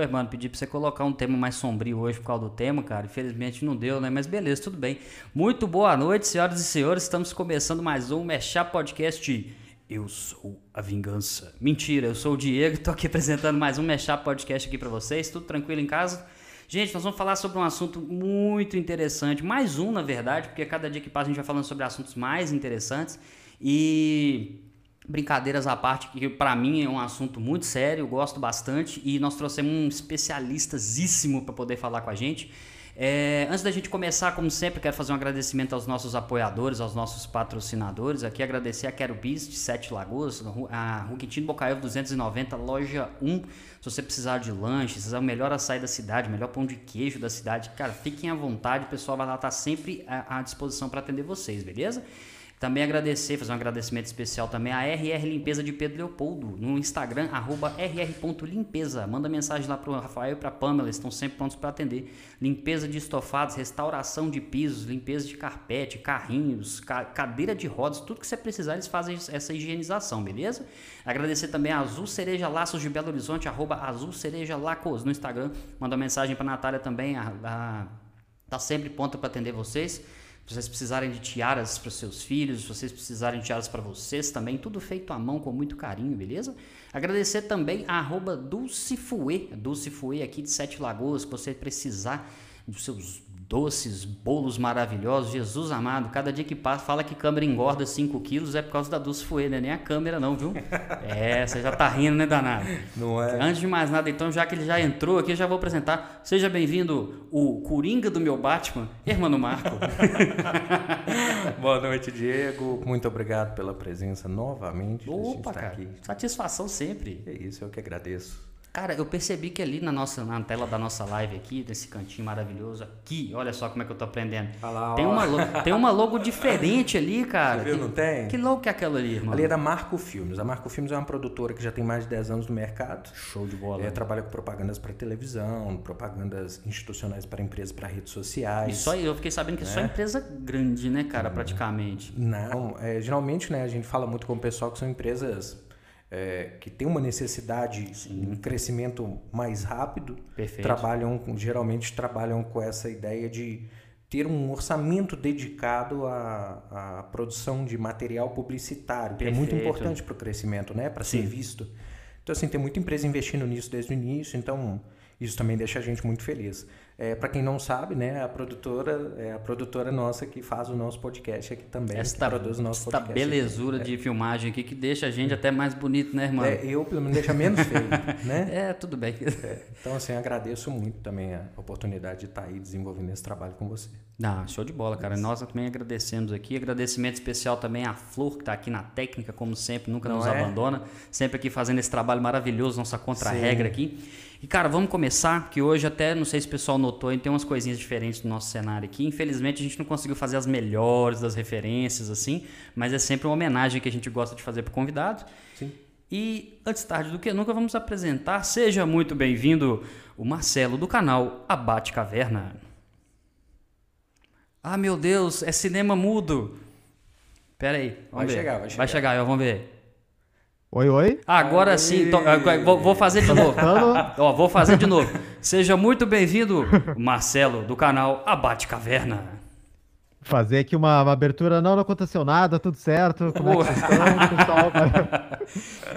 Pô, mano, pedi pra você colocar um tema mais sombrio hoje por causa do tema, cara. Infelizmente não deu, né? Mas beleza, tudo bem. Muito boa noite, senhoras e senhores. Estamos começando mais um Meshap Podcast. Eu sou a vingança. Mentira, eu sou o Diego, tô aqui apresentando mais um Meshap Podcast aqui pra vocês. Tudo tranquilo em casa? Gente, nós vamos falar sobre um assunto muito interessante. Mais um, na verdade, porque cada dia que passa a gente vai falando sobre assuntos mais interessantes. E brincadeiras à parte, que para mim é um assunto muito sério, eu gosto bastante e nós trouxemos um especialistasíssimo para poder falar com a gente. É, antes da gente começar, como sempre, quero fazer um agradecimento aos nossos apoiadores, aos nossos patrocinadores. Aqui agradecer a Quero Bis de Sete Lagoas, a Rua Quintino Bocaiúva 290, loja 1. Se você precisar de lanches, precisar o melhor açaí da cidade, melhor pão de queijo da cidade, cara, fiquem à vontade, o pessoal vai lá estar sempre à disposição para atender vocês, beleza? Também agradecer, fazer um agradecimento especial também a RR Limpeza de Pedro Leopoldo, no Instagram, arroba rr.limpeza. Manda mensagem lá para o Rafael e para a Pamela, estão sempre prontos para atender. Limpeza de estofados, restauração de pisos, limpeza de carpete, carrinhos, ca cadeira de rodas, tudo que você precisar, eles fazem essa higienização, beleza? Agradecer também a Azul Cereja Laços de Belo Horizonte, arroba Azul Cereja Lacos no Instagram. Manda mensagem para Natália também, a, a, tá sempre pronta para atender vocês. Vocês precisarem de tiaras para os seus filhos, se vocês precisarem de tiaras para vocês também, tudo feito à mão com muito carinho, beleza? Agradecer também a arroba Dulcifue, Dulcifue aqui de Sete Lagoas, se você precisar dos seus doces, bolos maravilhosos. Jesus amado, cada dia que passa, fala que câmera engorda 5 quilos, é por causa da Dulce Fuê, né? Nem a câmera não, viu? É, você já tá rindo, né, danado? Não é? Antes de mais nada, então, já que ele já entrou aqui, eu já vou apresentar. Seja bem-vindo, o Coringa do meu Batman, Hermano Marco. Boa noite, Diego. Muito obrigado pela presença novamente. Opa, cara. Aqui. Satisfação sempre. É isso, eu que agradeço. Cara, eu percebi que ali na nossa na tela da nossa live aqui, desse cantinho maravilhoso aqui, olha só como é que eu tô aprendendo. lá, tem, uma logo, tem uma logo diferente ali, cara. Você viu, não tem? Que logo que é aquela ali, irmão? Ali é da Marco Filmes. A Marco Filmes é uma produtora que já tem mais de 10 anos no mercado. Show de bola. É, trabalha com propagandas para televisão, propagandas institucionais para empresas, para redes sociais. E só eu fiquei sabendo que é só empresa grande, né, cara, praticamente. Não, é, geralmente, né, a gente fala muito com o pessoal que são empresas é, que tem uma necessidade Sim. um crescimento mais rápido, Perfeito. trabalham geralmente trabalham com essa ideia de ter um orçamento dedicado à, à produção de material publicitário, que é muito importante para o crescimento, né, para ser visto. Então assim tem muita empresa investindo nisso desde o início, então isso também deixa a gente muito feliz. É, para quem não sabe, né, a produtora é a produtora nossa que faz o nosso podcast aqui também, esta, que produz o nosso esta podcast. belezura aqui. de filmagem aqui que deixa a gente até mais bonito, né, irmão? É, eu pelo menos deixa menos feio, né? É, tudo bem. É, então assim, agradeço muito também a oportunidade de estar aí desenvolvendo esse trabalho com você. Ah, show de bola, cara. Nós também agradecemos aqui. Agradecimento especial também à Flor, que está aqui na técnica, como sempre, nunca não nos é? abandona. Sempre aqui fazendo esse trabalho maravilhoso, nossa contra-regra aqui. E, cara, vamos começar, que hoje até, não sei se o pessoal notou, tem umas coisinhas diferentes no nosso cenário aqui. Infelizmente, a gente não conseguiu fazer as melhores das referências, assim, mas é sempre uma homenagem que a gente gosta de fazer para o convidado. Sim. E, antes tarde do que nunca, vamos apresentar, seja muito bem-vindo, o Marcelo, do canal Abate Caverna. Ah, meu Deus, é cinema mudo. Pera aí, vai ver. chegar, vai chegar. Vai chegar, vamos ver. Oi, oi. Agora Oi. sim, vou, fazer de novo. Ó, vou fazer de novo. Seja muito bem-vindo, Marcelo, do canal Abate Caverna fazer aqui uma, uma, abertura. Não, não aconteceu nada, tudo certo. Como é que vocês estão, pessoal?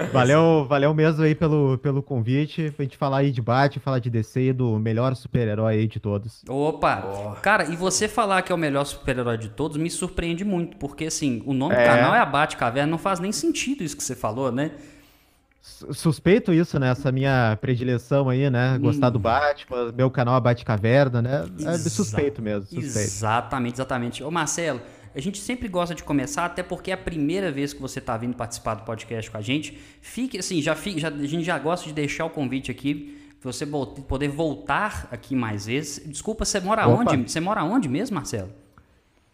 valeu, valeu mesmo aí pelo, pelo convite. Pra gente falar aí de Batman, falar de DC e do melhor super-herói aí de todos. Opa! Oh. Cara, e você falar que é o melhor super-herói de todos me surpreende muito, porque assim, o nome é. do canal é Abate Caverna, não faz nem sentido isso que você falou, né? Suspeito isso, né? Essa minha predileção aí, né? Gostar hum. do Batman, meu canal é Bate Caverna, né? É suspeito mesmo. Suspeito. Exatamente, exatamente. Ô Marcelo, a gente sempre gosta de começar, até porque é a primeira vez que você está vindo participar do podcast com a gente. Fique assim, já, fique, já, a gente já gosta de deixar o convite aqui você poder voltar aqui mais vezes. Desculpa, você mora Opa. onde? Você mora onde mesmo, Marcelo?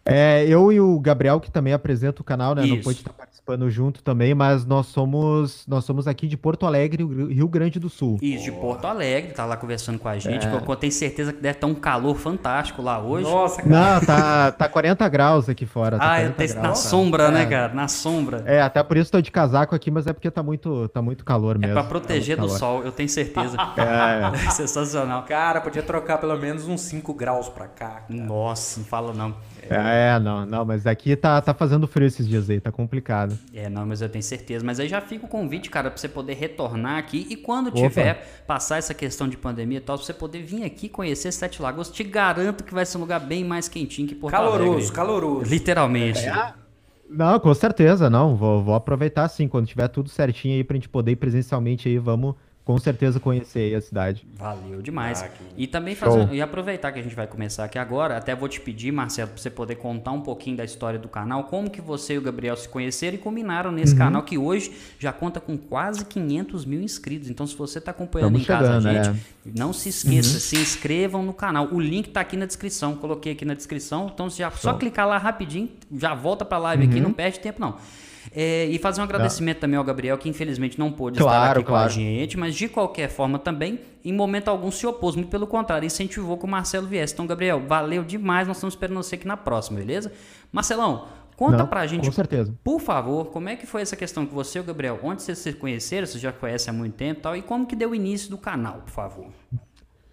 É, eu e o Gabriel, que também apresenta o canal, né? Isso. Não pôde estar participando junto também, mas nós somos nós somos aqui de Porto Alegre, Rio Grande do Sul. Isso, de Porto Alegre, tá lá conversando com a gente. É. Eu tenho certeza que deve estar um calor fantástico lá hoje. Nossa, cara. Não, tá, tá 40 graus aqui fora. Tá ah, graus, na sombra, né, é. né, cara? Na sombra. É, até por isso tô de casaco aqui, mas é porque tá muito, tá muito calor mesmo. É pra proteger tá do sol, eu tenho certeza. é, é. Sensacional. Cara, podia trocar pelo menos uns 5 graus pra cá. Cara. Nossa, não fala não. É, é, não, não, mas aqui tá, tá fazendo frio esses dias aí, tá complicado. É, não, mas eu tenho certeza. Mas aí já fica o convite, cara, pra você poder retornar aqui e quando Opa. tiver, passar essa questão de pandemia e tal, pra você poder vir aqui conhecer Sete Lagos, te garanto que vai ser um lugar bem mais quentinho que Porto caloroso, Alegre. Caloroso, caloroso. Literalmente. É. Não, com certeza, não. Vou, vou aproveitar sim, quando tiver tudo certinho aí pra gente poder ir presencialmente aí, vamos com certeza conhecer a cidade. Valeu demais. Ah. E também fazer, e aproveitar que a gente vai começar aqui agora, até vou te pedir, Marcelo, para você poder contar um pouquinho da história do canal, como que você e o Gabriel se conheceram e combinaram nesse uhum. canal que hoje já conta com quase 500 mil inscritos. Então, se você está acompanhando Estamos em casa chegando, a gente, é. não se esqueça, uhum. se inscrevam no canal. O link está aqui na descrição, coloquei aqui na descrição. Então, já só clicar lá rapidinho, já volta para a live uhum. aqui, não perde tempo não. É, e fazer um agradecimento também ao Gabriel, que infelizmente não pôde claro, estar aqui claro. com a gente, mas de qualquer forma também, em momento algum se opôs, muito pelo contrário, incentivou que o Marcelo viesse. Então, Gabriel, valeu demais, nós estamos esperando você aqui na próxima, beleza? Marcelão, Conta Não, pra gente, com certeza. por favor, como é que foi essa questão que você e o Gabriel, onde vocês se conheceram, vocês já conhecem há muito tempo e tal, e como que deu o início do canal, por favor?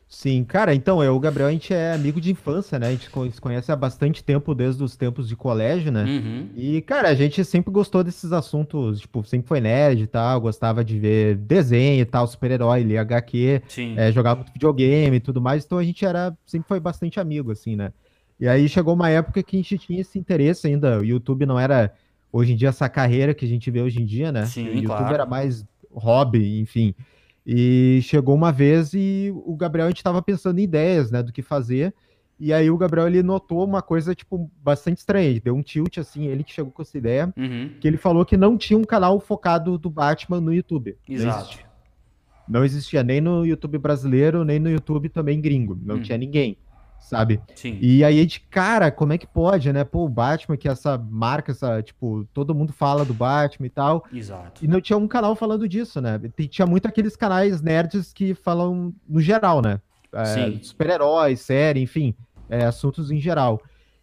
Sim, cara, então, eu, o Gabriel, a gente é amigo de infância, né? A gente se conhece há bastante tempo, desde os tempos de colégio, né? Uhum. E, cara, a gente sempre gostou desses assuntos, tipo, sempre foi nerd e tal, gostava de ver desenho e tal, super-herói, ler HQ, é, jogava videogame e tudo mais, então a gente era, sempre foi bastante amigo, assim, né? E aí chegou uma época que a gente tinha esse interesse ainda, o YouTube não era, hoje em dia, essa carreira que a gente vê hoje em dia, né? Sim, o YouTube claro. era mais hobby, enfim... E chegou uma vez e o Gabriel, a gente estava pensando em ideias, né, do que fazer. E aí o Gabriel, ele notou uma coisa, tipo, bastante estranha. Ele deu um tilt, assim, ele que chegou com essa ideia, uhum. que ele falou que não tinha um canal focado do Batman no YouTube. Exato. Não existia, nem no YouTube brasileiro, nem no YouTube também gringo. Não uhum. tinha ninguém sabe? Sim. E aí a gente, cara, como é que pode, né? Pô, o Batman, que é essa marca, essa, tipo, todo mundo fala do Batman e tal. Exato. E não tinha um canal falando disso, né? Tinha muito aqueles canais nerds que falam no geral, né? É, Super-heróis, série, enfim, é, assuntos em geral.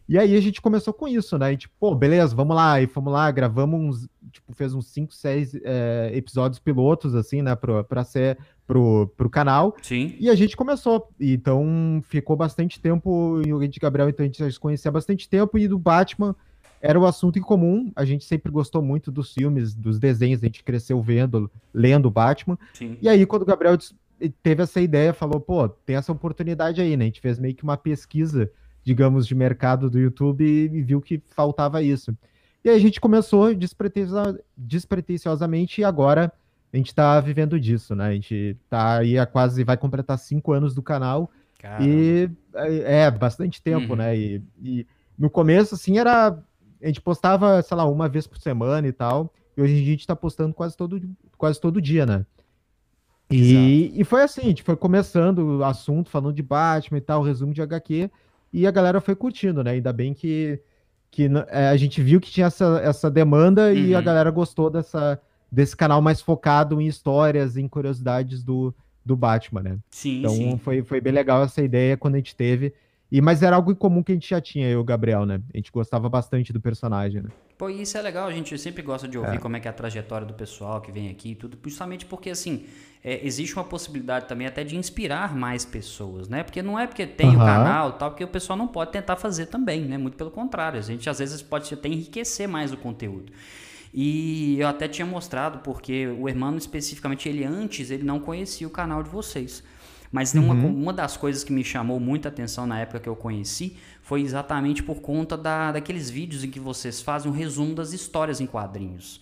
E aí a gente começou com isso, né? E tipo, pô, beleza, vamos lá. E fomos lá, gravamos uns, tipo, fez uns 5, 6 é, episódios pilotos, assim, né? Pra, pra ser pro, pro canal. Sim. E a gente começou. Então ficou bastante tempo. E o de Gabriel, então a gente já se conhecia há bastante tempo. E do Batman era o assunto em comum. A gente sempre gostou muito dos filmes, dos desenhos. A gente cresceu vendo, lendo Batman. Sim. E aí, quando o Gabriel teve essa ideia, falou, pô, tem essa oportunidade aí, né? A gente fez meio que uma pesquisa digamos, de mercado do YouTube e viu que faltava isso. E aí a gente começou despretensiosamente e agora a gente está vivendo disso, né? A gente tá aí há quase, vai completar cinco anos do canal Caramba. e é, é bastante tempo, uhum. né? E, e, no começo, assim, era a gente postava, sei lá, uma vez por semana e tal, e hoje em dia a gente está postando quase todo, quase todo dia, né? E, e foi assim, a gente foi começando o assunto, falando de Batman e tal, resumo de HQ, e a galera foi curtindo, né? Ainda bem que, que é, a gente viu que tinha essa, essa demanda uhum. e a uhum. galera gostou dessa, desse canal mais focado em histórias, em curiosidades do, do Batman, né? Sim, então sim. Foi, foi bem legal essa ideia quando a gente teve. E, mas era algo em comum que a gente já tinha, eu e o Gabriel, né? A gente gostava bastante do personagem, né? Pô, isso é legal, a gente sempre gosta de ouvir é. como é que é a trajetória do pessoal que vem aqui e tudo, justamente porque, assim, é, existe uma possibilidade também até de inspirar mais pessoas, né? Porque não é porque tem uhum. o canal tal, porque o pessoal não pode tentar fazer também, né? Muito pelo contrário, a gente às vezes pode até enriquecer mais o conteúdo. E eu até tinha mostrado, porque o Hermano especificamente, ele antes, ele não conhecia o canal de vocês. Mas uhum. uma, uma das coisas que me chamou muita atenção na época que eu conheci foi exatamente por conta da, daqueles vídeos em que vocês fazem um resumo das histórias em quadrinhos.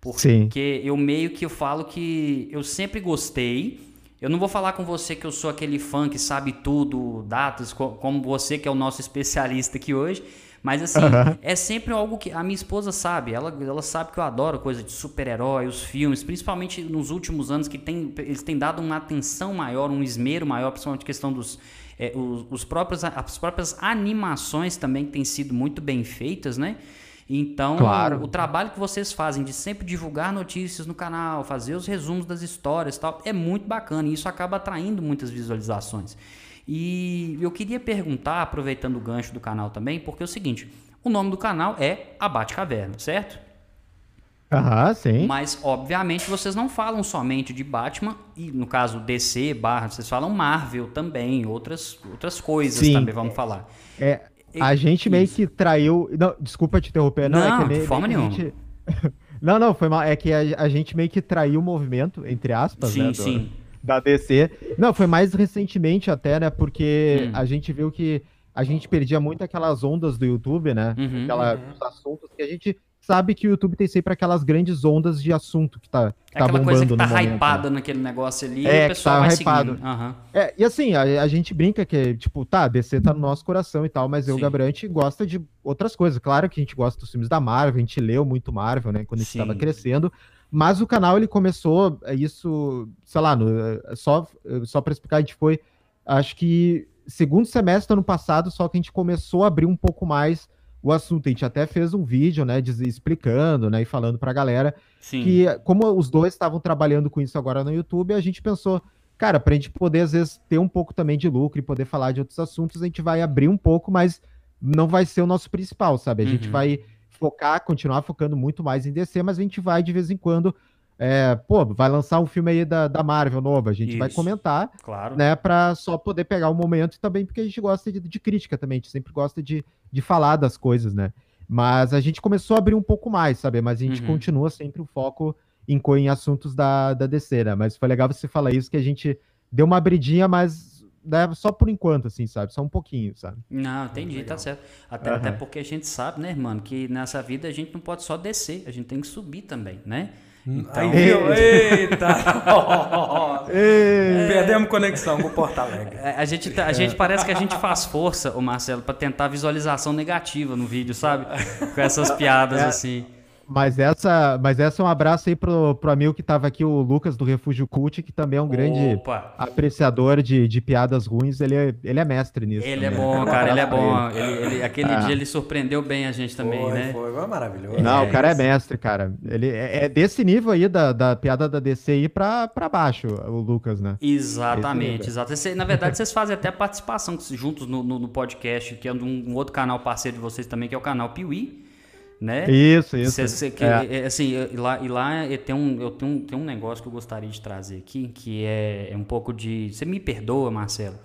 Porque Sim. eu meio que eu falo que eu sempre gostei. Eu não vou falar com você que eu sou aquele fã que sabe tudo, datas, como você que é o nosso especialista aqui hoje. Mas assim, uhum. é sempre algo que a minha esposa sabe. Ela, ela sabe que eu adoro coisa de super-herói, os filmes, principalmente nos últimos anos que tem, eles têm dado uma atenção maior, um esmero maior, principalmente questão dos. É, os, os próprios, as próprias animações também que têm sido muito bem feitas, né? Então, claro. o trabalho que vocês fazem de sempre divulgar notícias no canal, fazer os resumos das histórias tal, é muito bacana e isso acaba atraindo muitas visualizações. E eu queria perguntar, aproveitando o gancho do canal também, porque é o seguinte: o nome do canal é Abate Caverna, certo? Aham, sim. Mas, obviamente, vocês não falam somente de Batman, e no caso DC, barra, vocês falam Marvel também, outras, outras coisas sim. também, vamos falar. É, a gente meio que traiu. Não, desculpa te interromper, não, não é que de forma nenhuma. Gente... não, não, foi mal. É que a, a, gente meio que traiu o movimento, entre aspas, sim, né? Do, sim. Da DC. Não, foi mais recentemente até, né? Porque hum. a gente viu que a gente perdia muito aquelas ondas do YouTube, né? Uhum, Aquela, uhum. Os assuntos que a gente sabe que o YouTube tem sempre aquelas grandes ondas de assunto que tá, é tá aquela bombando coisa que tá hypada né? naquele negócio ali é, e o pessoal tá vai hypado. seguindo. Uhum. É, e assim, a, a, gente brinca que, tipo, tá, DC tá no nosso coração e tal, mas eu, Gabriel, a gente gosta de outras coisas. Claro que a gente gosta dos filmes da Marvel, a gente leu muito Marvel, né, quando a gente Sim. tava crescendo, mas o canal, ele começou é isso, sei lá, no, é, só, só pra explicar, a gente foi, acho que segundo semestre do ano passado, só que a gente começou a abrir um pouco mais o assunto. A gente até fez um vídeo, né, explicando, né, e falando pra galera Sim. que, como os dois estavam trabalhando com isso agora no YouTube, a gente pensou, cara, pra gente poder, às vezes, ter um pouco também de lucro e poder falar de outros assuntos, a gente vai abrir um pouco, mas não vai ser o nosso principal, sabe? A uhum. gente vai focar, continuar focando muito mais em DC, mas a gente vai, de vez em quando, é, pô, vai lançar um filme aí da, da Marvel novo, a gente Isso, vai comentar, claro. né, pra só poder pegar o momento e também porque a gente gosta de, de, crítica também, a gente sempre gosta de, de falar das coisas, né. Mas a gente começou a abrir um pouco mais, sabe, mas a gente uhum. continua sempre o foco em, em assuntos da, da DC, né, mas foi legal você falar isso, que a gente deu uma abridinha, mas né, só por enquanto, assim, sabe? Só um pouquinho, sabe? Não, entendi, tá certo. Até, uhum. até porque a gente sabe, né, mano, que nessa vida a gente não pode só descer, a gente tem que subir também, né? Então, Aí viu? Eita! Ei. Perdemos conexão com o Porto Alegre. É, a gente, tá, a gente parece que a gente faz força, o Marcelo, para tentar visualização negativa no vídeo, sabe? Com essas piadas é. assim. Mas essa, mas essa é um abraço aí pro, pro amigo que tava aqui, o Lucas do Refúgio Cult, que também é um grande Opa. apreciador de, de piadas ruins. Ele é, ele é mestre nisso. Ele também. é bom, cara, ele é bom. Ele, ele, aquele ah. dia ele surpreendeu bem a gente também, foi, né? Foi, foi maravilhoso. Não, é, o cara é mestre, cara. Ele é, é, desse nível aí da, da piada da DC aí pra, pra baixo, o Lucas, né? Exatamente, exato. Na verdade, vocês fazem até participação juntos no, no, no podcast, que é um, um outro canal parceiro de vocês também, que é o canal Piuí né? Isso, isso. Que, é. é assim, e lá, e lá eu tenho, um, eu tenho, um, tenho um negócio que eu gostaria de trazer aqui, que é, é um pouco de. Você me perdoa, Marcelo?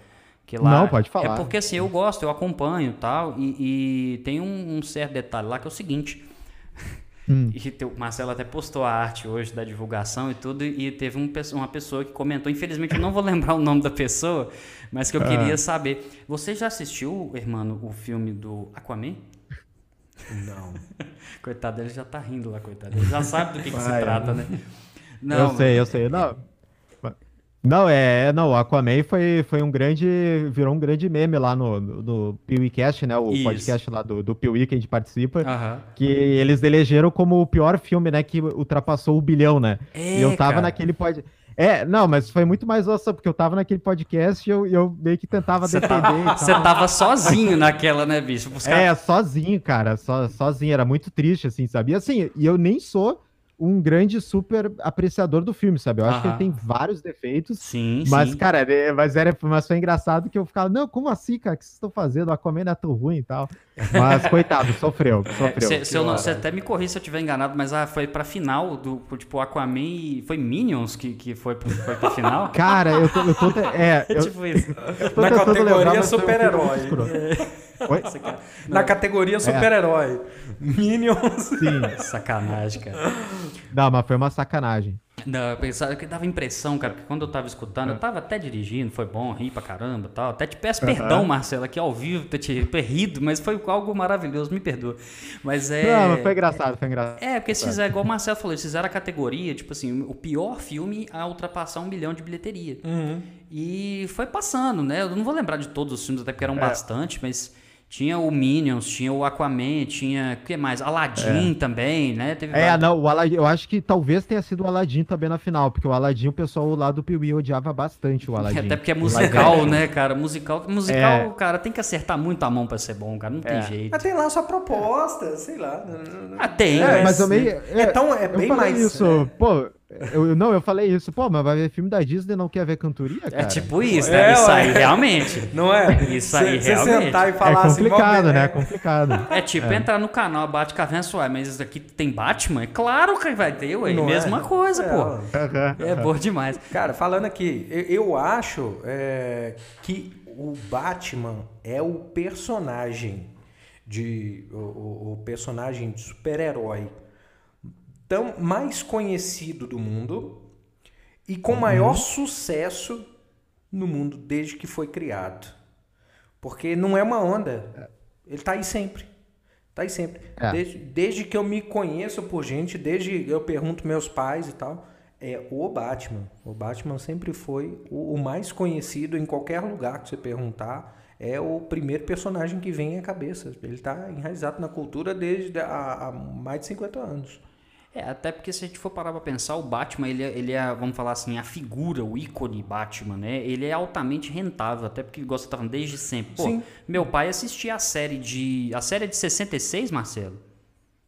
Que lá, Não, pode falar. É porque assim, eu gosto, eu acompanho tal, e, e tem um, um, certo detalhe lá que é o seguinte. Hum. E o Marcelo até postou a arte hoje da divulgação e tudo, e teve um, uma pessoa que comentou. Infelizmente, eu não vou lembrar o nome da pessoa, mas que eu queria ah. saber. Você já assistiu, irmão, o filme do Aquaman? Não. coitado, ele já tá rindo lá, coitado. Ele já sabe do que, que se trata, né? Não, eu sei, eu sei. Não, não é, não, o Aquaman foi, foi um grande, virou um grande meme lá no, no, no PeeWeeCast, né, o Isso. podcast lá do, do Peewee que a gente participa, que eles elegeram como o pior filme, né, que ultrapassou o bilhão, né, é, e eu tava cara. naquele podcast, é, não, mas foi muito mais ossa, porque eu tava naquele podcast e eu, eu meio que tentava Cê defender. Você tava sozinho naquela, né, bicho? Buscar... É, sozinho, cara, so, sozinho, era muito triste, assim, sabe? E assim, e eu nem sou um grande super apreciador do filme, sabe? Eu acho que ele tem vários defeitos. Sim, mas, sim. cara, é, mas, era, mas foi engraçado que eu ficava, não, como assim, cara? O que vocês estão fazendo? A Aquaman é tão ruim e tal. Mas, coitado, sofreu, sofreu. É, se, você até me corri se eu estiver enganado, mas ah, foi pra final do, tipo, Aquaman foi Minions que, que foi, foi pra final? Cara, eu tô... Eu tô é, eu, tipo isso. Eu tô Na categoria super-herói. Oi? Na categoria super-herói. Minions. Sim. Sacanagem, cara. Não, mas foi uma sacanagem. Não, eu pensava que dava impressão, cara, porque quando eu tava escutando, eu tava até dirigindo, foi bom, ri pra caramba tal. Até te peço uhum. perdão, Marcelo, aqui ao vivo, ter te rido, mas foi algo maravilhoso, me perdoa. Mas é. Não, mas foi engraçado, foi engraçado. É, porque se fizer, igual o Marcelo falou, eles fizeram a categoria, tipo assim, o pior filme a ultrapassar um milhão de bilheteria. Uhum. E foi passando, né? Eu não vou lembrar de todos os filmes, até porque eram é. bastante, mas Tinha o Minions, tinha o Aquaman, tinha. O que mais? Aladdin é. também, né? Teve é, vários... não, o Aladdin, eu acho que talvez tenha sido o Aladdin também na final, porque o Aladdin, o pessoal lá do Piuí odiava bastante o Aladdin. Até porque é musical, né, cara? Musical, musical, é. cara, tem que acertar muito a mão pra ser bom, cara. Não tem é. jeito. Mas tem lá sua proposta, sei lá. Ah, tem. É, mas também. É, é, tão, é bem mais. Isso, né? pô, eu, não, eu falei isso. Pô, mas vai ver filme da Disney não quer ver cantoria, é cara? É tipo isso, né? É, isso aí realmente. Não é? Isso aí cê, realmente. sentar e falar é complicado, assim, né? É complicado. É tipo é. entrar no canal Bate Caverna Suave, mas isso aqui tem Batman? É claro que vai ter, ué. Não Mesma é? coisa, é, pô. É, bom demais. Cara, falando aqui, eu, eu acho é, que o Batman é o personagem de... o, o personagem de super-herói tão mais conhecido do mundo e com uhum. maior sucesso no mundo desde que foi criado. Porque não é uma onda. Ele está aí sempre. Está aí sempre. É. Desde, desde que eu me conheço por gente, desde eu pergunto meus pais e tal, é o Batman. O Batman sempre foi o, o mais conhecido em qualquer lugar que você perguntar. É o primeiro personagem que vem à cabeça. Ele está enraizado na cultura desde há, há mais de 50 anos. É, até porque se a gente for parar pra pensar, o Batman, ele é, ele é, vamos falar assim, a figura, o ícone Batman, né? Ele é altamente rentável, até porque ele gosta de estar desde sempre. Pô, Sim. meu pai assistia a série de. A série é de 66, Marcelo?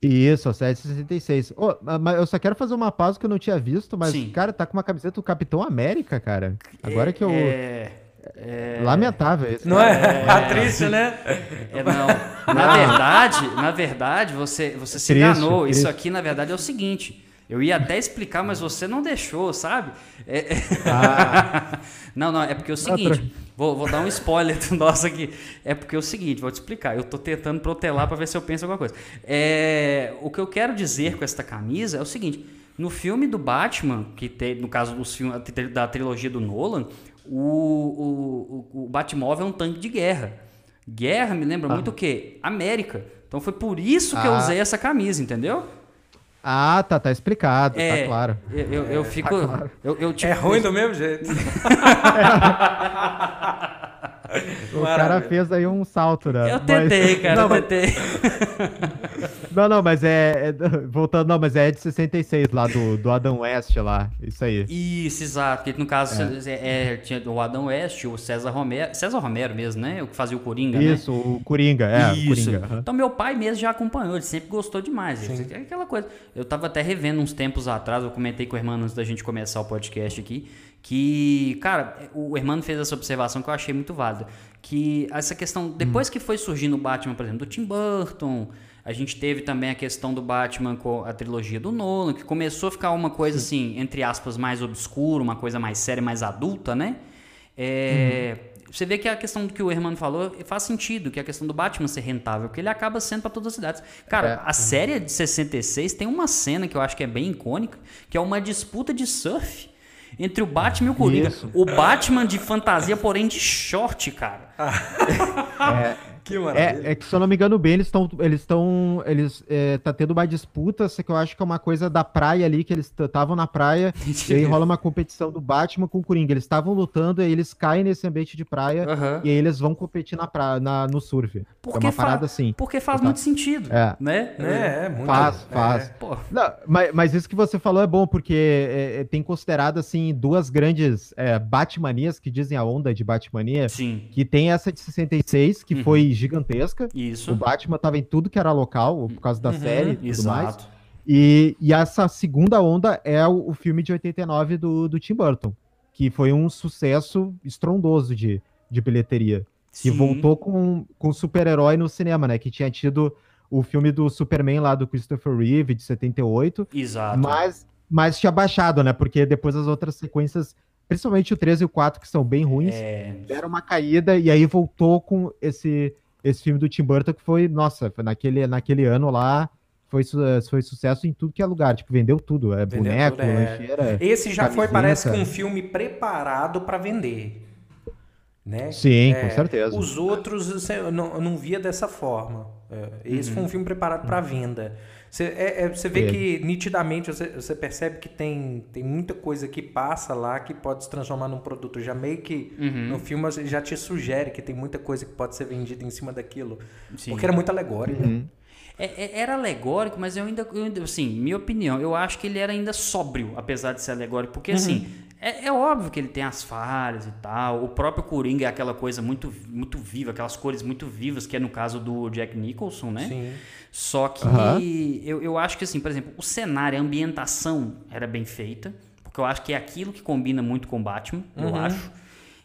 Isso, a série de 66. Oh, mas eu só quero fazer uma pausa que eu não tinha visto, mas, Sim. cara, tá com uma camiseta do Capitão América, cara. Agora é, que eu. É... É... Lamentável isso. Não é? é... triste, né? É, não. Na verdade, na verdade, você, você se triste, enganou. Triste. Isso aqui, na verdade, é o seguinte. Eu ia até explicar, mas você não deixou, sabe? É... Ah. não, não, é porque é o seguinte. Vou, vou, dar um spoiler do nosso aqui. É porque é o seguinte, vou te explicar. Eu tô tentando protelar para ver se eu penso alguma coisa. É, o que eu quero dizer com esta camisa é o seguinte. No filme do Batman, que tem, no caso dos filmes da trilogia do Nolan, o, o, o Batmóvel é um tanque de guerra. Guerra me lembra ah. muito o quê? América. Então foi por isso que ah. eu usei essa camisa, entendeu? Ah, tá, tá explicado, tá é, tá claro. Eu, eu, eu tá fico. Tá claro. eu, eu, tipo, é ruim do mesmo jeito. o cara fez aí um salto, né? Eu tentei, mas... cara, não, eu tentei. não, não, mas é, é, Voltando, não, mas é de 66 lá, do, do Adam West lá. Isso aí. Isso, exato. Porque no caso é. É, é tinha o Adam West, o César Romero. César Romero mesmo, né? O que fazia o Coringa, Isso, né? o Coringa, é. Isso. Coringa. Então meu pai mesmo já acompanhou, ele sempre gostou demais. É aquela coisa. Eu tava até revendo uns tempos atrás, eu comentei com o irmão antes da gente começar o podcast aqui que, cara, o Hermano fez essa observação que eu achei muito válida, que essa questão, depois hum. que foi surgindo o Batman, por exemplo, do Tim Burton, a gente teve também a questão do Batman com a trilogia do Nolan, que começou a ficar uma coisa Sim. assim, entre aspas, mais obscura, uma coisa mais séria, mais adulta, né? É, uhum. Você vê que a questão do que o Hermano falou faz sentido, que a questão do Batman ser rentável, porque ele acaba sendo para todas as cidades. Cara, é. a série de 66 tem uma cena que eu acho que é bem icônica, que é uma disputa de surf entre o Batman e o Coringa. Isso. O Batman de fantasia, porém de short, cara. é, que maravilha. É, é, que, se eu não me engano bem, eles estão. Eles estão. Eles. É, tá tendo uma disputa, que eu acho que é uma coisa da praia ali, que eles estavam na praia, e aí rola uma competição do Batman com o Coringa. Eles estavam lutando, e aí eles caem nesse ambiente de praia, uhum. e aí eles vão competir na praia, na, no surf. Porque é uma parada assim. Porque faz tá. muito sentido. É. Né? É, é muito. Faz, faz. É. Não, mas, mas isso que você falou é bom, porque é, é tem considerado, assim, duas grandes é, Batmanias que dizem a onda de Batmania. Sim. Que tem essa de 66, que uhum. foi gigantesca. Isso. O Batman estava em tudo que era local, por causa da uhum, série e tudo exato. mais. E, e essa segunda onda é o, o, filme de 89 do, do Tim Burton, que foi um sucesso estrondoso de, de bilheteria. Sim. Que voltou com, com super-herói no cinema, né? Que tinha tido o filme do Superman lá do Christopher Reeve, de 78. Exato. Mas, mas tinha baixado, né? Porque depois as outras sequências, principalmente o 13 e o 4, que são bem ruins, é... deram uma caída e aí voltou com esse esse filme do Tim Burton que foi, nossa, foi naquele, naquele ano lá, foi, foi sucesso em tudo que é lugar, tipo, vendeu tudo, é vendeu boneco, tudo, é. lancheira. Esse já foi, parece que um filme preparado para vender. Né? Sim, é, com certeza. Os outros eu não, não via dessa forma. É, esse uhum. foi um filme preparado para venda. Você, é, é, você vê é. que nitidamente você, você, percebe que tem, tem muita coisa que passa lá que pode se transformar num produto. Já meio que uhum. no filme já te sugere que tem muita coisa que pode ser vendida em cima daquilo. Sim. Porque era muito alegórico. Uhum. É, é, era alegórico, mas eu ainda, eu ainda, assim, minha opinião, eu acho que ele era ainda sóbrio, apesar de ser alegórico. Porque, uhum. assim, é, é, óbvio que ele tem as falhas e tal. O próprio Coringa é aquela coisa muito, muito viva, aquelas cores muito vivas, que é no caso do Jack Nicholson, né? Sim. Só que uhum. eu, eu acho que, assim, por exemplo, o cenário, a ambientação era bem feita, porque eu acho que é aquilo que combina muito com Batman, uhum. eu acho.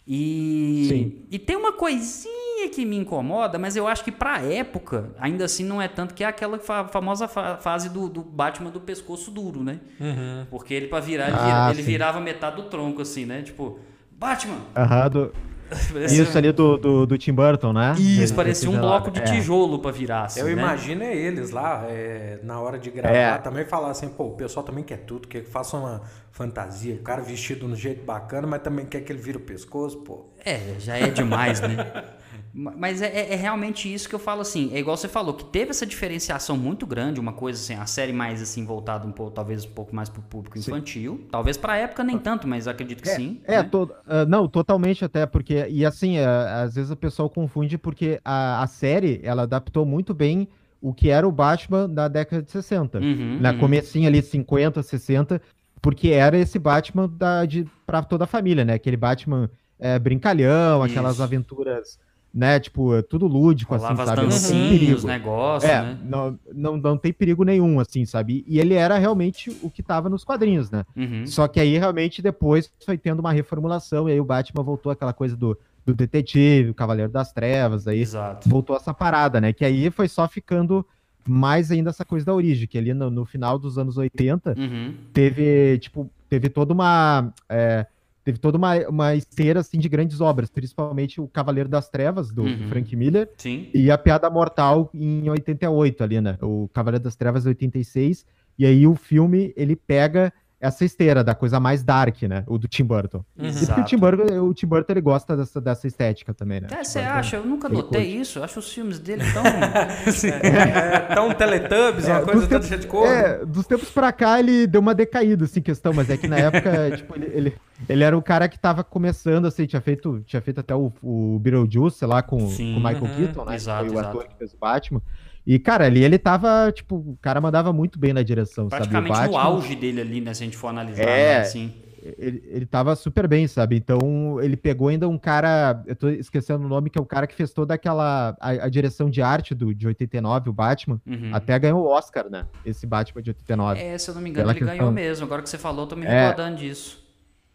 E, Sim. e tem uma coisinha que me incomoda, mas eu acho que pra época, ainda assim não é tanto que é aquela fa famosa fa fase do, do, Batman do pescoço duro, né? Uhum. Porque ele pra virar, ele, ah, ele virava metade do tronco, assim, né? Tipo, Batman! Aham, do, Isso ali do, do, do, Tim Burton, né? Isso, parecia um bloco de é. tijolo pra virar. Assim, Eu né? imagino é eles lá, é, na hora de gravar, é. também falar assim, pô, o pessoal também quer tudo, quer que faça uma fantasia, o cara vestido no jeito bacana, mas também quer que ele vire o pescoço, pô. É, já é demais, né? Mas é, é, é, realmente isso que eu falo assim. É igual você falou, que teve essa diferenciação muito grande, uma coisa assim, a série mais assim, voltada um pouco, talvez um pouco mais pro público infantil. Sim. Talvez pra época nem tanto, mas acredito que é, sim. É, né? to, uh, não, totalmente até, porque. E assim, uh, às vezes o pessoal confunde porque a, a série ela adaptou muito bem o que era o Batman da década de 60. Uhum, na uhum. comecinho ali, 50, 60, porque era esse Batman da, de, pra toda a família, né? Aquele Batman é, brincalhão, Isso. aquelas aventuras né? Tipo, é tudo lúdico, assim, sabe? Não tem perigo. Os negócios, é, né? não, não, não tem perigo nenhum, assim, sabe? E ele era realmente o que tava nos quadrinhos, né? Uhum. Só que aí, realmente, depois foi tendo uma reformulação, e aí o Batman voltou aquela coisa do, do detetive, o Cavaleiro das Trevas, aí Exato. voltou essa parada, né? Que aí foi só ficando mais ainda essa coisa da origem, que ali no, no final dos anos 80 uhum. teve, tipo, teve toda uma... É, teve toda uma, uma esteira assim, de grandes obras, principalmente o Cavaleiro das Trevas, do uhum. Frank Miller, Sim. e a Piada Mortal em 88 ali, né? O Cavaleiro das Trevas 86, e aí o filme, ele pega essa esteira da coisa mais dark, né? O do Tim Burton. Uhum. o Tim Burton, o Tim Burton ele gosta dessa, dessa estética também, né? É, você acha? Eu nunca notei isso. Eu acho os filmes dele tão. é, é, tão Teletubbies, uma é, coisa toda cheia de cor. É, dos tempos pra cá ele deu uma decaída, assim, questão, mas é que na época, tipo, ele, ele, ele, era o cara que tava começando, assim, tinha feito, tinha feito até o, o Beetlejuice lá com, Sim, com o Michael uhum, Keaton, né? Exato, foi o exato. ator que fez o Batman. E, cara, ali ele tava, tipo, o cara mandava muito bem na direção, Praticamente sabe? no auge dele ali, né, se a gente for analisar, é, né, assim. Ele, ele tava super bem, sabe? Então, ele pegou ainda um cara, eu tô esquecendo o nome, que é o cara que fez toda aquela, a, a direção de arte do, de 89, o Batman, uhum. até ganhou o Oscar, né? Esse Batman de 89. É, se eu não me engano, ele questão... ganhou mesmo. Agora que você falou, tô me é. recordando é, disso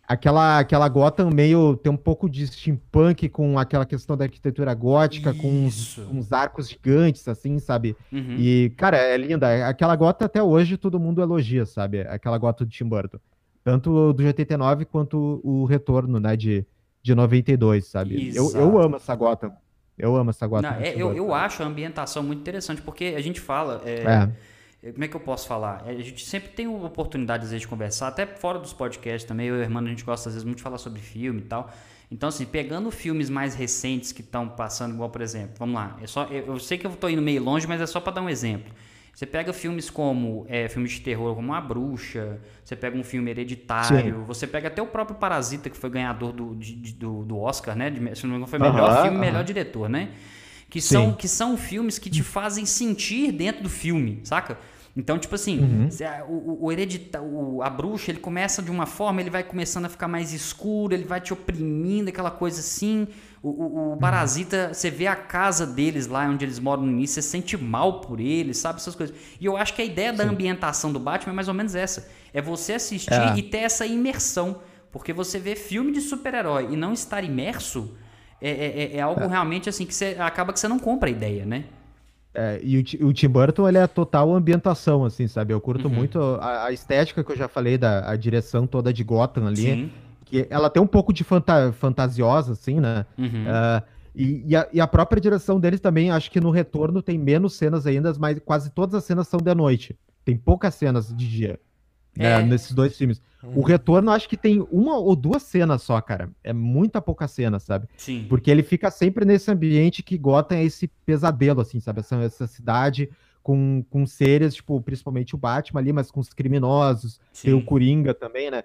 aquela, aquela Gotham meio tem um pouco de steampunk com aquela questão da arquitetura gótica, Isso. com uns, uns, arcos gigantes, assim, sabe? Uhum. E, cara, é linda. Aquela Gotham até hoje todo mundo elogia, sabe? Aquela Gotham de Tim Burton. Tanto do 89 quanto o retorno, né, de, de 92, sabe? Eu, eu amo essa Gotham. Eu amo essa Gotham. Não, é, eu, eu acho a ambientação muito interessante, porque a gente fala... É... é como é que eu posso falar? A gente sempre tem oportunidade, às vezes, de conversar, até fora dos podcasts também. Eu e o irmão, a gente gosta, às vezes, muito de falar sobre filme e tal. Então, assim, pegando filmes mais recentes que estão passando, igual, por exemplo, vamos lá. É só, eu, eu sei que eu estou indo meio longe, mas é só para dar um exemplo. Você pega filmes como é, filmes de terror como A Bruxa, você pega um filme hereditário, Sim. você pega até o próprio Parasita, que foi ganhador do, de, do, do, Oscar, né? De, se não me engano, foi melhor filme, melhor diretor, né? Que são, que são filmes que te fazem sentir dentro do filme, saca? Então, tipo assim, uhum. o, o, heredita, o, a bruxa, ele começa de uma forma, ele vai começando a ficar mais escuro, ele vai te oprimindo, aquela coisa assim. O, o, o parasita, você vê a casa deles lá onde eles moram no início, você sente mal por eles, sabe? Essas coisas. E eu acho que a ideia Sim. da ambientação do Batman é mais ou menos essa. É você assistir é. e ter essa imersão. Porque você vê filme de super-herói e não estar imerso é, é, é, é algo é. realmente assim que você acaba que você não compra a ideia, né? É, e o, o, Tim Burton, ele é total ambientação, assim, sabe? Eu curto uhum. muito a, a, estética que eu já falei, da a direção toda de Gotham ali. Sim. Que ela tem um pouco de fanta fantasiosa, assim, né? Uhum. Uh, e, e, a, e, a, própria direção deles também, acho que no retorno tem menos cenas ainda, mas quase todas as cenas são de noite. Tem poucas cenas de dia. né, nesses dois filmes. O Retorno, acho que tem uma ou duas cenas só, cara. É muita pouca cena, sabe? Sim. Porque ele fica sempre nesse ambiente que Gotham é esse pesadelo, assim, sabe? Essa, essa cidade com, com seres, tipo, principalmente o Batman ali, mas com os criminosos, Sim. tem o Coringa também, né?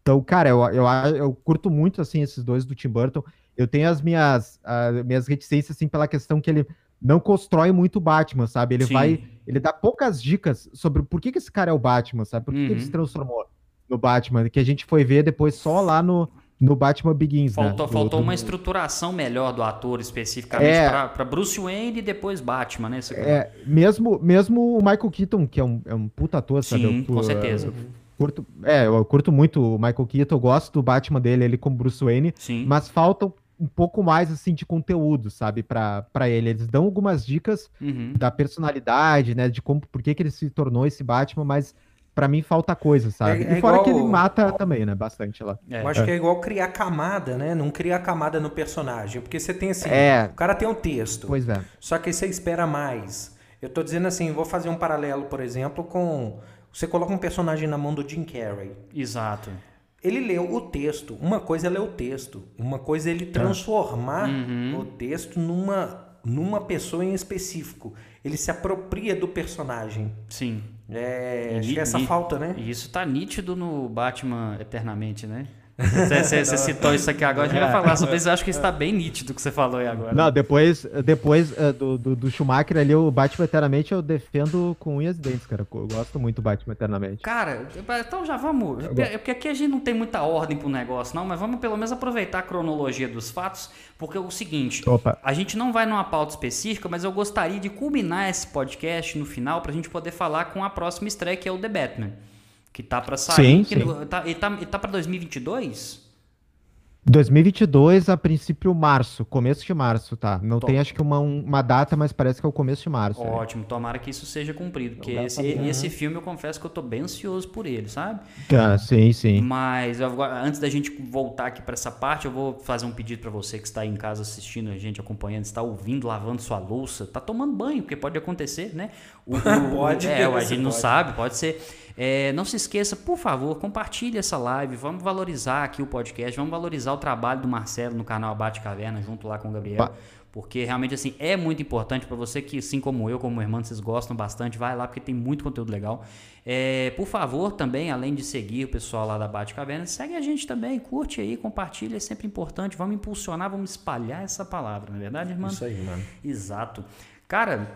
Então, cara, eu, eu, eu curto muito, assim, esses dois do Tim Burton. Eu tenho as minhas, as minhas reticências, assim, pela questão que ele não constrói muito o Batman, sabe? Ele Sim. vai, ele dá poucas dicas sobre por que, que esse cara é o Batman, sabe? Por que, que ele Uhum. se transformou no Batman, que a gente foi ver depois só lá no, no Batman Begins, né? Faltou, Do- faltou do- uma estruturação melhor do ator especificamente É. pra Bruce Wayne e depois Batman, né? É, mesmo, mesmo o Michael Keaton, que é um, é um puta ator, sabe? Sim, Eu- com certeza. eu curto, é, eu curto muito o Michael Keaton, eu gosto do Batman dele, ele como Bruce Wayne, Sim. mas falta um pouco mais, assim, de conteúdo, sabe, pra ele. Eles dão algumas dicas Uhum. da personalidade, né, de como, por que que ele se tornou esse Batman, mas pra mim falta coisa, sabe? É- é e fora igual que ele mata também, né, bastante lá. É. Eu acho que é igual criar camada, né? Não criar camada no personagem. Porque você tem assim, É. o cara tem um texto. Pois é. Só que aí você espera mais. Eu tô dizendo assim, vou fazer um paralelo, por exemplo, com. Você coloca um personagem na mão do Jim Carrey. Exato. Ele leu o texto. Uma coisa é ler o texto. Uma coisa é ele transformar Uhum. o texto numa, numa pessoa em específico. Ele se apropria do personagem. Sim. É, E acho que é essa falta, né? E isso tá nítido no Batman Eternamente, né? Você, citou isso aqui agora, a gente vai falar sobre isso. Eu acho que isso tá bem nítido o que você falou aí agora. Não, depois, depois eh, do, do, do Schumacher ali, o Batman Eternamente eu defendo com unhas e dentes, cara. Eu gosto muito do Batman Eternamente. Cara, então já vamos. É porque aqui a gente não tem muita ordem pro negócio, não, mas vamos pelo menos aproveitar a cronologia dos fatos, porque é o seguinte: Opa. a gente não vai numa pauta específica, mas eu gostaria de culminar esse podcast no final pra gente poder falar com a próxima estreia, que é o The Batman. Que tá pra sair. Sim, que sim. tá, ele, tá, ele tá pra 2022? 2022, a princípio, março. Começo de março, tá? Não Top. tem, acho que, uma, um- uma data, mas parece que é o começo de março. né? Ótimo, tomara que isso seja cumprido, porque esse, pra- esse filme eu confesso que eu tô bem ansioso por ele, sabe? Tá, sim, sim. Mas antes da gente voltar aqui para essa parte, eu vou fazer um pedido para você que está aí em casa assistindo a gente, acompanhando, está ouvindo, lavando sua louça, tá tomando banho, porque pode acontecer, né? O, o- Pode, é, a gente não pode. sabe, pode ser. É, não se esqueça, por favor, compartilhe essa live, vamos valorizar aqui o podcast, vamos valorizar o trabalho do Marcelo no canal Abate Caverna, junto lá com o Gabriel. Porque realmente assim é muito importante para você que, assim como eu, como irmão, vocês gostam bastante, vai lá porque tem muito conteúdo legal. É, por favor, também, além de seguir o pessoal lá da Bate Caverna, segue a gente também, curte aí, compartilha, é sempre importante. Vamos impulsionar, vamos espalhar essa palavra, não é verdade, irmão? Isso aí, mano. Exato. Cara,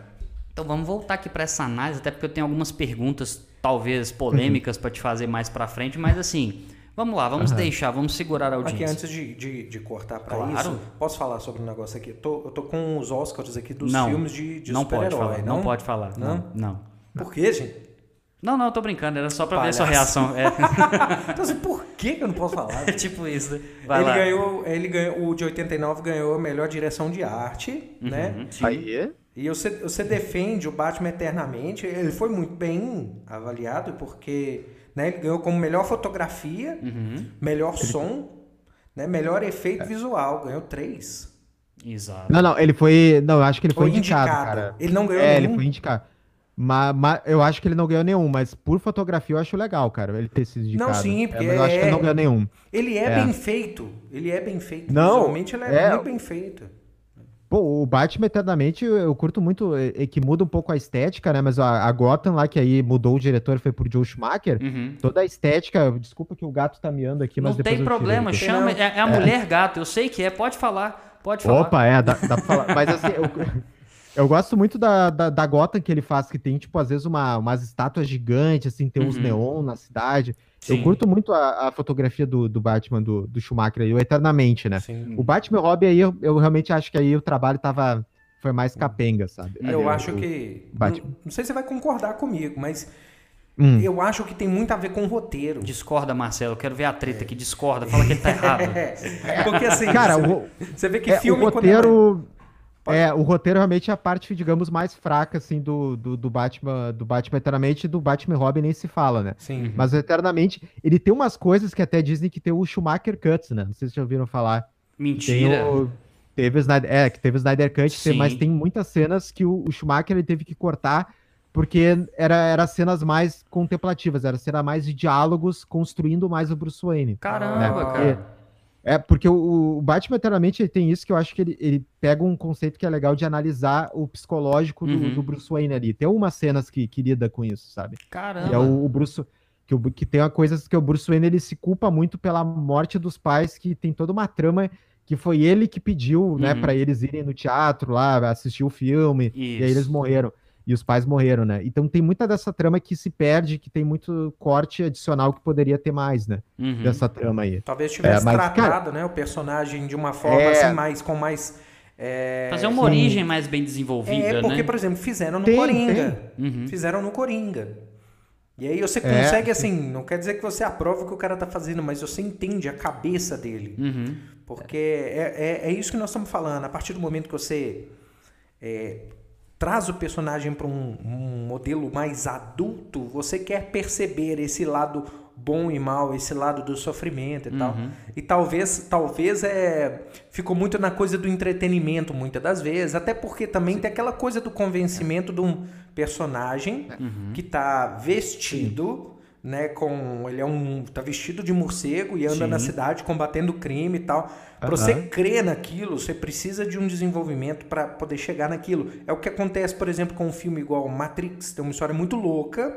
então vamos voltar aqui para essa análise, até porque eu tenho algumas perguntas, talvez polêmicas, para te fazer mais para frente, mas assim, vamos lá, vamos deixar, vamos segurar a Aqui, audiência. antes de, de, de cortar pra Claro. isso, posso falar sobre um negócio aqui? Eu tô, eu tô com os Oscars aqui dos não, filmes de, de não pode super-herói, falar, não? pode falar, não, Não? não. Por quê, gente? Não, não, eu tô brincando, era só pra ver a sua Palhaço. reação. É, Então, assim, por que que eu não posso falar? é tipo isso. né? Vai ele lá. ganhou, ele ganhou, o de 89 ganhou a melhor direção de arte, né? Uhum, sim. Aí, E você, você defende o Batman eternamente. Ele foi muito bem avaliado porque né, ele ganhou como melhor fotografia, Uhum. melhor som, né, melhor efeito visual. Ganhou três. Exato. Não, não, ele foi. Não, eu acho que ele foi, Foi indicado, indicado. cara. Ele não ganhou É, nenhum. ele foi indicado. Mas, eu acho que ele não ganhou nenhum, mas por fotografia eu acho legal, cara, ele ter sido indicado. sim, É, porque mas eu acho que ele é- não ganhou nenhum. Ele é, É. bem feito. Ele é bem feito. Não, Visualmente ele é, é- muito bem feito. Pô, o Batman Eternamente eu, curto muito, é, é que muda um pouco a estética, né? Mas a, a Gotham lá, que aí mudou o diretor, foi pro Joe Schumacher. Uhum. Toda a estética, desculpa que o gato tá miando aqui, mas Não depois tem problema, chama. É, é a mulher gato, eu sei que é, pode falar. Pode falar. Opa, é, dá, dá pra falar. Mas assim, eu, eu gosto muito da, da, da Gotham que ele faz, que tem, tipo, às vezes uma, umas estátuas gigantes, assim, tem uns Uhum. neon na cidade. Sim. Eu curto muito a, a fotografia do, do Batman, do, do Schumacher aí, o Eternamente, né? Sim. O Batman Robin aí, eu, eu realmente acho que aí o trabalho tava, foi mais capenga, sabe? Eu Ali, acho o- que. Batman. Não, não sei se você vai concordar comigo, mas Hum. eu acho que tem muito a ver com o roteiro. Discorda, Marcelo. Eu quero ver a treta que discorda. Fala que ele tá errado. É, porque assim, Cara, você, o, você vê que é, o filme quando é- roteiro... É, o roteiro realmente é a parte, digamos, mais fraca, assim, do, do, do Batman, do Batman Eternamente e do Batman Robin nem se fala, né? Sim. Mas o Eternamente, ele tem umas coisas que até dizem que tem o Schumacher Cuts, né? Não sei se já ouviram falar. Tem Mentira. o, teve o Snyder, é, que teve o Snyder Cut, Sim. mas tem muitas cenas que o, o Schumacher ele teve que cortar porque era, era cenas mais contemplativas, era cena mais de diálogos construindo mais o Bruce Wayne. Caramba, né? cara. É, porque o, o Batman eternamente tem isso que eu acho que ele, ele pega um conceito que é legal de analisar o psicológico do, uhum. do Bruce Wayne ali. Tem algumas cenas que, que lida com isso, sabe? Caramba. é o, o Bruce que, o, que tem uma coisa que o Bruce Wayne ele se culpa muito pela morte dos pais, que tem toda uma trama que foi ele que pediu, né, uhum. né, para eles irem no teatro lá, assistir o filme, Isso. e aí eles morreram. E os pais morreram, né? Então tem muita dessa trama que se perde, que tem muito corte adicional que poderia ter mais, né? Uhum. Dessa trama aí. Talvez tivesse é, mas, tratado, cara, né, o personagem de uma forma é... assim, mais, com mais. É... Fazer uma Sim. origem mais bem desenvolvida, é, porque, né? por exemplo, fizeram no tem, Coringa. Tem. Uhum. Fizeram no Coringa. E aí você é, consegue, é, assim, não quer dizer que você aprova o que o cara tá fazendo, mas você entende a cabeça dele. Uhum. Porque é, é, é, isso que nós estamos falando. A partir do momento que você é, traz o personagem para um, um, modelo mais adulto, você quer perceber esse lado bom e mal, esse lado do sofrimento e uhum. tal. E talvez, talvez é ficou muito na coisa do entretenimento muitas das vezes, até porque também Sim. tem aquela coisa do convencimento de um personagem uhum. que está vestido, Sim. Né, com ele é um tá vestido de morcego e anda Sim. na cidade combatendo crime e tal. Para você crer naquilo, você precisa de um desenvolvimento para poder chegar naquilo. É o que acontece, por exemplo, com um filme igual Matrix, tem uma história muito louca.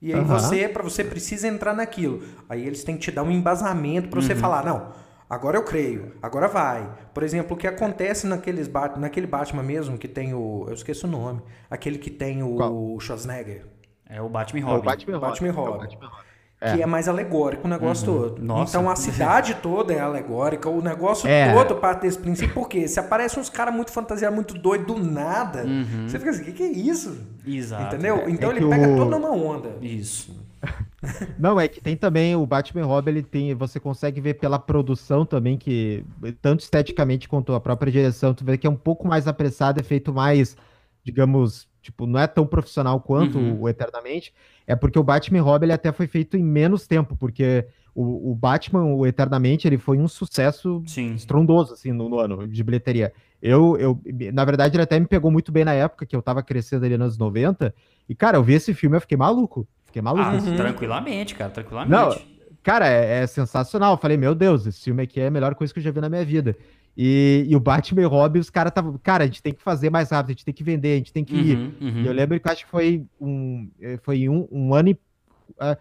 E aí uhum. você, para você precisa entrar naquilo. Aí eles têm que te dar um embasamento para você uhum. falar, não, Agora eu creio, agora vai. Por exemplo, o que acontece naqueles naquele Batman mesmo que tem o. Eu esqueço o nome. Aquele que tem o Qual? Schwarzenegger. É o Batman Robin. É o Batman, Batman Robin. É o Batman Robin. É. Que é mais alegórico o negócio uhum. todo. Nossa. Então a cidade toda é alegórica, o negócio é. todo parte desse princípio. Por quê? Se aparecem uns caras muito fantasiados, muito doidos do nada, uhum. você fica assim: o que, que, é isso? Exato. Entendeu? Então é ele pega o... toda uma onda. Isso. Não, é que tem também o Batman Robin, ele tem, você consegue ver pela produção também que tanto esteticamente quanto a própria direção, tu vê que é um pouco mais apressado, é feito mais, digamos, tipo, não é tão profissional quanto uhum. o Eternamente, é porque o Batman Robin ele até foi feito em menos tempo, porque o, o Batman, o Eternamente, ele foi um sucesso Sim. estrondoso, assim, no, no, ano de bilheteria. Eu, eu, na verdade, ele até me pegou muito bem na época que eu tava crescendo ali nos anos 90, e, cara, eu vi esse filme e fiquei maluco. Fiquei maluco. Ah, assim. Tranquilamente, cara, tranquilamente. Não, cara, é, é, sensacional. Eu falei, meu Deus, esse filme aqui é a melhor coisa que eu já vi na minha vida. E, e o Batman e Robin, os caras estavam. Cara, a gente tem que fazer mais rápido, a gente tem que vender, a gente tem que ir. Uhum, uhum. E eu lembro que acho que foi um, eh, foi um, um ano e. Uh,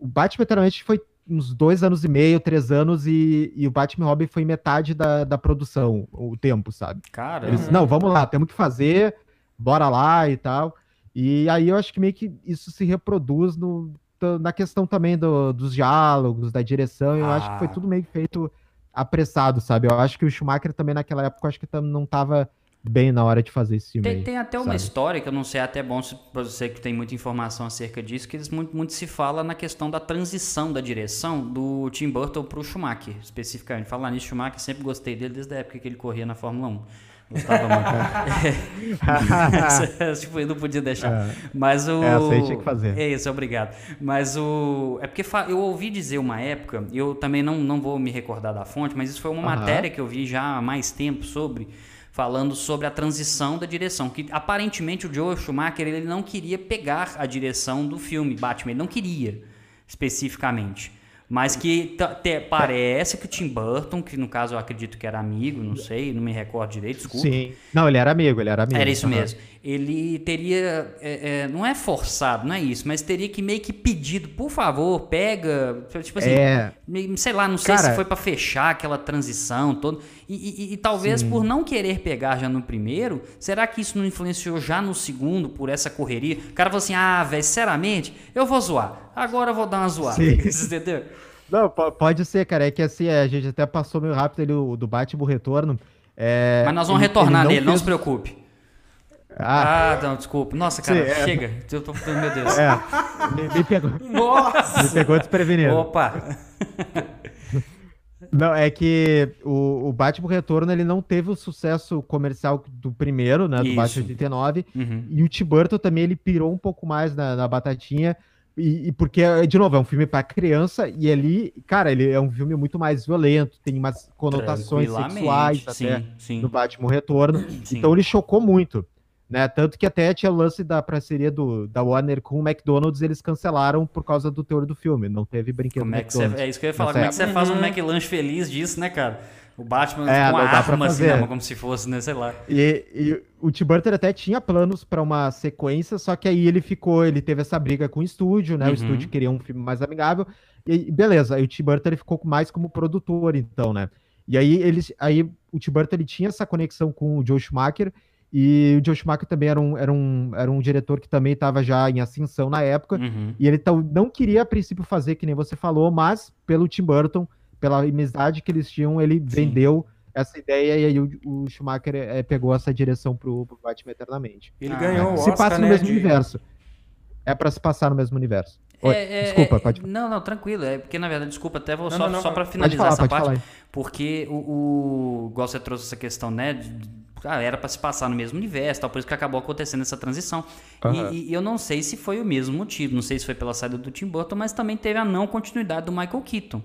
o Batman literalmente foi uns dois anos e meio, três anos, e, e o Batman Robin foi metade da, da produção, o tempo, sabe? Cara. Eles, não, vamos lá, temos que fazer, bora lá e tal. E aí eu acho que meio que isso se reproduz no, na questão também do, dos diálogos, da direção. Eu ah. acho que foi ah. tudo meio feito apressado, sabe? Eu acho que o Schumacher também naquela época acho que não estava bem na hora de fazer esse filme. Tem, aí, tem até sabe? uma história que eu não sei, é até bom para você que tem muita informação acerca disso, que eles, muito, muito se fala na questão da transição da direção do Tim Burton para o Schumacher, especificamente. Falar nisso, Schumacher sempre gostei dele desde a época que ele corria na Fórmula 1. Gostava muito. é, tipo, eu não podia deixar. É. Mas o. É, aí tinha que fazer. É isso, obrigado. Mas o. É porque eu ouvi dizer uma época, eu também não, não vou me recordar da fonte, mas isso foi uma matéria que eu vi já há mais tempo sobre. Falando sobre a transição da direção. Que aparentemente o Joe Schumacher ele não queria pegar a direção do filme Batman. Ele não queria especificamente. Mas que parece que o Tim Burton, que no caso eu acredito que era amigo, não sei, não me recordo direito, desculpa. Sim. Não, ele era amigo, ele era amigo. Era isso uhum. mesmo. Ele teria, é, é, não é forçado, não é isso, mas teria que meio que pedido, por favor, pega, tipo assim, é... sei lá, não sei Cara... se foi para fechar aquela transição toda. E, e, e talvez Sim. por não querer pegar já no primeiro, será que isso não influenciou já no segundo por essa correria? O cara falou assim: ah, velho, sinceramente, eu vou zoar. Agora eu vou dar uma zoada. Entendeu? Não, pode ser, cara. É que assim, a gente até passou meio rápido ali o, do Batman Retorno. É, Mas nós vamos ele, retornar ele nele, fez... não se preocupe. Ah, ah não, desculpa. Nossa, cara, Sim, é... chega. Eu tô, meu Deus. É, me, me pegou. Nossa! Me pegou desprevenido. Opa! Não, é que o, o Batman Retorno ele não teve o sucesso comercial do primeiro, né? Do Isso. Batman 89. Uhum. E o Tim Burton também ele pirou um pouco mais na, na batatinha. E, e, porque, de novo, é um filme para criança e ali, cara, ele é um filme muito mais violento, tem umas conotações sexuais até sim, sim. no Batman Retorno. Sim. Então ele chocou muito. Né? Tanto que até tinha o lance da parceria do, da Warner com o McDonald's, eles cancelaram por causa do teor do filme. Não teve brinquedo Como é, que cê, é isso que eu ia falar. Como é que você faz um uhum. McLanche feliz disso, né, cara? O Batman é, com uma arma assim, né, como se fosse, né, sei lá. E, e o Tim Burton até tinha planos para uma sequência, só que aí ele ficou, ele teve essa briga com o estúdio, né? Uhum. O estúdio queria um filme mais amigável. E beleza, aí o Tim Burton ele ficou mais como produtor, então, né? E aí eles, aí o Tim Burton ele tinha essa conexão com o Joe Schumacher e o Joe Schumacher também era um, era um, era um diretor que também estava já em ascensão na época. Uhum. E ele não queria, a princípio, fazer que nem você falou, mas pelo Tim Burton, pela amizade que eles tinham, ele Sim. vendeu essa ideia e aí o, o Schumacher é, pegou essa direção pro, pro Batman Eternamente. Ele ah, ganhou é. o Oscar, Se passa no né, mesmo de... universo. É para se passar no mesmo universo. Oi, é, é, desculpa, é, pode Não, não, tranquilo. É porque, na verdade, desculpa, até vou não, só, só para finalizar falar, essa parte. Falar. Porque o, o. Igual você trouxe essa questão, né? De, ah, era para se passar no mesmo universo, tal, por isso que acabou acontecendo essa transição. Uhum. E, e, eu não sei se foi o mesmo motivo, não sei se foi pela saída do Tim Burton, mas também teve a não continuidade do Michael Keaton.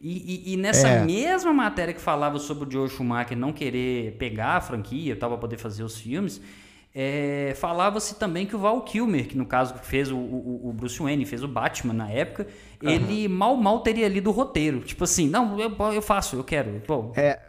E, e, e nessa é. mesma matéria que falava sobre o Joe Schumacher não querer pegar a franquia para poder fazer os filmes, é, falava-se também que o Val Kilmer, que no caso fez o, o, o, Bruce Wayne, fez o Batman na época, uhum. ele mal mal teria lido o roteiro. Tipo assim, não, eu, eu faço, eu quero. Pô. É,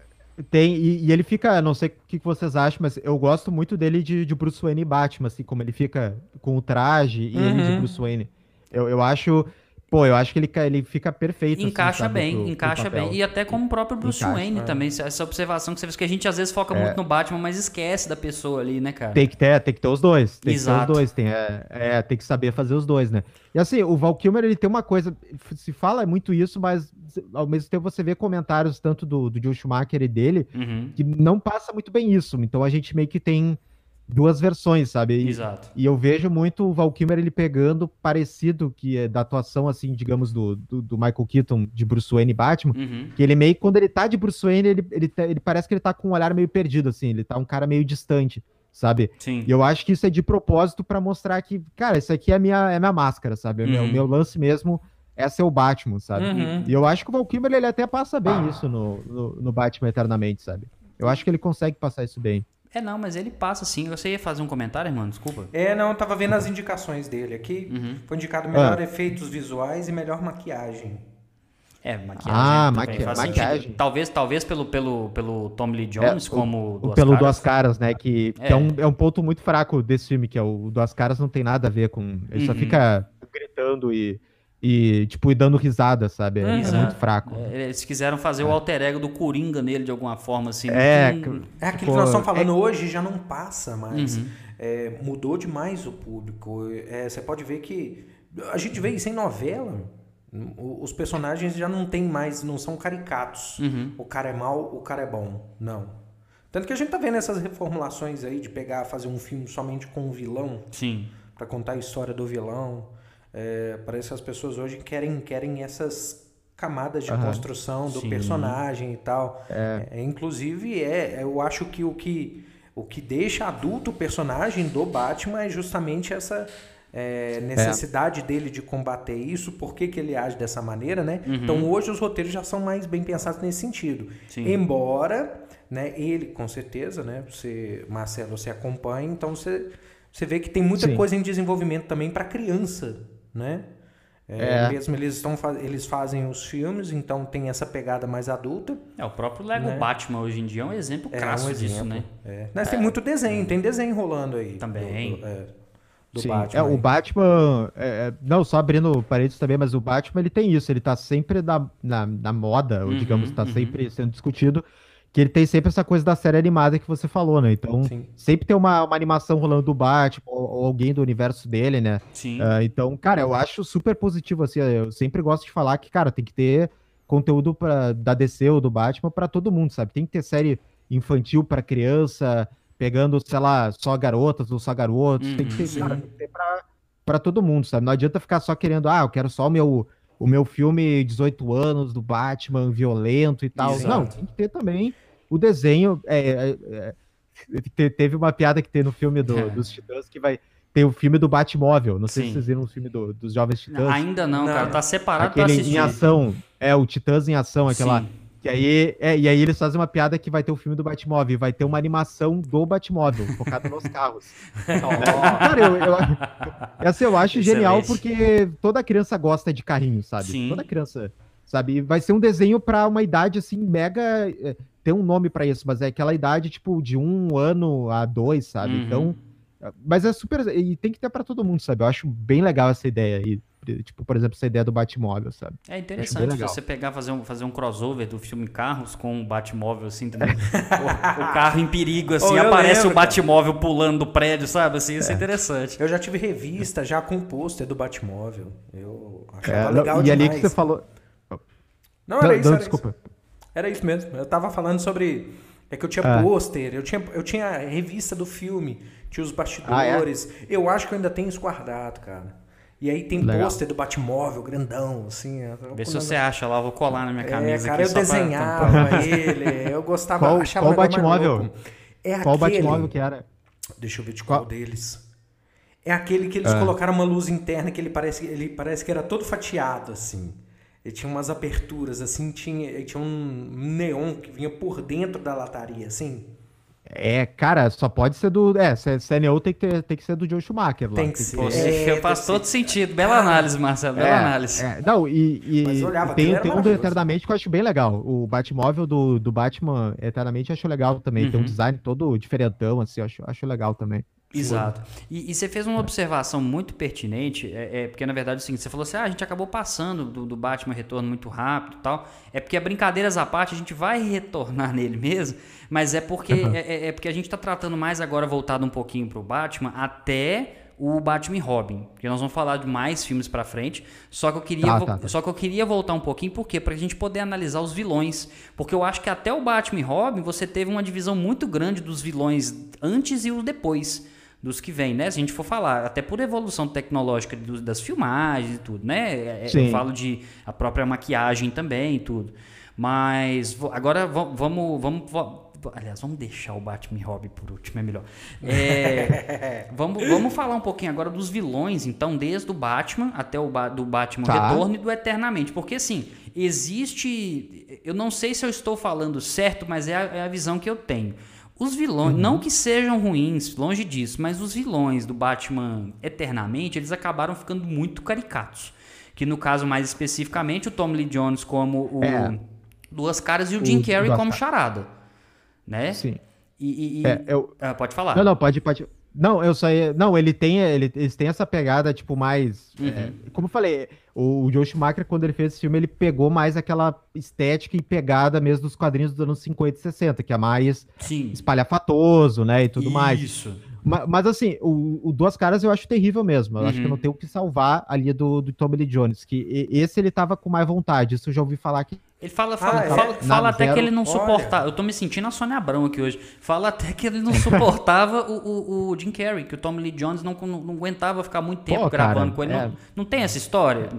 tem, e, e, ele fica, não sei o que vocês acham, mas eu gosto muito dele de, de Bruce Wayne e Batman, assim, como ele fica com o traje e uhum. ele de uhum. Bruce Wayne. Eu, eu acho Pô, eu acho que ele, ele fica perfeito. Assim, encaixa assim, bem, pro, encaixa pro bem. E até como o próprio Bruce encaixa, Wayne é. também. Essa observação que você fez, que a gente às vezes foca é. muito no Batman, mas esquece da pessoa ali, né, cara? Tem que ter, tem que ter os dois. Tem Exato. que ter os dois. Tem, é, é, tem que saber fazer os dois, né? E assim, o Val Kilmer, ele tem uma coisa. Se fala muito isso, mas ao mesmo tempo você vê comentários tanto do, do Joe Schumacher e dele, uhum. que não passa muito bem isso. Então a gente meio que tem duas versões, sabe? E, Exato. E eu vejo muito o Val Kilmer ele pegando parecido que é da atuação, assim, digamos, do, do, do Michael Keaton de Bruce Wayne e Batman, uhum. que ele meio, quando ele tá de Bruce Wayne, ele, ele, ele parece que ele tá com um olhar meio perdido, assim, ele tá um cara meio distante, sabe? Sim. E eu acho que isso é de propósito para mostrar que, cara, isso aqui é minha, é minha máscara, sabe? É uhum. O meu lance mesmo é ser o Batman, sabe? Uhum. E eu acho que o Val Kilmer, ele até passa bem isso no, no, no Batman Eternamente, sabe? Eu acho que ele consegue passar isso bem. É, não, mas ele passa sim. Você ia fazer um comentário, irmão? Desculpa. É, não, eu tava vendo as indicações dele aqui. Uhum. Foi indicado melhor ah. efeitos visuais e melhor maquiagem. É, maquiagem. Ah, maqui maquiagem. Talvez, talvez pelo, pelo, pelo Tom Lee Jones, é, como. O, duas pelo caras. Duas Caras, né? Que, é. que é. um, é um ponto muito fraco desse filme, que é o Duas Caras não tem nada a ver com. Ele uhum. só fica gritando e e, tipo, e dando risada, sabe? É, é muito fraco. É, eles quiseram fazer é. o alter ego do Coringa nele de alguma forma, assim. É, é aquilo que nós estamos falando é hoje já não passa mais. Uhum. É, mudou demais o público. É, você pode ver que a gente vê isso em novela. Os personagens já não tem mais, não são caricatos. Uhum. O cara é mal, o cara é bom. Não. Tanto que a gente tá vendo essas reformulações aí de pegar, fazer um filme somente com o vilão. Sim. Para contar a história do vilão. É, parece que as pessoas hoje querem, querem essas camadas de uhum. construção do Sim. personagem e tal. É. É, inclusive, é, eu acho que o que o que deixa adulto o personagem do Batman é justamente essa é, necessidade dele de combater isso, por que, que ele age dessa maneira, né? Uhum. Então hoje os roteiros já são mais bem pensados nesse sentido. Sim. Embora, né, ele com certeza, né, você, Marcelo, você acompanha, então você, você vê que tem muita Sim. coisa em desenvolvimento também para criança né? É, é. Mesmo eles, estão, eles fazem os filmes, então tem essa pegada mais adulta. É, o próprio Lego né? Batman hoje em dia é um exemplo é, clássico um exemplo, disso, né? É. Mas tem é. muito desenho, tem desenho rolando aí. Também. Do, do, do Sim, Batman. É, o Batman. É, não, só abrindo parênteses também, mas o Batman ele tem isso, ele tá sempre na, na, na moda, ou uhum, digamos, tá uhum. sempre sendo discutido que ele tem sempre essa coisa da série animada que você falou, né? Então, Sim. sempre tem uma, uma animação rolando do Batman ou, ou, alguém do universo dele, né? Sim. Uh, então, cara, eu acho super positivo, assim, eu sempre gosto de falar que, cara, tem que ter conteúdo pra, da DC ou do Batman para todo mundo, sabe? Tem que ter série infantil para criança, pegando, sei lá, só garotas ou só garotos, tem que ter, uhum. cara, tem que ter pra, pra todo mundo, sabe? Não adianta ficar só querendo, ah, eu quero só o meu o meu filme 18 anos do Batman violento e tal. Exato. Não, tem que ter também o desenho é, é, é, teve uma piada que tem no filme do, é. dos Titãs que vai ter o filme do Batmóvel. Não sei Sim. se vocês viram o filme do, dos Jovens Titãs. Ainda não, não, cara. Tá separado Aquele pra assistir. em ação. É, o Titãs em ação, aquela. Sim. Que aí, é, e aí eles fazem uma piada que vai ter o filme do Batmóvel, vai ter uma animação do Batmóvel, focada nos carros. oh. Cara, eu, eu, essa eu acho Excelente. genial porque toda criança gosta de carrinho, sabe? Sim. Toda criança, sabe? Vai ser um desenho para uma idade assim mega é, tem um nome para isso, mas é aquela idade tipo de um ano a dois, sabe? Uhum. Então, mas é super e tem que ter para todo mundo, sabe? Eu acho bem legal essa ideia aí. Tipo, por exemplo, essa ideia do Batmóvel, sabe? É interessante você pegar fazer um, fazer um crossover do filme Carros com o Batmóvel, assim, entendeu? o, o, carro em perigo, assim, oh, aparece lembro, o Batmóvel cara. pulando do prédio, sabe? Assim, isso é. é interessante. Eu já tive revista já com pôster do Batmóvel. Eu achava é, legal e demais. ali que você falou. Não, era não, isso. Não, era desculpa. Isso. Era isso mesmo. Eu tava falando sobre. É que eu tinha ah. pôster, eu tinha, eu tinha revista do filme, tinha os bastidores. Ah, é? Eu acho que eu ainda tenho isso guardado, cara. E aí tem pôster do Batmóvel, grandão, assim. Vê se você acha lá, vou colar na minha é, camisa. É, cara, eu desenhava pra... ele, eu gostava, qual, achava qual Batmóvel? É qual aquele... Batmóvel que era? Deixa eu ver de qual, qual deles. É aquele que eles ah. colocaram uma luz interna que ele parece, ele parece que era todo fatiado, assim. Ele tinha umas aberturas, assim, tinha, tinha um neon que vinha por dentro da lataria, assim. É, cara, só pode ser do. É, CNO tem que, ter, tem que ser do Joe Schumacher lá. Tem que ser. É, faz todo sentido. Bela análise, Marcelo. Bela é, análise. É, não, e, e tem, tem um do Eternamente que eu acho bem legal. O Batmóvel do, do Batman Eternamente eu acho legal também. Uhum. Tem um uhum. design todo diferentão, assim, eu acho, acho legal também. Exato. E, e, você fez uma observação muito pertinente, é, é, porque na verdade é o seguinte, você falou assim, ah, a gente acabou passando do, do Batman Retorno muito rápido e tal. É porque, brincadeiras à parte, a gente vai retornar nele mesmo, mas é porque, uhum. é, é, porque a gente está tratando mais agora voltado um pouquinho para o Batman até o Batman e Robin, porque nós vamos falar de mais filmes para frente. Só que eu queria, tá, tá, tá. só que eu queria voltar um pouquinho, por quê? Para a gente poder analisar os vilões, porque eu acho que até o Batman e Robin você teve uma divisão muito grande dos vilões antes e o depois dos que vêm, né? Se a gente for falar, até por evolução tecnológica do, das filmagens e tudo, né? É, é, Sim. Eu falo de a própria maquiagem também e tudo. Mas agora vamos, vamos, aliás, vamos deixar o Batman Hobby por último, é melhor. É, vamos, vamos falar um pouquinho agora dos vilões, então, desde o Batman até o ba do Batman tá. Retorno e do Eternamente. Porque, assim, existe. Eu não sei se eu estou falando certo, mas é a, é a visão que eu tenho. Os vilões, uhum. não que sejam ruins, longe disso, mas os vilões do Batman Eternamente, eles acabaram ficando muito caricatos. Que no caso, mais especificamente, o Tom Lee Jones como o é. Duas Caras e o, o Jim Carrey como Charada. Né? Sim. E, e, é, eu... Ah, pode falar. Não, não, pode, pode. Não, eu só ia... Não, ele tem, ele, eles têm essa pegada, tipo, mais. Uhum. É, como eu falei, o, o Joe Schumacher, quando ele fez esse filme, ele pegou mais aquela estética e pegada mesmo dos quadrinhos dos anos 50 e 60, que é mais Sim. espalhafatoso, né? E tudo Isso. mais. Isso. Mas, mas, assim, o, o, Duas Caras eu acho terrível mesmo. Eu uhum. acho que eu não uhum. tenho o que salvar ali do, do Tommy Lee Jones. Que esse ele tava com mais vontade. Isso eu já ouvi falar que. Ele fala, fala, ah, fala, é? fala até zero. que ele não suportava. Eu tô me sentindo a Sônia Abrão aqui hoje. Fala até que ele não suportava o, o, o, Jim Carrey, que o Tommy Lee Jones não, não, não aguentava ficar muito tempo Pô, gravando cara, com ele. É... Não, não tem essa história?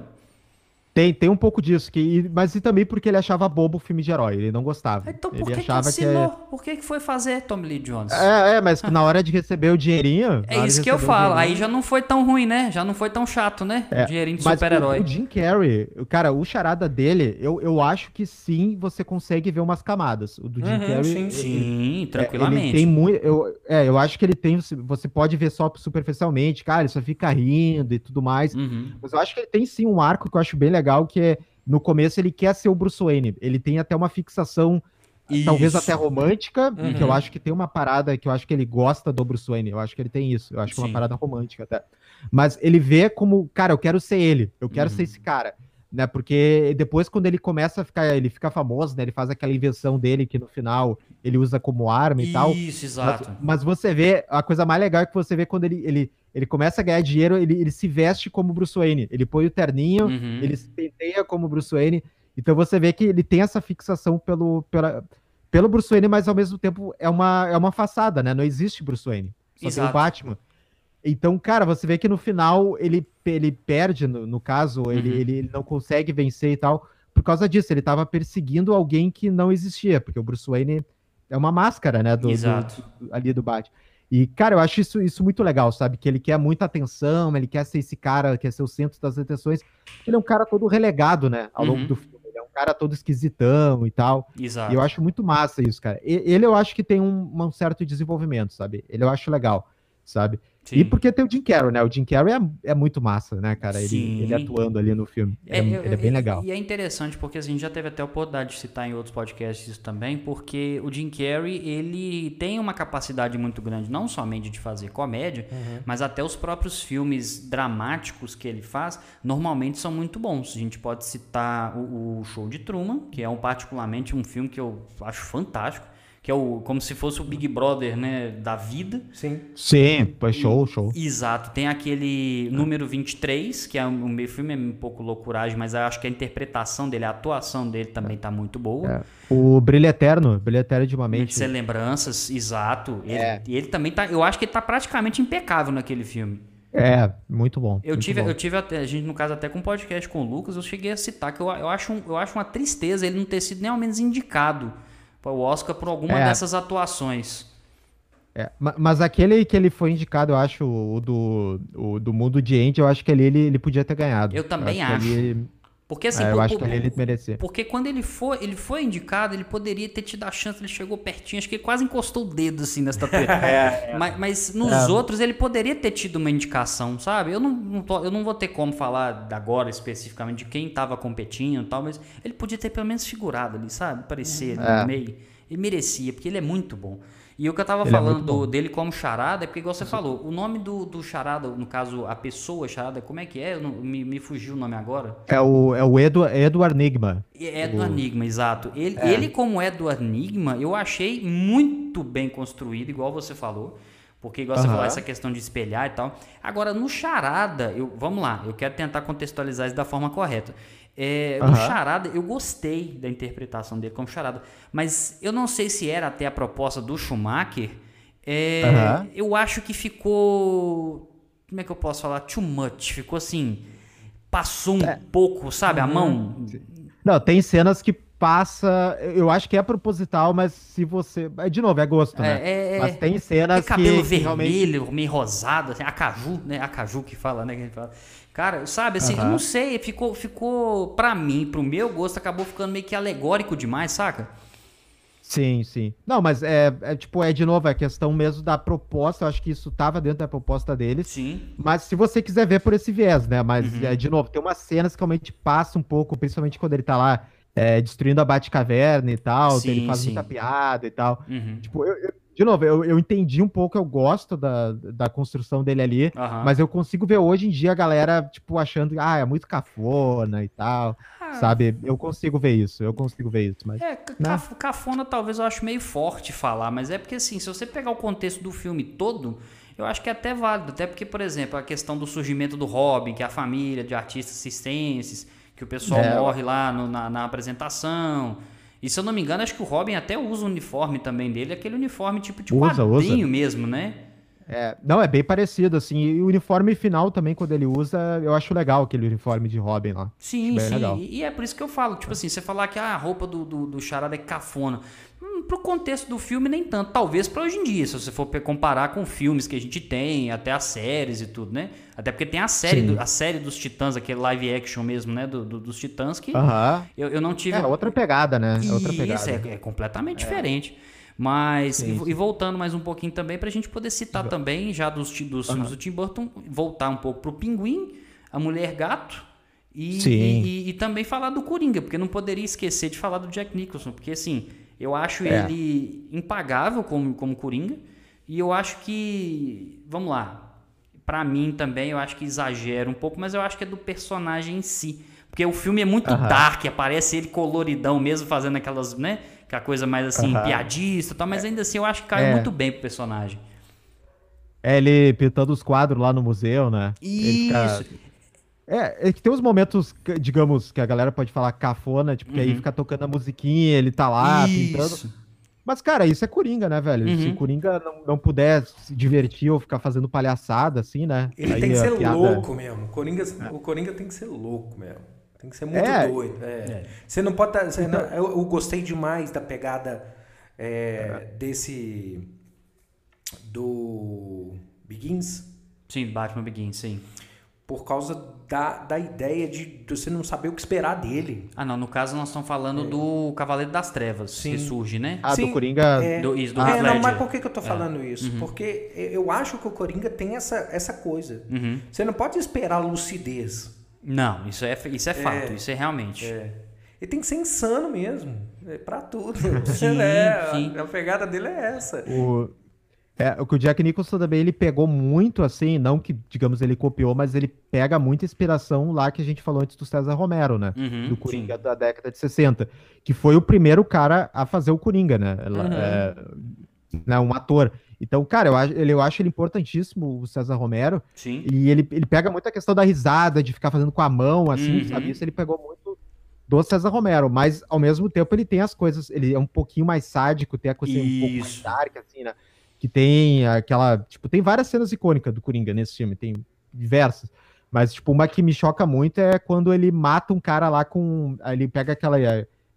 Tem, tem um pouco disso, que, mas e também porque ele achava bobo o filme de herói, ele não gostava. Então por ele que, achava que ensinou? Que é... Por que, que foi fazer Tom Lee Jones? É, é, mas na hora de receber o dinheirinho... É isso que eu falo, aí já não foi tão ruim, né? Já não foi tão chato, né? É, o dinheirinho de super-herói. O, o Jim Carrey, cara, o charada dele, eu, eu acho que sim, você consegue ver umas camadas. O do Jim uhum, Carrey... Sim, ele, sim é, tranquilamente. Ele tem muito... Eu, é, eu acho que ele tem... Você pode ver só superficialmente, cara, ele só fica rindo e tudo mais. Uhum. Mas eu acho que ele tem sim um arco que eu acho bem legal, que é no começo ele quer ser o Bruce Wayne. Ele tem até uma fixação, isso. talvez até romântica, uhum. que eu acho que tem uma parada que eu acho que ele gosta do Bruce Wayne. Eu acho que ele tem isso. Eu acho que é uma parada romântica até. Mas ele vê como, cara, eu quero ser ele. Eu quero uhum. ser esse cara. Né, porque depois, quando ele começa a ficar, ele fica famoso, né? Ele faz aquela invenção dele que no final ele usa como arma e isso, tal. Isso, exato. Mas, mas, você vê, a coisa mais legal é que você vê quando ele, ele ele começa a ganhar dinheiro, ele, ele se veste como Bruce Wayne. Ele põe o terninho, uhum. ele se penteia como Bruce Wayne. Então você vê que ele tem essa fixação pelo, pela, pelo Bruce Wayne, mas ao mesmo tempo é uma, é uma façada, né? Não existe Bruce Wayne. Só Exato. tem o Batman. Então, cara, você vê que no final ele, ele perde, no, no caso, uhum. ele, ele não consegue vencer e tal, por causa disso. Ele estava perseguindo alguém que não existia, porque o Bruce Wayne é uma máscara, né? Do, do, do ali do Batman. E, cara, eu acho isso, isso muito legal, sabe? Que ele quer muita atenção, ele quer ser esse cara, quer ser o centro das atenções. Ele é um cara todo relegado, né? Ao longo uhum. do filme. Ele é um cara todo esquisitão e tal. Exato. E eu acho muito massa isso, cara. Ele eu acho que tem um, um certo desenvolvimento, sabe? Ele eu acho legal, sabe? Sim. E porque tem o Jim Carrey, né? O Jim Carrey é, é muito massa, né, cara? Ele, ele atuando ali no filme. É, é, ele é bem legal. E é interessante porque a gente já teve até a oportunidade de citar em outros podcasts isso também, porque o Jim Carrey, ele tem uma capacidade muito grande, não somente de fazer comédia, uhum. mas até os próprios filmes dramáticos que ele faz, normalmente são muito bons. A gente pode citar o, o Show de Truman, que é um particularmente um filme que eu acho fantástico que é o, como se fosse o Big Brother, né, da vida. Sim. Sim, foi show, show. Exato. Tem aquele número 23, que é um, meio filme é um pouco loucuragem, mas eu acho que a interpretação dele, a atuação dele também tá muito boa. É. O Brilho Eterno, Brilho Eterno de uma mente. Sem lembranças, exato. Ele, é. ele também tá, eu acho que ele tá praticamente impecável naquele filme. É, muito bom. Eu muito tive, bom. eu tive até, a gente no caso até com um podcast com o Lucas, eu cheguei a citar que eu, eu, acho, um, eu acho uma tristeza ele não ter sido nem ao menos indicado o Oscar por alguma é. dessas atuações. É, mas aquele que ele foi indicado, eu acho, o do, o do Mundo de Andy, eu acho que ali ele, ele podia ter ganhado. Eu também eu acho. acho. Porque assim, é, eu por, acho que ele merecia. Porque quando ele foi, ele foi indicado, ele poderia ter tido a chance, ele chegou pertinho, acho que ele quase encostou o dedo assim na estatueta. é, é. Mas, mas, nos é. outros ele poderia ter tido uma indicação, sabe? Eu não, não tô, eu não vou ter como falar agora especificamente de quem estava competindo e tal, mas ele podia ter pelo menos figurado ali, sabe? Parecer no é. meio. Ele merecia, porque ele é muito bom. E o que eu tava ele é falando é dele como charada é porque, igual você Sim. falou, o nome do, do charada, no caso, a pessoa charada, como é que é? Não, me, me fugiu o nome agora. É o, é o Edward, Edward Nigma. É Edward o... Nigma, exato. Ele, é. ele, como Edward Nigma, eu achei muito bem construído, igual você falou. Porque, igual uhum. você falou, essa questão de espelhar e tal. Agora, no charada, eu, vamos lá, eu quero tentar contextualizar isso da forma correta. É, uhum. No Charada, eu gostei da interpretação dele como Charada, mas eu não sei se era até a proposta do Schumacher. É, uhum. Eu acho que ficou. Como é que eu posso falar? Too much. Ficou assim. Passou um é. pouco, sabe? Uhum. A mão. Não, tem cenas que passa. Eu acho que é proposital, mas se você. É, de novo, é gosto, né? É, é mas tem cenas que. cabelo que vermelho, realmente... meio rosado, assim, a caju, né? A caju que fala, né? Que a gente fala. Cara, sabe, assim, uhum. eu não sei, ficou, ficou, pra mim, pro meu gosto, acabou ficando meio que alegórico demais, saca? Sim, sim. Não, mas é, é tipo, é de novo, é questão mesmo da proposta, eu acho que isso tava dentro da proposta deles. Sim. Mas se você quiser ver por esse viés, né? Mas, uhum. é, de novo, tem umas cenas que realmente passa um pouco, principalmente quando ele tá lá é, destruindo a Batcaverna e tal, sim, ele faz sim. muita piada e tal. Uhum. Tipo, eu, eu de novo, eu, eu entendi um pouco, eu gosto da, da construção dele ali, uhum. mas eu consigo ver hoje em dia a galera, tipo, achando, ah, é muito cafona e tal, ah. sabe? Eu consigo ver isso, eu consigo ver isso, mas... É, né? cafona talvez eu acho meio forte falar, mas é porque, assim, se você pegar o contexto do filme todo, eu acho que é até válido, até porque, por exemplo, a questão do surgimento do Robin, que é a família de artistas cistenses, que o pessoal é. morre lá no, na, na apresentação... E se eu não me engano, acho que o Robin até usa o uniforme também dele, aquele uniforme tipo de usa, quadrinho usa. mesmo, né? É, não, é bem parecido, assim. E o uniforme final também, quando ele usa, eu acho legal aquele uniforme de Robin lá. Sim, sim. Legal. E é por isso que eu falo, tipo assim, você falar que ah, a roupa do, do, do Charada é cafona. Hum, pro contexto do filme, nem tanto. Talvez para hoje em dia, se você for comparar com filmes que a gente tem, até as séries e tudo, né? Até porque tem a série, do, a série dos Titãs, aquele live action mesmo, né? Do, do dos Titãs, que uh -huh. eu, eu não tive. É outra pegada, né? É outra pegada. Isso, é, é completamente é. diferente. Mas, sim, sim. E, voltando mais um pouquinho também, para a gente poder citar também, já dos, dos filmes do Tim Burton, voltar um pouco pro Pinguim, a Mulher Gato. E, e, e, e, também falar do Coringa, porque não poderia esquecer de falar do Jack Nicholson, porque assim, eu acho é. ele impagável como, como Coringa, e eu acho que, vamos lá, para mim também eu acho que exagera um pouco, mas eu acho que é do personagem em si. Porque o filme é muito uh -huh. dark, aparece ele coloridão mesmo, fazendo aquelas, né? Aquela coisa mais assim, uh -huh. piadista e tal, mas ainda assim eu acho que cai é. muito bem pro personagem. É ele pintando os quadros lá no museu, né? Isso. Fica... É, é que tem uns momentos, digamos, que a galera pode falar cafona, tipo, que aí uhum. fica tocando a musiquinha, ele tá lá isso. pintando. Mas, cara, isso é Coringa, né, velho? Uhum. Se o Coringa não, não puder se divertir ou ficar fazendo palhaçada, assim, né? Ele aí tem que ser piada... louco mesmo. O Coringa, é. o Coringa tem que ser louco mesmo. Tem que ser muito é. doido. É. é. Você não pode estar. Tá, então... eu, eu, gostei demais da pegada é, desse. Do. Begins? Sim, Batman Begins, sim. por causa da, da ideia de você não saber o que esperar dele. Ah, não. No caso, nós estamos falando é. do Cavaleiro das Trevas, Sim. que surge, né? Ah, Sim, do Coringa. É, do, isso, do ah, não, mas por que, que eu tô é. falando é. isso? Uhum. Porque eu acho que o Coringa tem essa, essa coisa. Uhum. Você não pode esperar lucidez. Não, isso é, isso é fato, isso é realmente. É. Ele tem que ser insano mesmo. É pra tudo. Sim, é, sim. A, a, pegada dele é essa. O, é, o que o Jack Nicholson também ele pegou muito assim, não que, digamos, ele copiou, mas ele pega muita inspiração lá que a gente falou antes do César Romero, né? Uhum, do Coringa sim. da década de 60. Que foi o primeiro cara a fazer o Coringa, né? Uhum. É, né um ator. Então, cara, eu acho, ele, eu acho ele importantíssimo, o César Romero. Sim. E ele, ele pega muito a questão da risada, de ficar fazendo com a mão, assim, uhum. sabe? Isso ele pegou muito do César Romero, mas ao mesmo tempo ele tem as coisas, ele é um pouquinho mais sádico, tem a coisa um pouco mais dark, assim, né? Que tem aquela. Tipo, tem várias cenas icônicas do Coringa nesse filme, tem diversas. Mas, tipo, uma que me choca muito é quando ele mata um cara lá com. Ele pega aquela,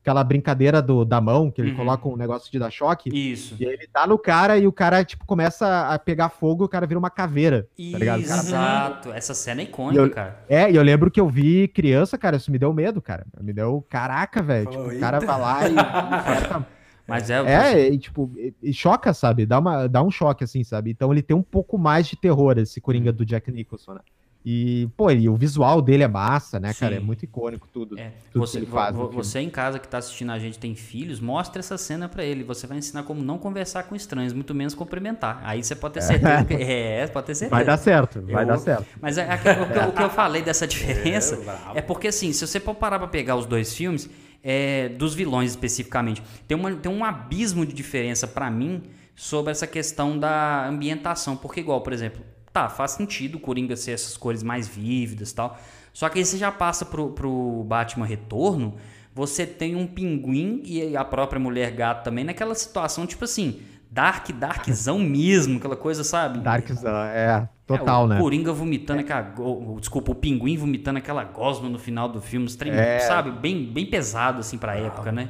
aquela brincadeira do, da mão, que ele uhum. coloca um negócio de dar choque. Isso. E ele tá no cara e o cara, tipo, começa a pegar fogo e o cara vira uma caveira. Tá ligado? Exato. Essa cena é icônica, eu, cara. É, e eu lembro que eu vi criança, cara, isso me deu medo, cara. Me deu. Caraca, velho. Tipo, o cara vai lá e. Mas é. É, e, tipo, e, choca, sabe? Dá, uma, dá um choque, assim, sabe? Então ele tem um pouco mais de terror, esse Coringa do Jack Nicholson, né? E, pô, e o visual dele é massa, né, Sim. cara? É muito icônico tudo. É. tudo você, que ele faz. Você em casa que tá assistindo a gente tem filhos, mostra essa cena para ele. Você vai ensinar como não conversar com estranhos, muito menos cumprimentar. Aí você pode ter certeza. Que, é, pode ter certeza. Vai dar certo, vai eu, dar certo. Mas é, é, o, que eu falei dessa diferença é, é porque, assim, se você for parar pra pegar os dois filmes é, dos vilões especificamente. Tem, uma, tem um abismo de diferença para mim sobre essa questão da ambientação. Porque, igual, por exemplo, tá, faz sentido o Coringa ser essas cores mais vívidas tal. Só que aí você já passa pro, pro Batman Retorno, você tem um pinguim e a própria mulher gato também naquela situação, tipo assim, dark, darkzão mesmo, aquela coisa, sabe? Darkzão, é. Total, é, o né? O Coringa vomitando é. aquela. Desculpa, o pinguim vomitando aquela gosma no final do filme. Trem, é. Sabe? Bem, bem pesado, assim, pra época, né?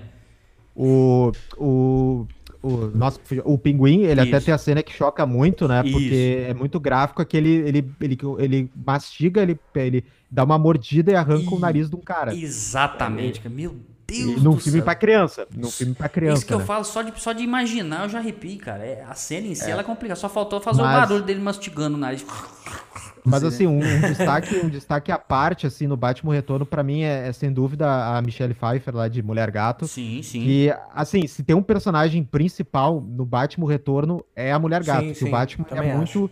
O. O. O, nossa, o pinguim, ele Isso. até tem a cena que choca muito, né? Isso. Porque é muito gráfico que ele, ele, ele, ele mastiga, ele, ele dá uma mordida e arranca e... o nariz de um cara. Exatamente, é, Meu Deus num filme para criança. Num filme para criança. Isso que né? eu falo, só de, só de imaginar eu já arrepio, cara. É, a cena em si é. ela é complicada. Só faltou fazer Mas... o barulho dele mastigando o nariz. Mas assim, um, um, destaque, um destaque à parte, assim, no Batman Retorno, para mim, é, é, sem dúvida a Michelle Pfeiffer, lá de Mulher Gato. Sim, sim. E, assim, se tem um personagem principal no Batman Retorno, é a Mulher Gato. Sim, que sim, o Batman é muito... Acho.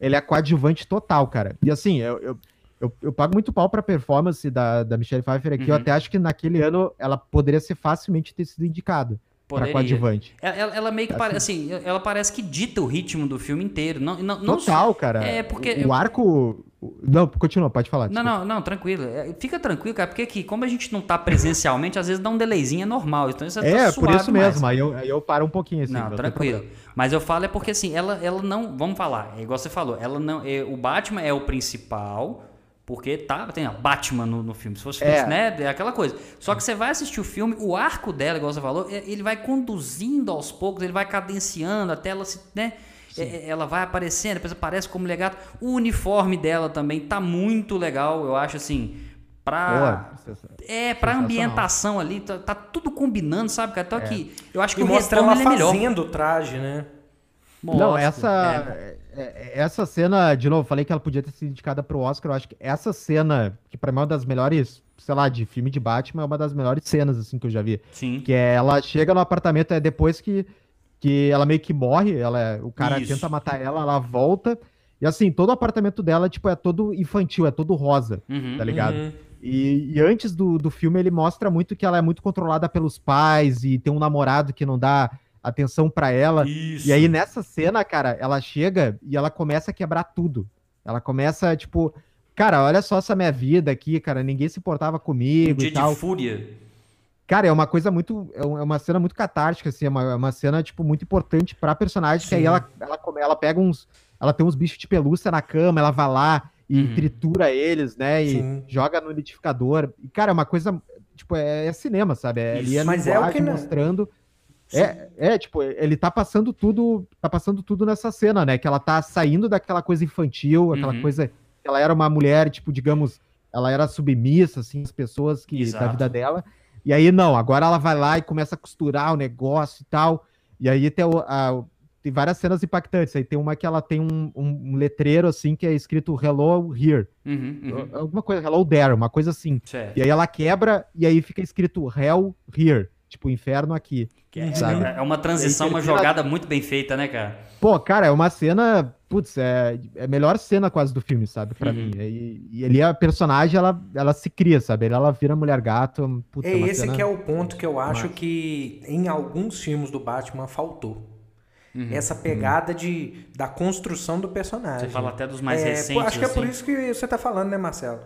Ele é coadjuvante total, cara. E assim, eu, eu eu, eu pago muito pau pra performance da, da Michelle Pfeiffer aqui. Uhum. Eu até acho que naquele ano ela poderia ser facilmente ter sido indicada. Poderia. Pra coadjuvante. Ela, ela meio que parece, assim, ela parece que dita o ritmo do filme inteiro. Não, não, Total, cara. É porque. O, o arco. Não, continua, pode falar. Não, não, não, tranquilo. É, fica tranquilo, cara, porque aqui, como a gente não tá presencialmente, às vezes dá um delayzinho é normal. Então isso é, tá por isso mesmo. Aí eu, aí eu paro um pouquinho assim. Não, tranquilo. Mas eu falo é porque assim, ela, ela não. Vamos falar, é igual você falou, ela não. É, o Batman é o principal. Porque tá, tem a Batman no, no filme. Se fosse, é. né? É aquela coisa. Só que você vai assistir o filme, o arco dela, igual você falou, é, ele vai conduzindo aos poucos, ele vai cadenciando até ela se. Né? É, é, ela vai aparecendo, depois aparece como legado. O uniforme dela também tá muito legal, eu acho assim. Pra, é, pra ambientação ali, tá, tá, tudo combinando, sabe, cara? Então aqui, eu acho que e o mostra ela é fazendo o traje, né? Mostra, Não, essa. É é, é, essa cena, de novo, falei que ela podia ter sido indicada pro Oscar. Eu acho que essa cena, que pra mim é uma das melhores, sei lá, de filme de Batman, é uma das melhores cenas, assim, que eu já vi. Sim. Que é ela chega no apartamento, é depois que, que ela meio que morre, ela, o cara Isso. tenta matar ela, ela volta. E assim, todo o apartamento dela, tipo, é todo infantil, é todo rosa, uhum, tá ligado? Uhum. E, e, antes do, do filme, ele mostra muito que ela é muito controlada pelos pais e tem um namorado que não dá atenção para ela. Isso. E aí nessa cena, cara, ela chega e ela começa a quebrar tudo. Ela começa, tipo, cara, olha só essa minha vida aqui, cara, ninguém se importava comigo um dia e tal. de fúria. Cara, é uma coisa muito. É, é uma cena muito catártica, assim, é uma, é uma cena, tipo, muito importante pra personagem, Sim. que aí ela, ela, ela pega uns. Ela tem uns bichos de pelúcia na cama, ela vai lá e uhum. tritura eles, né? E Sim. joga no liquidificador. E, cara, é uma coisa. Tipo, é, é cinema, sabe? É, ali é Mas é o que mostrando. É, é, tipo, ele tá passando tudo, tá passando tudo nessa cena, né? Que ela tá saindo daquela coisa infantil, aquela uhum. coisa que ela era uma mulher, tipo, digamos, ela era submissa, assim, as pessoas que Exato. da vida dela. E aí, não, agora ela vai lá e começa a costurar o negócio e tal. E aí tem, a, tem várias cenas impactantes. Aí tem uma que ela tem um, um, um letreiro, assim, que é escrito Hello Here. Uhum, uhum. Alguma coisa, Hello There, uma coisa assim. Certo. E aí ela quebra e aí fica escrito Hell Here. Tipo, inferno aqui. É, é, uma transição, uma jogada muito bem feita, né, cara? Pô, cara, é uma cena. Putz, é, é a melhor cena quase do filme, sabe? Pra uhum. mim. E, e ali a personagem, ela, ela se cria, sabe? Ela vira mulher gato. Putz, é, é esse cena... que é o ponto que eu acho que em alguns filmes do Batman faltou. Uhum. Essa pegada uhum. de, da construção do personagem. Você fala até dos mais é, recentes. Acho que é por assim. isso que você tá falando, né, Marcelo?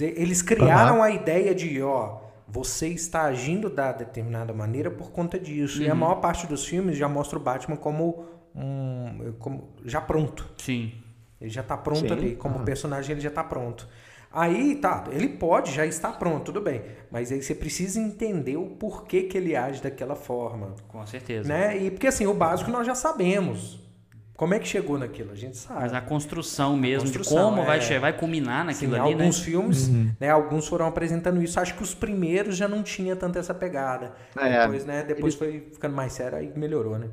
Eles criaram a ideia de, ó você está agindo da determinada maneira por conta disso. Uhum. E a uhum. maior parte dos filmes já mostra o Batman como um como já pronto. Sim. Ele já está pronto Sim. ali, como uhum. personagem ele já está pronto. Aí tá, ele pode já estar pronto, tudo bem. Mas aí você precisa entender o porquê que ele age daquela forma. Com certeza. Né? E porque assim, o básico nós já sabemos. Como é que chegou naquilo? A gente sabe. Mas a construção mesmo, a construção, de como é... vai, vai culminar naquilo Sim, ali, alguns né? Alguns filmes, uhum. né, alguns foram apresentando isso. Acho que os primeiros já não tinha tanto essa pegada. É, depois, né, depois foi ficando mais sério, aí melhorou, né?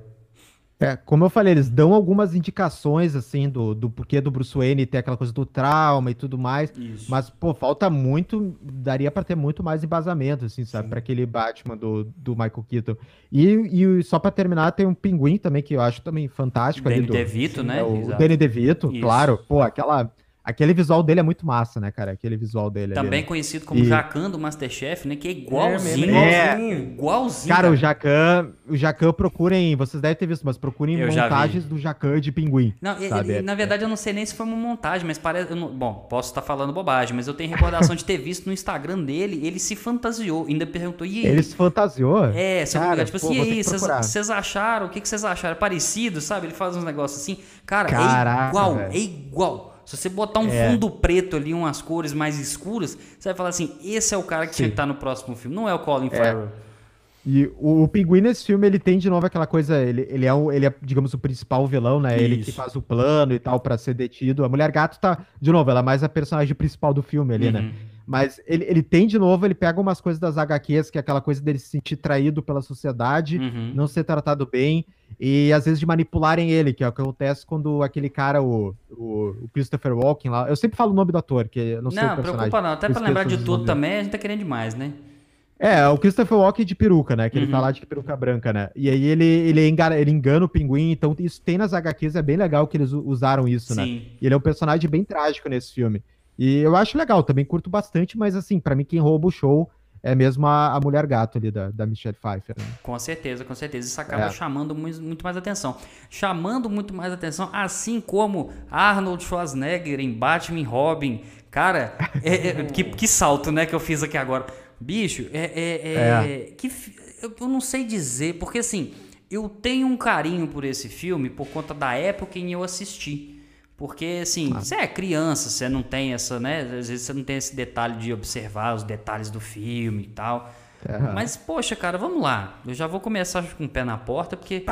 É, como eu falei, eles dão algumas indicações, assim, do, do porquê do Bruce Wayne ter aquela coisa do trauma e tudo mais. Isso. Mas, pô, falta muito, daria para ter muito mais embasamento, assim, sabe, para aquele Batman do, do Michael Keaton. E, e só para terminar, tem um pinguim também, que eu acho também fantástico. Danny DeVito, né? É, o Danny DeVito, Isso. claro. Pô, aquela Aquele visual dele é muito massa, né, cara? Aquele visual dele. Também ali, né? conhecido como e... Jacan do Masterchef, né? Que é igualzinho. É, igualzinho. igualzinho cara, cara, o Jacan, o Jacan procurem, vocês devem ter visto, mas procurem eu montagens do Jacan de pinguim. Não, ele, na verdade eu não sei nem se foi uma montagem, mas parece. Não, bom, posso estar falando bobagem, mas eu tenho recordação de ter visto no Instagram dele, ele se fantasiou. Ainda perguntou, e aí? Ele se fantasiou? É, se cara, tipo assim, e aí, vocês acharam? O que vocês acharam? É parecido, sabe? Ele faz uns negócios assim. Cara, é Caraca, é igual, véio. é igual. Se você botar um é. fundo preto ali, umas cores mais escuras, você vai falar assim: esse é o cara que Sim. tinha que estar no próximo filme, não é o Colin é. Farrell. E o, o Pinguim nesse filme, ele tem de novo aquela coisa, ele, ele, é, o, ele é, digamos, o principal vilão, né? Isso. Ele que faz o plano e tal para ser detido. A Mulher Gato tá, de novo, ela é mais a personagem principal do filme ali, né? uhum. né? Mas ele, ele tem de novo, ele pega umas coisas das HQs, que é aquela coisa dele se sentir traído pela sociedade, uhum. não ser tratado bem, e às vezes de manipularem ele, que é o que acontece quando aquele cara, o, o, o Christopher Walken lá. Eu sempre falo o nome do ator, que eu não sei não, personagem. Não, preocupa não, até pra lembrar de tudo também, a gente tá querendo demais, né? É, o Christopher Walken de peruca, né? Que uhum. ele tá lá de peruca branca, né? E aí ele, ele, engana, ele engana o pinguim, então isso tem nas HQs, é bem legal que eles usaram isso, né? Sim. né? E ele é um personagem bem trágico nesse filme. E eu acho legal, também curto bastante, mas assim, para mim quem rouba o show é mesmo a, a mulher gato ali da, da Michelle Pfeiffer. Né? Com certeza, com certeza. Isso acaba é. chamando muito, muito, mais atenção. Chamando muito mais atenção, assim como Arnold Schwarzenegger em Batman Robin. Cara, é, é, que, que salto, né, que eu fiz aqui agora. Bicho, é, é, é, é. que eu não sei dizer, porque assim, eu tenho um carinho por esse filme por conta da época em que eu assisti. Porque, assim, você é criança, você não tem essa, né? Às vezes você não tem esse detalhe de observar os detalhes do filme e tal. Uhum. Mas, poxa, cara, vamos lá. Eu já vou começar com o pé na porta, porque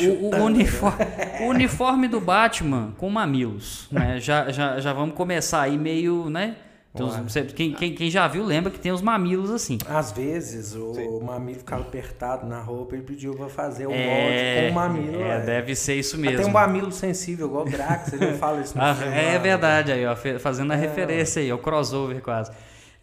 o, o, uniforme, o, uniforme, do Batman com mamilos, né? Já, já, já vamos começar aí meio, né? Então, você, quem, quem, quem, já viu lembra que tem os mamilos assim. Às vezes o Sim. mamilo ficava apertado na roupa e pediu pra fazer o é, molde com o mamilo. É, é, deve ser isso mesmo. Tem um mamilo sensível, igual o Drax, ele não fala isso no ah, filme, É verdade, aí, ó, fazendo a é. referência aí, o crossover quase.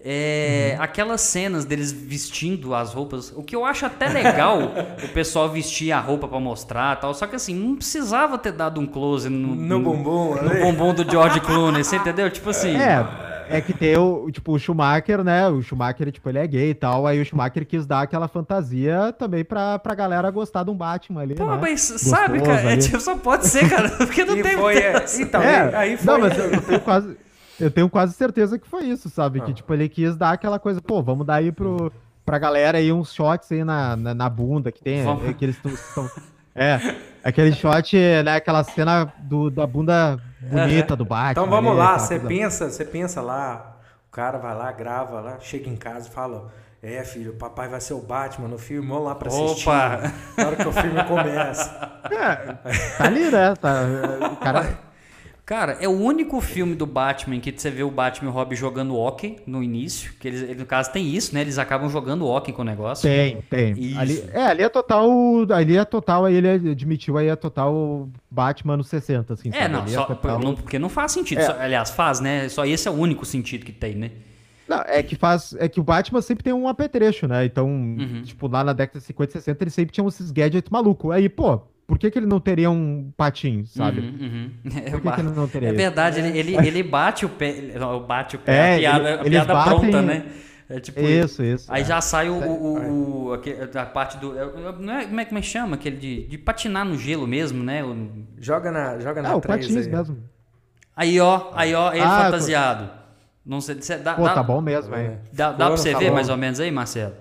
É, uhum. Aquelas cenas deles vestindo as roupas, o que eu acho até legal o pessoal vestir a roupa para mostrar tal, só que assim, não precisava ter dado um close no, no, no bumbum, no bumbum do George Clooney, você entendeu? Tipo assim. É. É que tem o, tipo, o Schumacher, né? O Schumacher, tipo, ele é gay e tal. Aí o Schumacher quis dar aquela fantasia também pra, pra galera gostar de um Batman ali. Pô, né? mas Gostoso sabe, cara? É, tipo, só pode ser, cara. Porque não e tem. Foi, é, então, é, aí foi. Não, mas eu, eu tenho quase. Eu tenho quase certeza que foi isso, sabe? Ah. Que, tipo, ele quis dar aquela coisa, pô, vamos dar aí pro, pra galera aí uns shots aí na, na, na bunda que tem. É, que eles estão. É, aquele shot, né? Aquela cena do, da bunda bonita do Batman. Então vamos ali, lá, você pensa, você pensa lá, o cara vai lá, grava lá, chega em casa e fala, é filho, o papai vai ser o Batman no filme, vamos lá pra assistir. Opa! Na hora que o filme começa. É, tá ali, né? Tá, o cara... Cara, é o único filme do Batman que você vê o Batman e o Robin jogando hockey no início. Que eles, ele, no caso tem isso, né? Eles acabam jogando hockey com o negócio. Tem, tem. Ali, é, ali é total. Ali é total, aí ele admitiu aí é total Batman nos 60, assim. É, não, é só, total... não, porque não faz sentido. É. Só, aliás, faz, né? Só esse é o único sentido que tem, né? Não, é que faz. É que o Batman sempre tem um apetrecho, né? Então, Uhum. tipo, lá na década de 50 e 60, ele sempre tinha esses gadgets malucos. Aí, pô, por que, que ele não teria um patinho, sabe? Uhum, uhum. É, Por que, que ele não teria é verdade, ele, ele, ele bate o pé. Bate o pé, É, a piada, ele- a piada batem- pronta, né? É tipo. Isso, isso. Aí é. já sai o, o, o- a parte do. é- Não é, como é que me chama? Aquele de, de patinar no gelo mesmo, né? O- Joga na, joga na Ah, o patins aí. mesmo. Aí, ó, aí, ó, ele Ah, fantasiado. Não sei, cê- dá, Pô, dá, tá bom mesmo, hein? Dá, dá pra você tá ver bom. mais ou menos aí, Marcelo?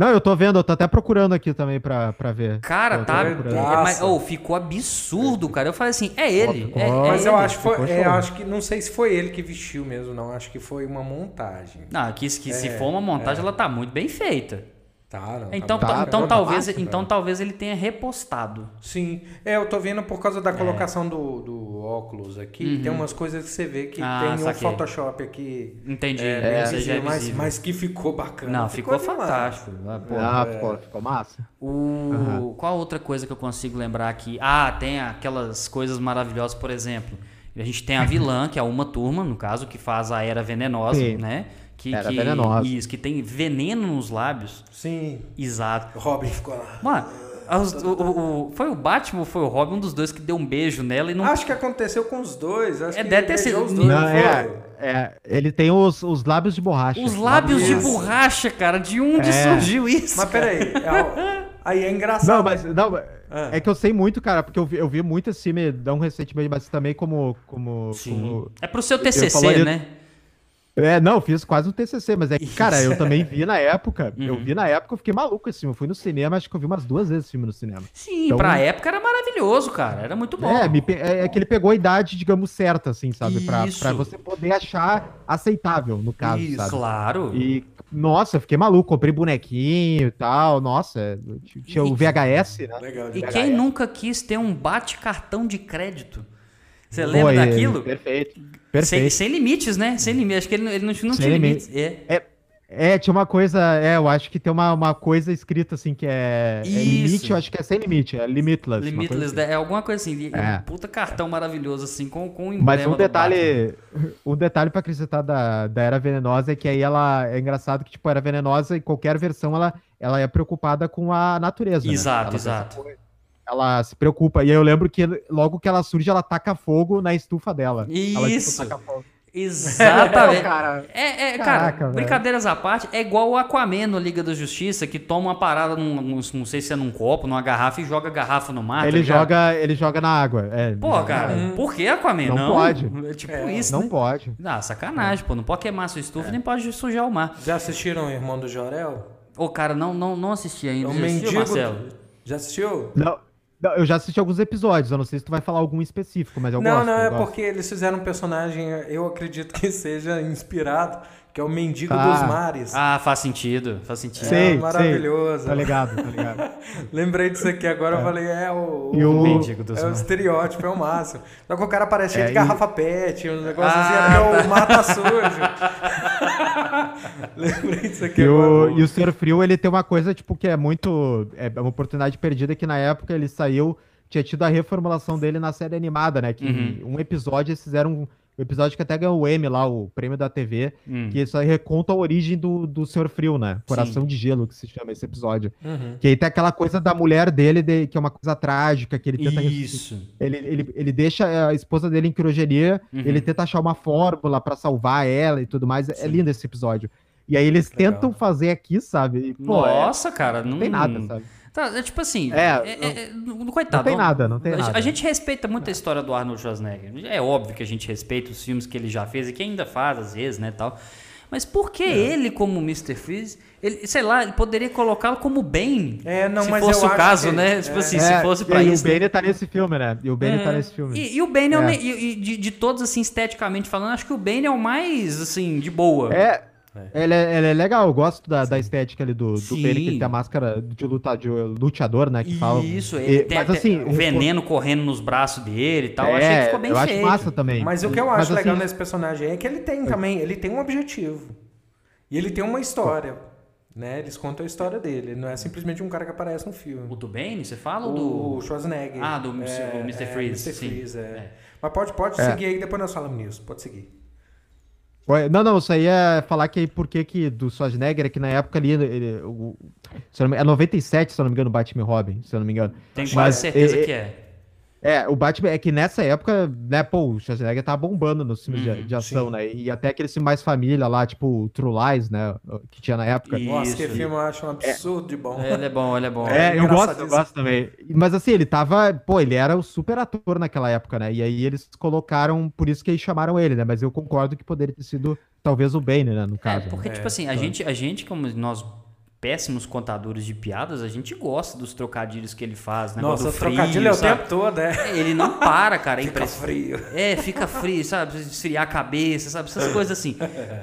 Não, eu tô vendo, eu tô até procurando aqui também pra, pra ver. Cara, tá. é, mas, oh, ficou absurdo, cara. Eu falei assim, é ele. ficou- é- é Mas eu ele. acho que foi. é, acho que não sei se foi ele que vestiu mesmo, não. Acho que foi uma montagem. Não, que, que se É, for uma montagem, ela tá muito bem feita. Tá, não, tá Então, bom. Tá, então, tá talvez, então talvez ele tenha repostado. Sim. É, eu tô vendo por causa É. da colocação do, do óculos aqui. Tem umas coisas que você vê que Uhum. Ah, tem um saquei. Photoshop aqui. Entendi. É, Esse bem já é mas, mas que ficou bacana. Não, ficou, demais. fantástico. Ah, pô. Ah, ficou, ficou massa. O... Qual outra coisa que eu consigo lembrar aqui? Ah, tem aquelas coisas maravilhosas, por exemplo. A gente tem a vilã, que é uma turma, no caso, que faz a Era Venenosa, Sim. né? Que, Era que, Venenosa. Isso, que tem veneno nos lábios. Sim. Exato. Robin ficou lá. Mano, os- o- o- o- foi o Batman ou foi o Robin, um dos dois que deu um beijo nela e não. Acho que aconteceu com os dois. Acho É, que deve ter sido- os dois. Não, não é, foi? é, ele tem os, os lábios de borracha. Os lábios de borracha, cara, de onde É. surgiu isso? Mas peraí. é, aí é engraçado. Não, mas não, Ah. é que eu sei muito, cara, porque eu vi, eu vi muito esse filme não recentemente, mas também como. como, como- É pro seu Eu TCC, falaria- né? É, não, eu fiz quase um TCC, mas é que, cara, eu também vi na época. Eu Uhum. vi na época, eu fiquei maluco esse filme. Eu fui no cinema, acho que eu vi umas duas vezes esse filme no cinema. Sim, Então- pra época era maravilhoso, cara. Era muito bom. É, me é, é que ele pegou a idade, digamos, certa, assim, sabe? Pra, Isso. pra você poder achar aceitável, no caso, Isso, sabe? Claro. E, nossa, eu fiquei maluco, comprei bonequinho e tal, nossa, tinha o VHS, né? Legal. E legal. quem nunca quis ter um bate-cartão de crédito? Você lembra é, daquilo? Perfeito. Sem, Perfeito. sem limites, né? Sem limites. Acho que ele, não- ele não, não Sem tinha limites. É. É, tinha uma coisa, é, eu acho que tem uma, uma coisa escrita assim que é, é limite, eu acho que é sem limite, é limitless. Limitless, assim. é alguma coisa assim. É. Um puta cartão maravilhoso, assim, com, com o emblema Mas um detalhe, um detalhe para acrescentar da, da Era Venenosa é que aí ela é engraçado que tipo Era Venenosa em qualquer versão ela, ela é preocupada com a natureza. né? Exato, Ela- exato. Ela se preocupa. E aí eu lembro que logo que ela surge, ela taca fogo na estufa dela. Ela, tipo, Isso. taca fogo. Exatamente. cara. É, é, Caraca, cara, velho. brincadeiras à parte, é igual o Aquaman no Liga da Justiça, que toma uma parada, num, num- não sei se é num copo, numa garrafa, e joga a garrafa no mar. tá ele, ligado? joga, ele joga na água. É, Pô, joga cara, água. por que Aquaman? Não Não, pode. É tipo É, isso, Não né? pode. Ah, sacanagem, pô. Não pode queimar sua estufa, É. nem pode sujar o mar. Já assistiram o Irmão do Jorel? Ô, cara, não, não, não assisti ainda. É o Já assistiu, mendigo. Marcelo? Já assistiu? Não, eu já assisti alguns episódios, eu não sei se tu vai falar algum específico, mas eu não, gosto. não, eu é gosto. porque eles fizeram um personagem, eu acredito que seja inspirado, que é o Mendigo Ah. dos Mares. Ah, faz sentido, faz sentido. Sei, maravilhoso. sei. Tá ligado, tá ligado. Lembrei disso aqui agora, eu falei, é o, E o- Mendigo dos é o Mares. estereótipo, é o máximo. Só que o cara parece cheio É, de e- garrafa pet, um negócio Ah, assim, é porque tá. o mar tá sujo. Lembrei disso aqui E agora. o, e o Ser Frio, ele tem uma coisa, tipo, que é muito. É uma oportunidade perdida que na época ele saiu. Tinha tido a reformulação dele na série animada, né? Que Uhum. um episódio, eles fizeram um episódio que até ganhou o M lá, o prêmio da TV, Hum. que isso aí reconta a origem do, do Senhor Frio, né? Coração de Gelo, que se chama esse episódio. Uhum. Que aí tem aquela coisa da mulher dele, de- que é uma coisa trágica, que ele tenta Isso. Ele, ele, ele deixa a esposa dele em criogenia, Uhum. ele tenta achar uma fórmula pra salvar ela e tudo mais. É lindo esse episódio. E aí eles Legal. tentam fazer aqui, sabe? E, pô, é- Nossa, cara, não, não tem nada, sabe? Tá, é tipo assim, É, é, é, é, não- coitado. não tem nada, não tem a, nada. A gente respeita muito a história do Arnold Schwarzenegger. É óbvio que a gente respeita os filmes que ele já fez e que ainda faz às vezes, né, tal. Mas por que ele como Mr. Freeze, ele, sei lá, ele poderia colocá-lo como Bane? É, não, se mas fosse eu o acho caso, que- né? Tipo é. assim, É, se fosse e pra aí isso. O Bane tá nesse filme, né? E o Bane É. tá nesse filme. E, e o Bane é, o É. me- e- e de, de todos, assim, esteticamente falando, acho que o Bane é o mais, assim, de boa. É, É. Ele, é, ele é legal, eu gosto da, da estética ali do, do Benny, que ele tem a máscara de, luta, de luteador, né? Que fala. Isso, ele e, tem mas, assim, o veneno correndo nos braços dele e tal. É, eu achei que ficou bem eu feito. acho massa também. Mas o que eu acho mas, legal assim, nesse personagem é que ele tem também, ele tem um objetivo. E ele tem uma história. Né? Eles contam a história dele. Não é simplesmente um cara que aparece no filme. O do Bane, você fala? O, do... Schwarzenegger. Ah, do é, Mr. Freeze. É, Mr. Freeze, é. é. Mas pode, pode é. seguir aí, depois nós falamos nisso. Pode seguir. Não, não, isso aí é falar que por que que do Schwarzenegger, é que na época ali, ele, o, é 97, se eu não me engano, Batman Robin, se eu não me engano. Tenho quase certeza que é. É, o Batman é que nessa época, né, pô, o Schwarzenegger tava bombando nos filmes de, uhum, de, ação, sim. né? E até aquele filme mais família lá, tipo True Lies, né? Que tinha na época. Isso. Nossa, que filme eu acho um absurdo é. de bom. É, ele é bom, ele é bom. É, é eu gosto, eu gosto também. Mas assim, ele tava, pô, ele era o super ator naquela época, né? E aí eles colocaram, por isso que eles chamaram ele, né? Mas eu concordo que poderia ter sido talvez o Bane, né, no caso. É, porque, né? tipo assim, a, gente, a gente, como nós péssimos contadores de piadas, a gente gosta dos trocadilhos que ele faz, né? Nossa, frio, trocadilho é o tempo todo, é. é. Ele não para, cara. É fica frio. É, fica frio, sabe? Esfriar a cabeça, sabe? Essas coisas assim.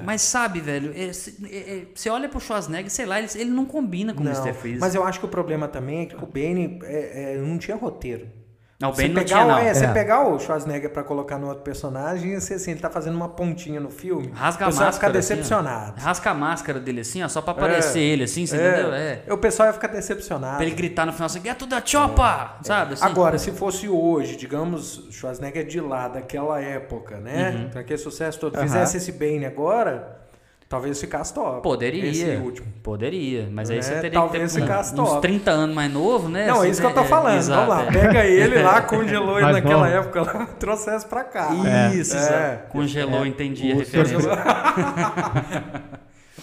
Mas sabe, velho, é, é, você olha pro Schwarzenegger, sei lá, ele, ele não combina com o Mr. Freeze. Mas eu acho que o problema também é que o Bane é, não tinha roteiro. Não, o Ben não tinha, não. É, Você é. pegar o Schwarzenegger pra colocar no outro personagem, você, assim, ele tá fazendo uma pontinha no filme. Rasga a máscara. ficar decepcionado. Assim, rasga a máscara dele assim, ó, só pra aparecer é. ele, assim, você é. entendeu? É. O pessoal ia ficar decepcionado. Pra ele gritar no final assim, é tudo da chopa, é. sabe? Assim. Agora, se fosse hoje, digamos, Schwarzenegger de lá, daquela época, né? Uhum. Então, aquele sucesso todo, uhum. fizesse esse Bane agora Talvez ficasse top. Poderia. Esse último. Poderia. Mas aí é, você teria talvez que ter ficasse uns top. 30 anos mais novo, né? Não, é isso que eu tô é, falando. É, Vamos lá, pega ele lá, congelou ele naquela bom. época, lá, trouxe pra cá. Isso, é. Congelou, entendi o a referência.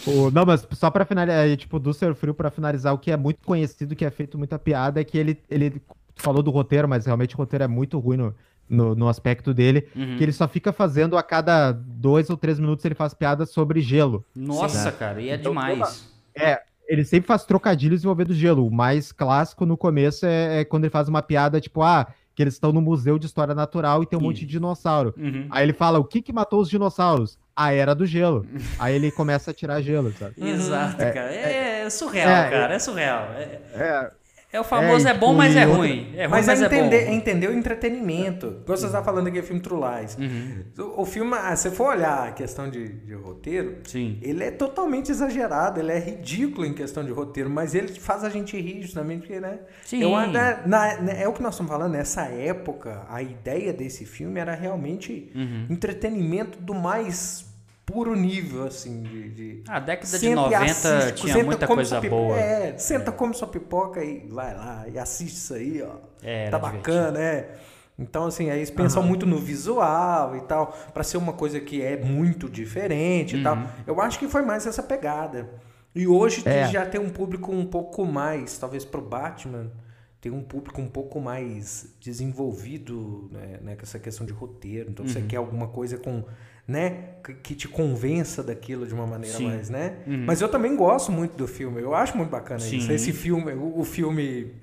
o, não, mas só pra finalizar, tipo, do Ser Frio, pra finalizar, o que é muito conhecido, que é feito muita piada, é que ele, ele falou do roteiro, mas realmente o roteiro é muito ruim no, no, no aspecto dele, uhum. que ele só fica fazendo a cada dois ou três minutos ele faz piada sobre gelo. Nossa, né? cara, e é então, demais. É, ele sempre faz trocadilhos envolvendo gelo. O mais clássico no começo é, é quando ele faz uma piada tipo, ah, que eles estão no Museu de História Natural e tem um monte de dinossauro. Uhum. Aí ele fala, o que que matou os dinossauros? A era do gelo. Aí ele começa a tirar gelo, sabe? Exato, é, cara. É, é surreal, é, cara. É surreal. É, é é o famoso é, é bom, mas é ruim. É ruim, mas, mas é, entender, é, entender o entretenimento. Você está falando aqui, filme True Lies. Uhum. O, o, filme, ah, se for olhar a questão de, de, roteiro, Sim. ele é totalmente exagerado, ele é ridículo em questão de roteiro, mas ele faz a gente rir justamente porque, né? Sim. Eu, na, na, né, é o que nós estamos falando, nessa época, a ideia desse filme era realmente uhum. entretenimento do mais puro nível, assim, de... de... A década de 90 assiste, tinha muita coisa boa. É, senta, é. come sua pipoca e vai lá e assiste isso aí, ó. É, tá bacana, é. Então, assim, aí eles pensam uhum. muito no visual e tal, para ser uma coisa que é muito diferente uhum. e tal. Uhum. Eu acho que foi mais essa pegada. E hoje é. já tem um público um pouco mais, talvez pro Batman, tem um público um pouco mais desenvolvido né, né com essa questão de roteiro. Então, uhum. você quer alguma coisa com né, que te convença daquilo de uma maneira Sim. mais, né? Uhum. Mas eu também gosto muito do filme. Eu acho muito bacana Sim. isso. Esse filme, o, o filme,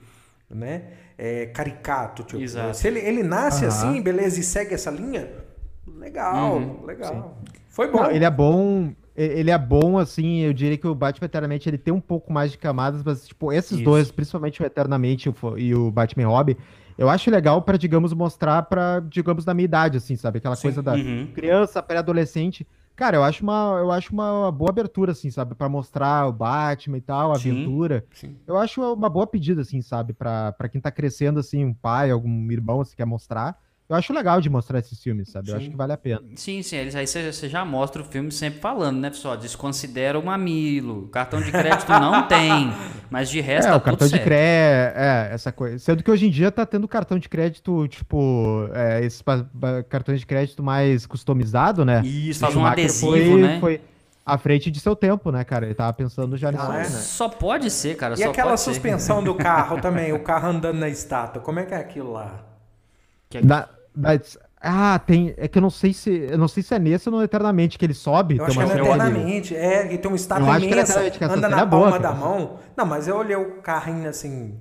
né, é caricato, tipo. Exato. Se ele, ele nasce uhum. assim, beleza, e segue essa linha, legal, uhum. legal. Sim. Foi bom. Não, ele é bom, ele é bom, assim, eu diria que o Batman Eternamente ele tem um pouco mais de camadas, mas, tipo, esses Isso. dois, principalmente o Eternamente e o Batman Robin, eu acho legal para, digamos, mostrar para, digamos, da minha idade, assim, sabe? Aquela Sim. coisa da uhum. criança, pré-adolescente. Cara, eu acho uma, eu acho uma boa abertura, assim, sabe? para mostrar o Batman e tal, a Sim. aventura. Sim. Eu acho uma boa pedida, assim, sabe? para quem tá crescendo, assim, um pai, algum irmão, assim, quer mostrar. Eu acho legal de mostrar esses filmes, sabe? Sim. Eu acho que vale a pena. Sim, sim. Aí você já mostra o filme sempre falando, né, pessoal? Desconsidera o mamilo. Cartão de crédito não tem. Mas de resto, é, tá o cartão de crédito. É, essa coisa. Sendo que hoje em dia tá tendo cartão de crédito, tipo, é, esse cartões de crédito mais customizado, né? Isso, faz um adesivo, foi, né? Foi, à frente de seu tempo, né, cara? Ele tava pensando já nisso ah, né? Só pode ser, cara. E aquela suspensão ser. do carro também, o carro andando na estátua, como é que é aquilo lá? Que é... Da, ah, tem. É que eu não sei se. Eu não sei se é nesse ou no Eternamente que ele sobe. Eu acho que é Eternamente. É, e tem um estátua imensa. Que anda na é palma boa, da mão. Não, mas eu olhei o carrinho assim.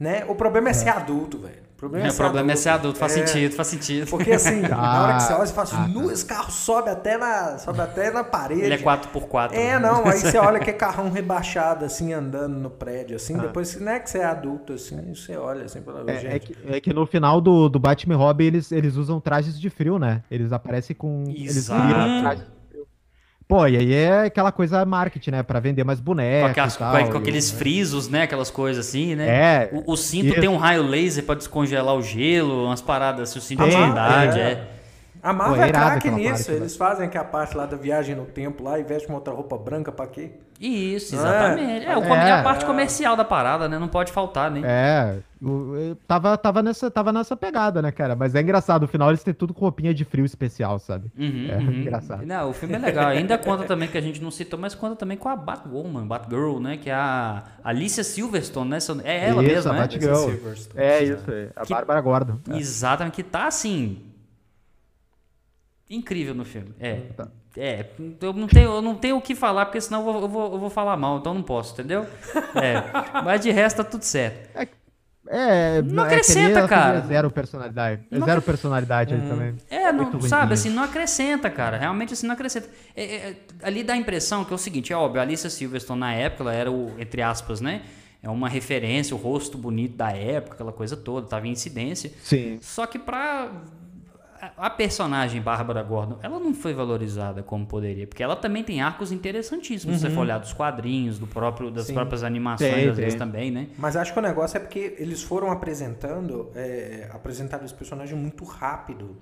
Né? O problema é, é. ser adulto, velho. O problema é, é, ser, problema adulto. é ser adulto. Faz é, sentido, faz sentido. Porque assim, ah, na hora que você olha, você fala assim, ah, nu, esse carro sobe até, na, sobe até na parede. Ele é 4x4. É, não, aí você olha que é carrão rebaixado, assim, andando no prédio, assim, ah. depois, não é que você é adulto, assim, você olha assim pela é, é, que, é que no final do, do Batman Robin, eles, eles usam trajes de frio, né? Eles aparecem com... Exato. Eles viram trajes Pô, e aí é aquela coisa marketing, né? Pra vender mais bonecos. Com, aquelas, tal, com aqueles frisos, né? Aquelas coisas assim, né? É. O, o cinto tem um raio laser pra descongelar o gelo, umas paradas assim, o cinto de verdade, é. é. A Marvel Pô, é, é craque nisso. Né? Eles fazem que a parte lá da viagem no tempo lá e veste uma outra roupa branca pra quê? Isso, exatamente. É, é, o, é, a parte comercial da parada, né? Não pode faltar, né? É. tava, tava, nessa, tava nessa pegada, né, cara? Mas é engraçado, no final eles têm tudo com roupinha de frio especial, sabe? Uhum, é uhum. engraçado. Não, o filme é legal. Ainda conta também que a gente não citou, mas conta também com a Batwoman, Batgirl, né? Que é a Alicia Silverstone, né? É ela isso, mesma, a né? Batgirl. É isso, é. a que, Bárbara Gordon. É. Exatamente, que tá assim incrível no filme. É. Tá. É, eu não tenho, eu não tenho o que falar, porque senão eu vou, eu vou, eu vou falar mal, então não posso, entendeu? É. Mas de resto tá tudo certo. É, é não é acrescenta, é cara. zero personalidade. É zero personalidade hum. ali também. É, não, sabe, assim, não acrescenta, cara. Realmente assim, não acrescenta. É, é, ali dá a impressão que é o seguinte, é óbvio, a Alicia Silverstone na época, ela era o, entre aspas, né? É uma referência, o rosto bonito da época, aquela coisa toda, tava em incidência. Sim. Só que pra a personagem Bárbara Gordon, ela não foi valorizada como poderia, porque ela também tem arcos interessantíssimos. Uhum. Se você for olhar dos quadrinhos, do próprio, das Sim. próprias animações, tem, às tem. vezes também, né? Mas acho que o negócio é porque eles foram apresentando, é, apresentaram esse personagem muito rápido.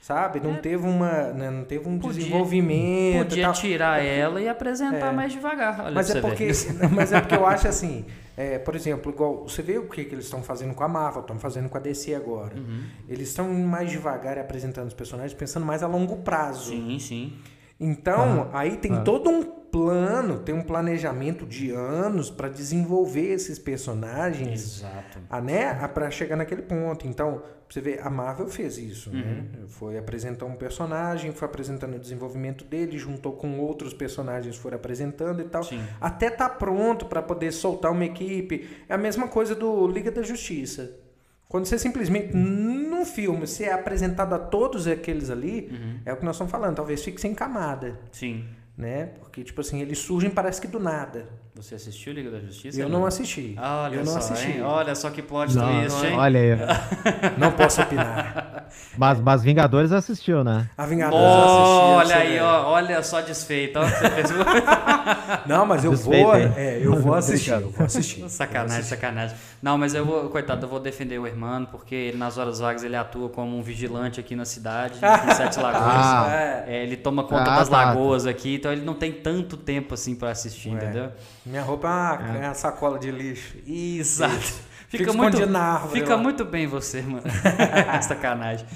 Sabe? Não é. teve uma, né, não teve um podia, desenvolvimento. Podia tirar é ela e apresentar é. mais devagar. Olha mas é porque, mas é porque eu acho assim, é, por exemplo, igual você vê o que, que eles estão fazendo com a Marvel, estão fazendo com a DC agora. Uhum. Eles estão mais devagar apresentando os personagens, pensando mais a longo prazo. Sim, sim. Então, ah, aí tem ah. todo um plano, tem um planejamento de anos para desenvolver esses personagens, Exato. A, né, para chegar naquele ponto. Então, você vê, a Marvel fez isso, né? uhum. né? Foi apresentar um personagem, foi apresentando o desenvolvimento dele, juntou com outros personagens, foram apresentando e tal, Sim. até tá pronto para poder soltar uma equipe. É a mesma coisa do Liga da Justiça. Quando você simplesmente, num filme, você é apresentado a todos aqueles ali, uhum. é o que nós estamos falando, talvez fique sem camada. Sim né? Porque, tipo assim, eles surgem parece que do nada. Você assistiu Liga da Justiça? Eu não, assisti. Olha eu não só, assisti. Hein? Olha só que plot não, twist, hein? Olha aí. não posso opinar. Mas, mas Vingadores assistiu, né? A Vingadores oh, assisti. Olha aí, ó, olha só desfeito. Ó, você fez... não, mas eu desfeito, vou, é, eu vou assistir, eu vou assistir. Sacanagem, vou assistir. sacanagem. Não, mas eu vou, coitado, eu vou defender o irmão, porque ele, nas horas vagas ele atua como um vigilante aqui na cidade, em Sete Lagoas. Ah, é. ele toma conta ah, das tá. lagoas aqui, então ele não tem tanto tempo assim para assistir, Ué. entendeu? Minha roupa é uma, é uma sacola de lixo. Exato. Fica, fica muito, na árvore, fica muito bem você, mano. Sacanagem.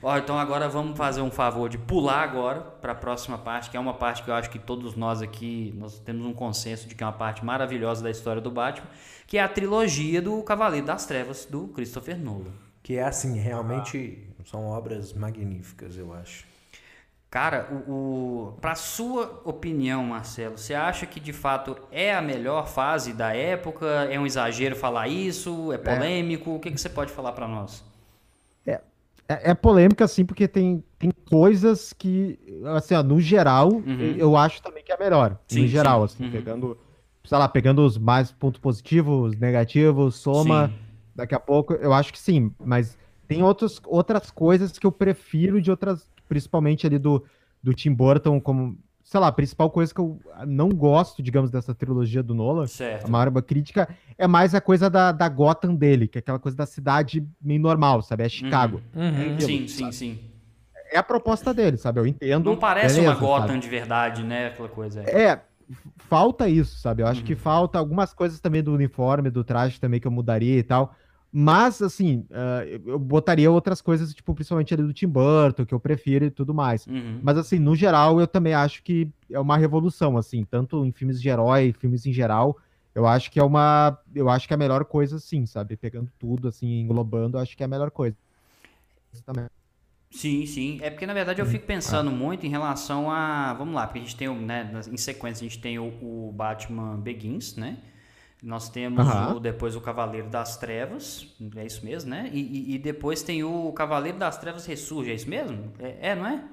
Ó, então agora vamos fazer um favor de pular agora para a próxima parte, que é uma parte que eu acho que todos nós aqui nós temos um consenso de que é uma parte maravilhosa da história do Batman, que é a trilogia do Cavaleiro das Trevas do Christopher Nolan. Que é assim, realmente ah. são obras magníficas, eu acho. Cara, o, o para sua opinião, Marcelo, você acha que de fato é a melhor fase da época? É um exagero falar isso? É, é. polêmico? É. O que, que você pode falar para nós? É, é, é, polêmica, sim, porque tem, tem coisas que, assim, ó, no geral, uhum. eu acho também que é melhor. Sim, no geral, sim. assim, uhum. pegando, sei lá, pegando os mais pontos positivos, negativos, soma, sim. daqui a pouco, eu acho que sim, mas tem outros, outras coisas que eu prefiro de outras principalmente ali do, do Tim Burton, como, sei lá, a principal coisa que eu não gosto, digamos, dessa trilogia do Nolan, certo. a maior crítica, é mais a coisa da, da Gotham dele, que é aquela coisa da cidade meio normal, sabe? É Chicago. Uhum. Uhum. É aquilo, sim, sim, sim. É a proposta dele, sabe? Eu entendo. Não parece beleza, uma Gotham sabe? de verdade, né? Aquela coisa. Aí. É, falta isso, sabe? Eu acho uhum. que falta algumas coisas também do uniforme, do traje também que eu mudaria e tal. Mas, assim, uh, eu botaria outras coisas, tipo, principalmente ali do Tim Burton, que eu prefiro e tudo mais. Uhum. Mas, assim, no geral, eu também acho que é uma revolução, assim, tanto em filmes de herói, filmes em geral. Eu acho que é uma. Eu acho que é a melhor coisa, sim, sabe? Pegando tudo, assim, englobando, eu acho que é a melhor coisa. Também. Sim, sim. É porque, na verdade, eu fico pensando muito em relação a. Vamos lá, porque a gente tem, né, em sequência, a gente tem o, o Batman Begins, né? Nós temos uhum. o, depois o Cavaleiro das Trevas, é isso mesmo, né? E, e, e, depois tem o Cavaleiro das Trevas Ressurge, é isso mesmo? É, é não é?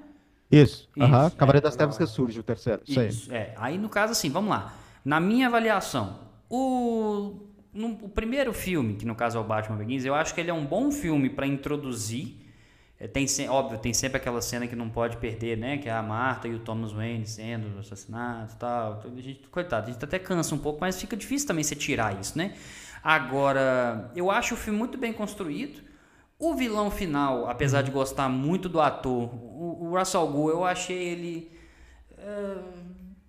Isso, isso uhum. Cavaleiro é, das Trevas Ressurge, o terceiro. Isso, isso aí. é. Aí no caso assim, vamos lá. Na minha avaliação, o, no, o primeiro filme, que no caso é o Batman Begins, eu acho que ele é um bom filme para introduzir tem, óbvio, tem sempre aquela cena que não pode perder, né? Que é a Marta e o Thomas Wayne sendo assassinados e tal. A gente, coitado, a gente até cansa um pouco, mas fica difícil também você tirar isso, né? Agora, eu acho o filme muito bem construído. O vilão final, apesar de gostar muito do ator, o, o Russell Gould, eu achei ele... Uh,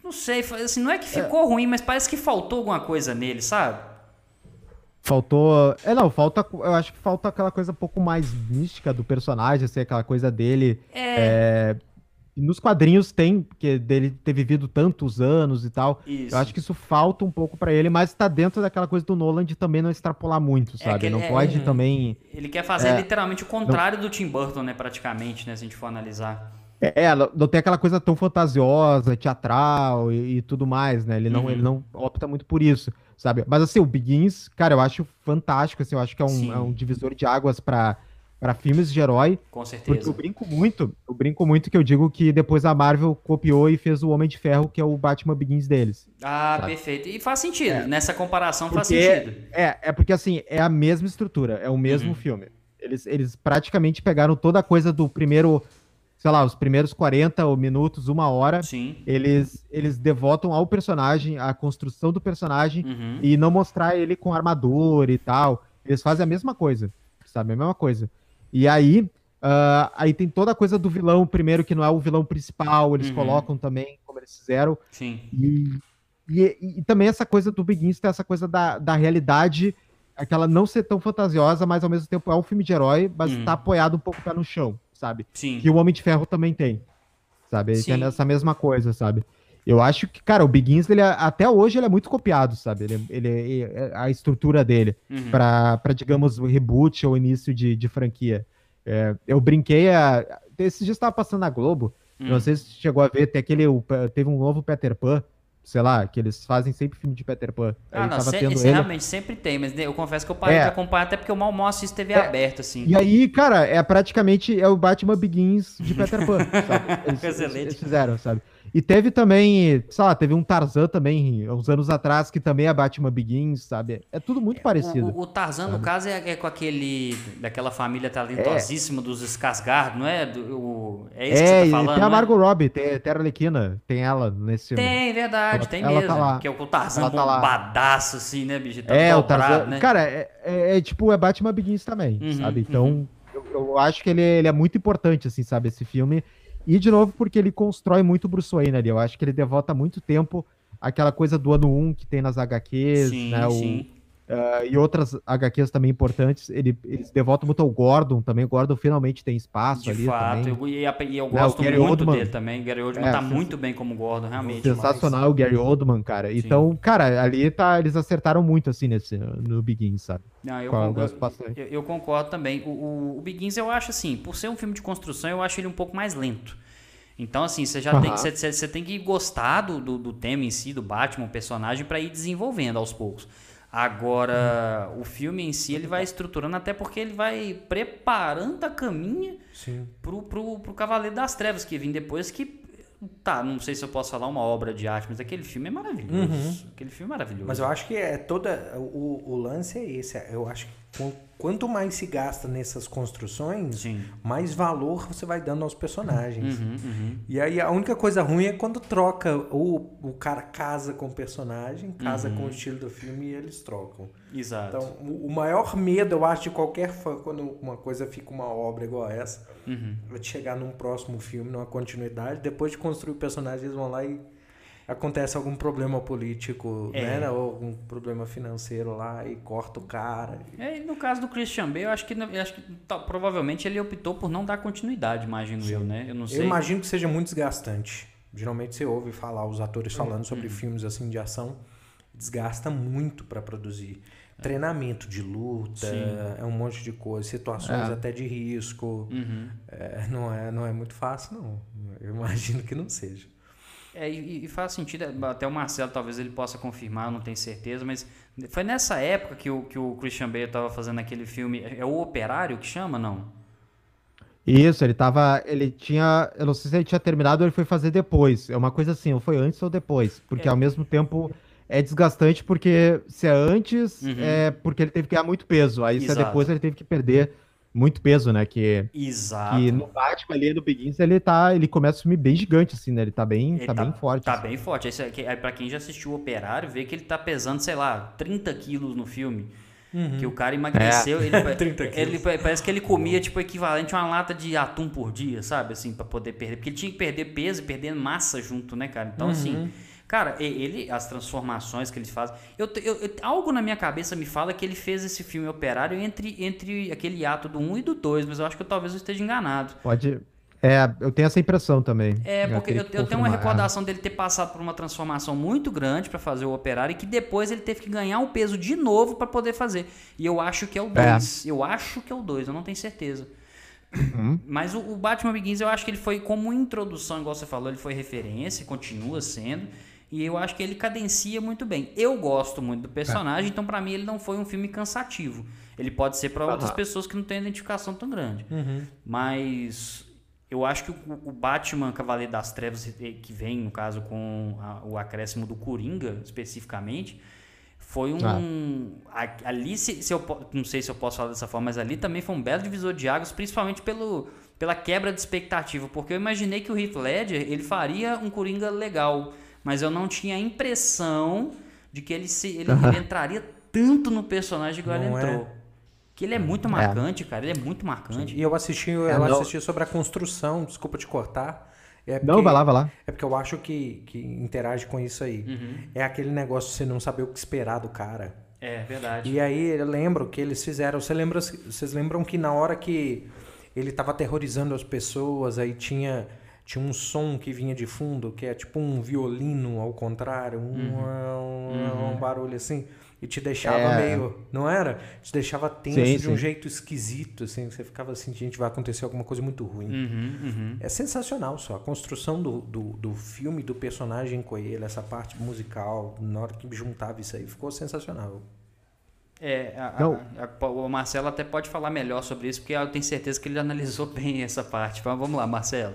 não sei, assim, não é que ficou é. ruim, mas parece que faltou alguma coisa nele, sabe? Faltou. É, não, falta. Eu acho que falta aquela coisa um pouco mais mística do personagem, assim, aquela coisa dele. É. é nos quadrinhos tem, porque dele ter vivido tantos anos e tal. Isso. Eu acho que isso falta um pouco para ele, mas tá dentro daquela coisa do Nolan de também não extrapolar muito, é sabe? É não é, pode também. Ele quer fazer é, literalmente o contrário não... do Tim Burton, né? Praticamente, né? Se a gente for analisar. É, não tem aquela coisa tão fantasiosa, teatral e, e tudo mais, né? Ele não, uhum. ele não opta muito por isso sabe? Mas assim, o Begins, cara, eu acho fantástico, assim, eu acho que é um, é um divisor de águas para para filmes de herói. Com certeza. Porque eu brinco muito, eu brinco muito que eu digo que depois a Marvel copiou e fez o Homem de Ferro, que é o Batman Begins deles. Ah, sabe? perfeito. E faz sentido. É. Nessa comparação porque, faz sentido. É, é porque assim, é a mesma estrutura, é o mesmo uhum. filme. Eles, eles praticamente pegaram toda a coisa do primeiro sei lá, os primeiros 40 minutos, uma hora, Sim. eles eles devotam ao personagem, à construção do personagem uhum. e não mostrar ele com armadura e tal. Eles fazem a mesma coisa, sabe? A mesma coisa. E aí, uh, aí tem toda a coisa do vilão primeiro, que não é o vilão principal, eles uhum. colocam também, como eles fizeram. Sim. E, e, e, também essa coisa do Begins, essa coisa da, da realidade, aquela não ser tão fantasiosa, mas ao mesmo tempo é um filme de herói, mas uhum. tá apoiado um pouco pé no chão sabe? Sim. Que o Homem de Ferro também tem, sabe? Ele tem essa mesma coisa, sabe? Eu acho que, cara, o Begins, ele, até hoje, ele é muito copiado, sabe? Ele, ele, é, a estrutura dele uhum. para digamos, o reboot ou início de, de franquia. É, eu brinquei, a, esses dias estava passando na Globo, uhum. não sei se chegou a ver, tem aquele, teve um novo Peter Pan, sei lá, que eles fazem sempre filme de Peter Pan. Ah, não, se, esse ele... realmente sempre tem, mas eu confesso que eu parei é. de acompanhar até porque eu mal mostro isso TV é. aberta, assim. E aí, cara, é praticamente é o Batman Begins de Peter Pan, sabe? Eles, Excelente. Eles fizeram, sabe? E teve também, sei lá, teve um Tarzan também, uns anos atrás, que também é Batman Begins, sabe? É tudo muito parecido. O, o Tarzan, sabe? no caso, é, é, com aquele. daquela família talentosíssima é. dos Skarsgård, não é? Do, o, é isso é, que você tá falando. Tem a é? Margot né? Robbie, tem, tem a Arlequina, tem ela nesse filme. Tem, verdade, ela, tem ela mesmo. Tá lá. Que é o Tarzan tá bombadaço, assim, né, bicho? Tá é, o Tarzan. Né? Cara, é, é, é, tipo, é Batman Begins também, uhum, sabe? Então, uhum. eu, eu, acho que ele, ele é muito importante, assim, sabe? Esse filme. E, de novo, porque ele constrói muito Bruce Wayne ali. Eu acho que ele devota muito tempo àquela coisa do ano 1 que tem nas HQs, sim, né? Sim. Uh, e outras HQs também importantes, ele, eles devotam muito ao Gordon também. O Gordon finalmente tem espaço De ali. fato, também. Eu, e, eu gosto muito Oldman, dele também. Gary Oldman é, tá muito bem como Gordon, realmente. Sensacional o Gary Oldman, cara. Sim. Então, cara, ali tá, eles acertaram muito assim nesse, no Begins, sabe? Não, eu, concordo, eu, eu, concordo também. O, o, o Begins eu acho assim, por ser um filme de construção, eu acho ele um pouco mais lento. Então, assim, você já uhum. tem, você, você tem que gostar do, do, do, tema em si, do Batman, o personagem, para ir desenvolvendo aos poucos. Agora, uhum. o filme em si, ele vai estruturando, até porque ele vai preparando a caminha Sim. pro, pro, pro Cavaleiro das Trevas, que vem depois que Tá, não sei se eu posso falar uma obra de arte, mas aquele filme é maravilhoso. Uhum. Aquele filme é maravilhoso. Mas eu acho que é toda. O, o lance é esse. Eu acho que quanto mais se gasta nessas construções, Sim. mais valor você vai dando aos personagens. Uhum, uhum. E aí a única coisa ruim é quando troca, ou o cara casa com o personagem, casa uhum. com o estilo do filme e eles trocam. Exato. Então, o maior medo, eu acho, de qualquer fã, quando uma coisa fica uma obra igual essa, uhum. é de chegar num próximo filme, numa continuidade, depois de construir o personagem, eles vão lá e acontece algum problema político, é. né? Ou algum problema financeiro lá e corta o cara. É, no caso do Christian Bale, eu acho que, eu acho que tá, provavelmente ele optou por não dar continuidade, imagino Sim. eu, né? Eu não sei. Eu imagino que seja muito desgastante. Geralmente você ouve falar os atores hum, falando sobre hum. filmes assim de ação, desgasta muito para produzir. É. Treinamento de luta, Sim. é um monte de coisa, situações é. até de risco. Uhum. É, não, é, não é muito fácil, não. Eu imagino que não seja. É, e, e, faz sentido, até o Marcelo talvez ele possa confirmar, não tenho certeza, mas foi nessa época que o, que o Christian Bale estava fazendo aquele filme, é o Operário que chama, não? Isso, ele tava, ele tinha, eu não sei se ele tinha terminado ou ele foi fazer depois, é uma coisa assim, ou foi antes ou depois, porque é. ao mesmo tempo é desgastante porque se é antes, uhum. é porque ele teve que ganhar muito peso, aí Exato. se é depois ele teve que perder muito peso, né? Que, Exato. Que no Batman ali no Begins ele tá. Ele começa a sumir bem gigante, assim, né? Ele tá bem, ele tá, tá bem forte. Tá assim. bem forte. Aí, aí, pra quem já assistiu o Operário, vê que ele tá pesando, sei lá, 30 quilos no filme. Uhum. Que o cara emagreceu. É. Ele, ele, parece que ele comia, tipo, equivalente a uma lata de atum por dia, sabe? Assim, pra poder perder. Porque ele tinha que perder peso e perder massa junto, né, cara? Então, assim, uhum. assim Cara, ele, as transformações que ele faz. Eu, eu, algo na minha cabeça me fala que ele fez esse filme operário entre, entre aquele ato do 1 e do 2, mas eu acho que eu talvez eu esteja enganado. Pode. É, eu tenho essa impressão também. É, porque eu, eu tenho uma recordação dele ter passado por uma transformação muito grande para fazer o operário e que depois ele teve que ganhar o peso de novo para poder fazer. E eu acho que é o 2. É. Eu acho que é o 2, eu não tenho certeza. Uhum. Mas o, o Batman Begins eu acho que ele foi como introdução, igual você falou, ele foi referência, continua sendo. E eu acho que ele cadencia muito bem. Eu gosto muito do personagem, é. então para mim ele não foi um filme cansativo. Ele pode ser para outras pessoas que não têm identificação tão grande. Uhum. Mas eu acho que o, Batman Cavaleiro das Trevas, que vem, no caso, com a, o acréscimo do Coringa, especificamente, foi um. Ah. Ali, se, se, eu não sei se eu posso falar dessa forma, mas ali também foi um belo divisor de águas, principalmente pelo, pela quebra de expectativa. Porque eu imaginei que o Heath Ledger ele faria um Coringa legal mas eu não tinha a impressão de que ele, se, ele, ele entraria tanto no personagem igual ele entrou. É. Que ele é muito é. marcante, é. cara. Ele é muito marcante. E eu assisti, eu é, assisti sobre a construção, desculpa te cortar. É porque, não, vai lá, vai lá. É porque eu acho que, que interage com isso aí. Uhum. É aquele negócio de você não saber o que esperar do cara. É, verdade. E aí eu lembro que eles fizeram. Você lembra, vocês lembram que na hora que ele estava aterrorizando as pessoas, aí tinha tinha um som que vinha de fundo, que é tipo um violino ao contrário, um, uhum. um, um barulho assim, e te deixava é. meio, não era? Te deixava tenso sim, de um sim. jeito esquisito, assim, você ficava assim, gente, vai acontecer alguma coisa muito ruim. Uhum, uhum. É sensacional só, a construção do, do, do, filme, do personagem com ele, essa parte musical, na hora que juntava isso aí, ficou sensacional. É, a, a, a, o Marcelo até pode falar melhor sobre isso, porque eu tenho certeza que ele analisou bem essa parte. vamos lá, Marcelo.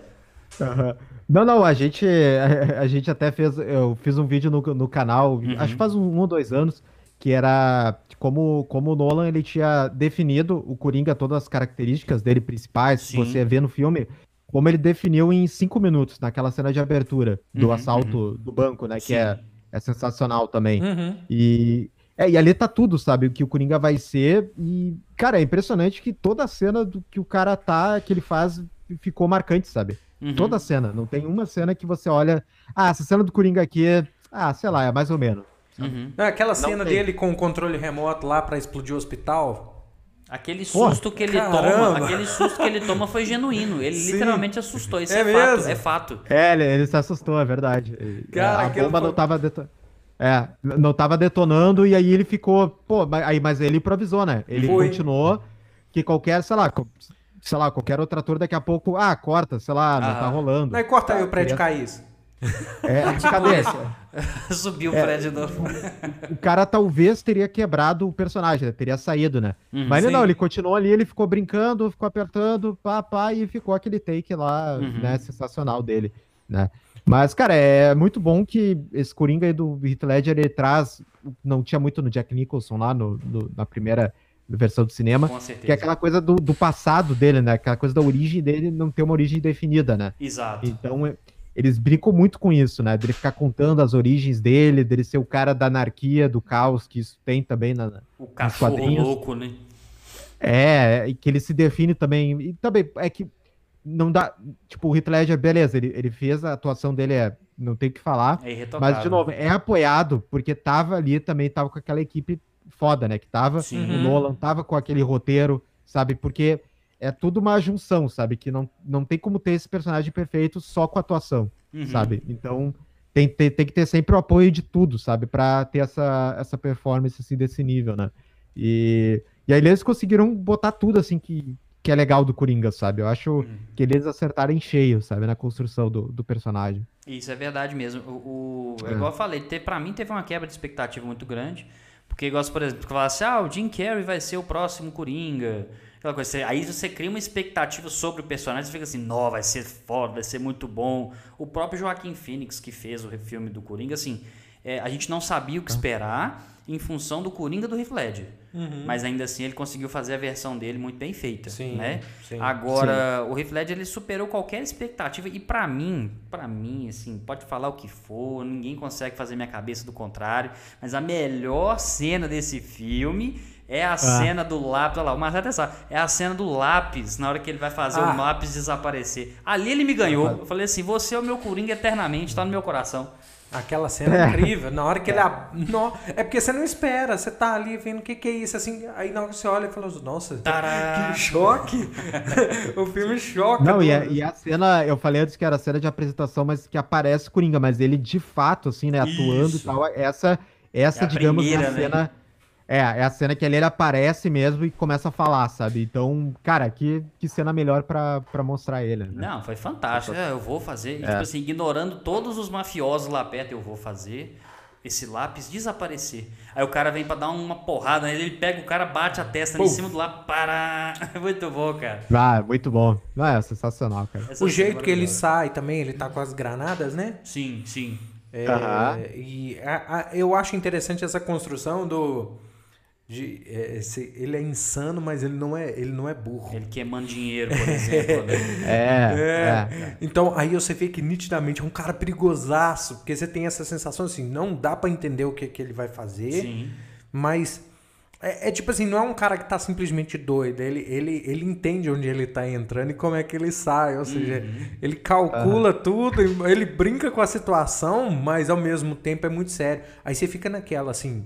Uhum. Não, não, a gente, a, a, gente até fez, eu fiz um vídeo no, no canal, uhum. acho que faz um, um, ou dois anos, que era como, como o Nolan ele tinha definido o Coringa, todas as características dele principais, Sim. que você vê no filme, como ele definiu em cinco minutos, naquela cena de abertura do uhum, assalto uhum. do banco, né, que é, é sensacional também. Uhum. E, é, e ali tá tudo, sabe, o que o Coringa vai ser, e, cara, é impressionante que toda a cena do que o cara tá, que ele faz, ficou marcante, sabe? Uhum. Toda cena. Não tem uma cena que você olha. Ah, essa cena do Coringa aqui é. Ah, sei lá, é mais ou menos. Uhum. Não, aquela cena dele com o controle remoto lá para explodir o hospital. Aquele susto Pô, que ele caramba. toma, aquele susto que ele toma foi genuíno. Ele Sim. literalmente assustou. Isso é, é fato, é fato. É, ele, ele, se assustou, é verdade. Cara, a bomba foi... não tava detonando. É, não tava detonando e aí ele ficou, pô, aí, mas ele improvisou, né? Ele foi. continuou que qualquer, sei lá, sei lá, qualquer outro ator daqui a pouco, ah, corta, sei lá, não tá rolando. Aí corta aí o prédio cair. É, cadê? Subiu o é, prédio de novo. O cara talvez teria quebrado o personagem, né? teria saído, né? Uhum, Mas ele não, ele continuou ali, ele ficou brincando, ficou apertando, pá, pá, e ficou aquele take lá, uhum. né, sensacional dele, né? Mas, cara, é muito bom que esse Coringa aí do Heath Ledger, ele traz, não tinha muito no Jack Nicholson lá no, no na primeira versão do cinema. Com certeza. Que é aquela coisa do, do passado dele, né? Aquela coisa da origem dele não ter uma origem definida, né? Exato. Então, é, eles brincam muito com isso, né? Dele ficar contando as origens dele, dele ser o cara da anarquia, do caos, que isso tem também na, o cachorro louco, né? É, e que ele se define também. E também é que não dá. Tipo, o Heath Ledger, beleza, ele, ele fez a atuação dele, é, não tem o que falar. É mas, de novo, é apoiado, porque tava ali também, tava com aquela equipe foda, né? Que tava, Sim. o Nolan tava com aquele roteiro, sabe? Porque é tudo uma junção, sabe? Que não, não tem como ter esse personagem perfeito só com atuação, uhum. sabe? Então tem, tem, tem que ter sempre o apoio de tudo, sabe? Pra ter essa, essa performance assim, desse nível, né? E, e aí eles conseguiram botar tudo assim que, que é legal do Coringa, sabe? Eu acho hum. que eles acertaram em cheio, sabe? Na construção do, do personagem. Isso é verdade mesmo. O, o é. Igual eu falei, te, pra mim teve uma quebra de expectativa muito grande. Porque, igual, por exemplo, falar assim, ah, o Jim Carrey vai ser o próximo Coringa. Aquela coisa, aí você cria uma expectativa sobre o personagem, você fica assim, não, vai ser foda, vai ser muito bom. O próprio Joaquim Phoenix, que fez o filme do Coringa, assim, é, a gente não sabia o que esperar em função do Coringa do Heath Ledger. Uhum. Mas ainda assim ele conseguiu fazer a versão dele muito bem feita, sim, né? Sim, Agora, sim. o Heath Ledger ele superou qualquer expectativa e para mim, para mim assim, pode falar o que for, ninguém consegue fazer minha cabeça do contrário, mas a melhor cena desse filme é a ah. cena do lápis, olha lá, o Marcelo até sabe, é a cena do lápis, na hora que ele vai fazer ah. o lápis desaparecer. Ali ele me ganhou. Eu falei assim, você é o meu Coringa eternamente, tá no meu coração. Aquela cena é. incrível. Na hora que ele. No... É porque você não espera. Você tá ali vendo o que, que é isso. Assim, aí na hora que você olha e fala, nossa, Tará. que choque! o filme choca. Não, e a, e a, cena, eu falei antes que era a cena de apresentação, mas que aparece Coringa, mas ele de fato, assim, né, atuando isso. e tal. Essa, essa é digamos, primeira, é a cena. Né? É, é a cena que ali ele aparece mesmo e começa a falar, sabe? Então, cara, que, que cena melhor pra, pra mostrar ele. Né? Não, foi fantástico. É, eu vou fazer. É. Tipo assim, ignorando todos os mafiosos lá perto, eu vou fazer esse lápis desaparecer. Aí o cara vem pra dar uma porrada nele, ele pega o cara, bate a testa em cima do lápis, para. muito bom, cara. Ah, muito bom. Ah, é sensacional, cara. Essa o jeito que ele sai também, ele tá com as granadas, né? Sim, sim. É, uhum. E a, a, eu acho interessante essa construção do de, é, esse, ele é insano, mas ele não é, ele não é burro. Ele queimando dinheiro, por exemplo. Né? é, é, é, Então aí você vê que nitidamente é um cara perigosaço, porque você tem essa sensação assim, não dá para entender o que, que ele vai fazer, Sim. mas é, é, tipo assim, não é um cara que tá simplesmente doido, ele, ele, ele entende onde ele tá entrando e como é que ele sai, ou seja, uhum. ele calcula uhum. tudo, ele brinca com a situação, mas ao mesmo tempo é muito sério. Aí você fica naquela assim,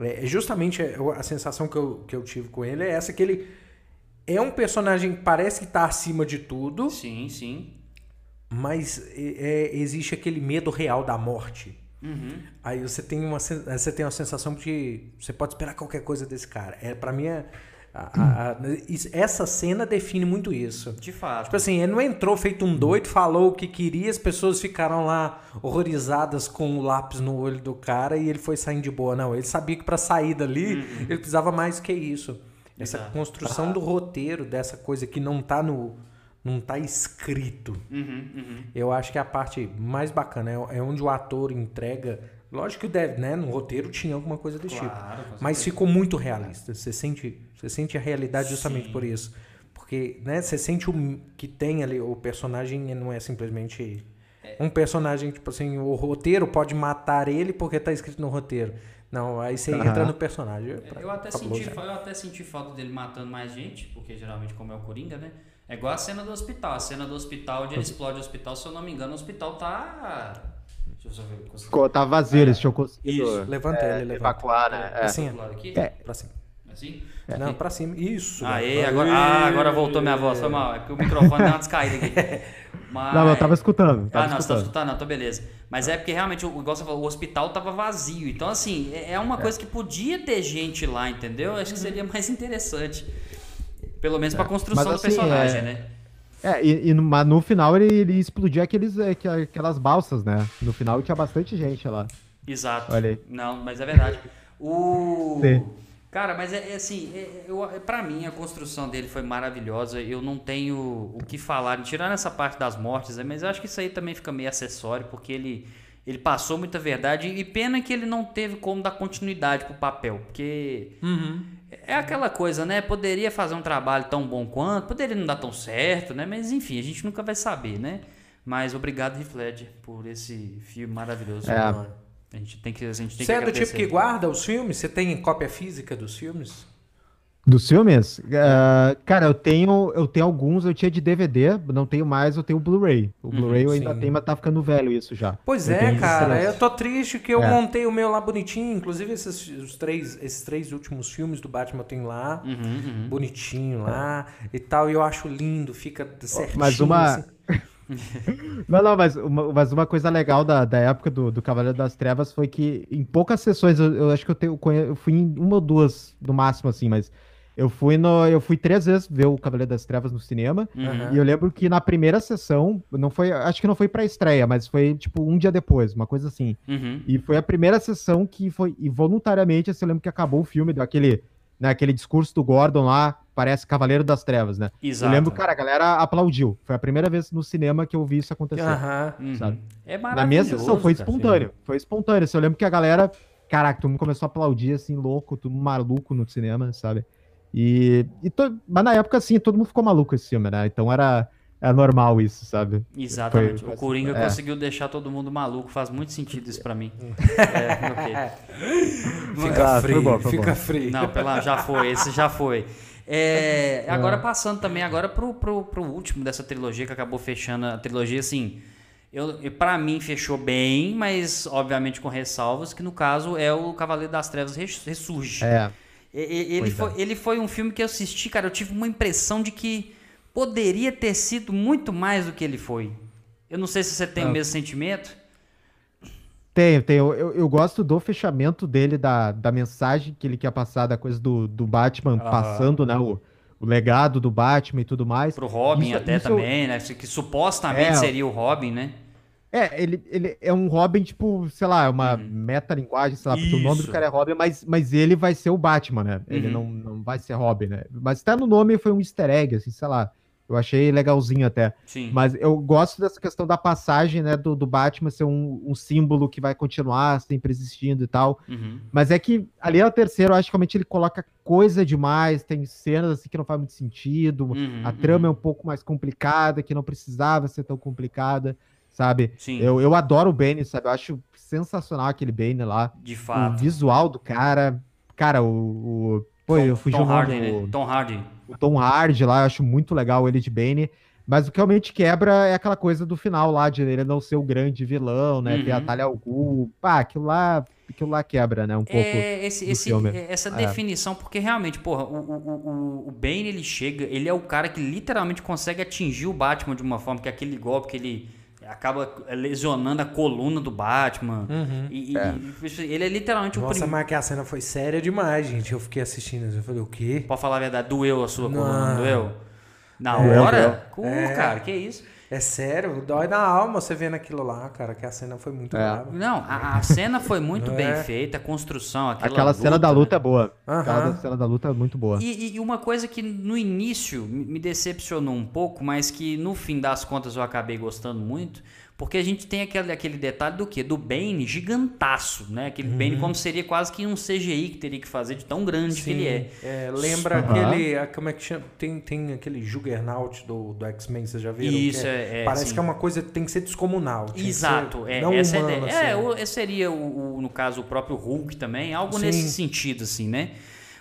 é, é, justamente a sensação que eu, que eu tive com ele é essa, que ele é um personagem que parece que está acima de tudo. Sim, sim. Mas é, é, existe aquele medo real da morte. Uhum. Aí você tem, uma, você tem uma sensação de você pode esperar qualquer coisa desse cara. É, para mim é a, a, essa cena define muito isso. De fato. Tipo assim, ele não entrou feito um doido, falou o que queria, as pessoas ficaram lá horrorizadas com o lápis no olho do cara e ele foi saindo de boa. Não, ele sabia que para sair dali uhum. ele precisava mais que isso. Essa Exato. construção do roteiro, dessa coisa que não tá no. Não tá escrito. Uhum, uhum. Eu acho que é a parte mais bacana. É, é onde o ator entrega Lógico que deve, né? No roteiro tinha alguma coisa desse claro, tipo. Mas ficou muito realista. Você sente, você sente a realidade justamente Sim. por isso. Porque, né, você sente o que tem ali, o personagem não é simplesmente é. um personagem, tipo assim, o roteiro pode matar ele porque tá escrito no roteiro. Não, aí você uhum. entra no personagem. É, eu, até senti, eu até senti falta dele matando mais gente, porque geralmente como é o Coringa, né? É igual a cena do hospital. A cena do hospital, onde ele explode o hospital, se eu não me engano, o hospital tá Deixa eu só ver. Ficou, tá vazio, eles tinham conseguido. Isso, levanta é, ele, levanta. Evacuar, né? É. Assim, aqui? É. Pra cima. Assim? É. Não, pra cima. Isso. Aê, agora, ah, agora voltou minha voz. Foi mal. É que o microfone deu uma descaída aqui. Mas... Não, eu tava escutando. Tava ah, não, escutando. você tá escutando? Não, tá beleza. Mas é porque realmente, igual você falou, o hospital tava vazio. Então, assim, é, é uma coisa que podia ter gente lá, entendeu? Acho que seria mais interessante. Pelo menos pra construção Mas, assim, do personagem, né? É, e, e no, mas no final ele, ele explodiu aqueles, é, aquelas balsas, né? No final tinha bastante gente lá. Exato. Olha aí. Não, mas é verdade. O. Sim. Cara, mas é, é assim, é, eu, pra mim a construção dele foi maravilhosa. Eu não tenho o que falar, tirando essa parte das mortes, né? mas eu acho que isso aí também fica meio acessório, porque ele, ele passou muita verdade. E pena que ele não teve como dar continuidade pro papel, porque. Uhum é aquela coisa, né? Poderia fazer um trabalho tão bom quanto, poderia não dar tão certo, né? Mas enfim, a gente nunca vai saber, né? Mas obrigado, Heath por esse filme maravilhoso. É. A gente tem que, a gente tem Você que é do tipo que guarda os filmes? Você tem cópia física dos filmes? Dos filmes? Uh, cara, eu tenho, eu tenho alguns, eu tinha de DVD, não tenho mais, eu tenho Blu-ray. O uhum, Blu-ray eu ainda tenho, mas tá ficando velho isso já. Pois eu é, cara, eu tô triste que eu é. montei o meu lá bonitinho, inclusive esses os três, esses três últimos filmes do Batman eu tenho lá, uhum, uhum. bonitinho lá e tal, e eu acho lindo, fica certinho. Mas uma... Assim. não, não, mas uma, mas uma coisa legal da, da época do, do Cavaleiro das Trevas foi que em poucas sessões, eu, eu acho que eu, tenho, eu fui em uma ou duas no máximo, assim, mas Eu fui no, eu fui três vezes ver o Cavaleiro das Trevas no cinema. Uhum. E eu lembro que na primeira sessão, não foi, acho que não foi pra estreia, mas foi tipo um dia depois, uma coisa assim. Uhum. E foi a primeira sessão que foi, e voluntariamente, assim, eu lembro que acabou o filme, deu aquele, né, aquele discurso do Gordon lá, parece Cavaleiro das Trevas, né? Exato. Eu lembro, cara, a galera aplaudiu. Foi a primeira vez no cinema que eu vi isso acontecer. Uhum. Sabe? É maravilhoso. Na minha sessão foi espontâneo. Foi espontâneo. Assim, eu lembro que a galera, caraca, todo mundo começou a aplaudir, assim, louco, tudo maluco no cinema, sabe? E, e to... Mas na época, assim, todo mundo ficou maluco esse filme, né? Então era, era normal isso, sabe? Exatamente. Foi, o Coringa é. conseguiu deixar todo mundo maluco. Faz muito sentido isso pra mim. é, okay. Fica ah, frio, bom, fica frio. Não, pela, já foi, esse já foi. É, agora passando também agora pro, pro, pro último dessa trilogia que acabou fechando a trilogia, assim... Eu, para mim fechou bem, mas obviamente com ressalvas, que no caso é o Cavaleiro das Trevas Ressurge. É. Ele foi, é. ele foi um filme que eu assisti, cara, eu tive uma impressão de que poderia ter sido muito mais do que ele foi. Eu não sei se você tem o mesmo sentimento. Tenho, tenho. Eu, eu gosto do fechamento dele, da, da mensagem que ele quer passar, da coisa do, do Batman passando, né? O, o legado do Batman e tudo mais. Pro Robin isso, até isso também, né? Que supostamente é, seria o Robin, né? É, ele, ele é um Robin, tipo, sei lá, uma uhum. metalinguagem, sei lá, porque o nome do cara é Robin, mas, mas ele vai ser o Batman, né? Ele uhum. não, não vai ser Robin, né? Mas até no nome foi um easter egg, assim, sei lá. Eu achei legalzinho até. Sim. Mas eu gosto dessa questão da passagem, né, do, do Batman ser um, um símbolo que vai continuar sempre existindo e tal. Uhum. Mas é que ali no terceiro, eu acho que realmente ele coloca coisa demais, tem cenas assim que não faz muito sentido. Uhum, a trama uhum. é um pouco mais complicada, que não precisava ser tão complicada sabe? Sim. Eu, eu adoro o Bane, sabe? Eu acho sensacional aquele Bane lá. De fato. O visual do cara. Cara, o. o pô, Tom, eu fugi Tom. Hardy, né? Tom Hardy. O Tom Hardy lá, eu acho muito legal ele de Bane. Mas o que realmente quebra é aquela coisa do final lá, de ele não ser o grande vilão, né? Uhum. Ter a Talha al Pá, aquilo lá, aquilo lá quebra, né? Um pouco. É, esse, esse, essa é. definição, porque realmente, porra, o, o, o, o Bane ele chega, ele é o cara que literalmente consegue atingir o Batman de uma forma que aquele golpe que ele acaba lesionando a coluna do Batman. Uhum. E, é. e, ele é literalmente Nossa, o primeiro. Nossa, mas que a cena foi séria demais, gente. Eu fiquei assistindo, eu falei, o quê? Pode falar a verdade, doeu a sua não. coluna, doeu? Na hora? Como, é. cara? Que isso? É sério, dói na alma você vendo aquilo lá, cara, que a cena foi muito é. brava. Não, a, a, cena foi muito bem é. feita, a construção, aquela luta, cena da luta né? é boa. Uhum. Aquela cena da luta é muito boa. E, e, uma coisa que no início me decepcionou um pouco, mas que no fim das contas eu acabei gostando muito, porque a gente tem aquele, aquele detalhe do que? Do Bane gigantaço, né? Aquele uhum. Bane como seria quase que um CGI que teria que fazer de tão grande Sim. que ele é. é lembra uhum. aquele. Como é que chama? Tem, tem aquele Juggernaut do, do X-Men, vocês já viram? Isso, é, é, é Parece sim. que é uma coisa que tem que ser descomunal. Exato. é, não essa humano, ideia. É, assim. É, seria, o, o, no caso, o próprio Hulk também, algo sim. nesse sentido, assim, né?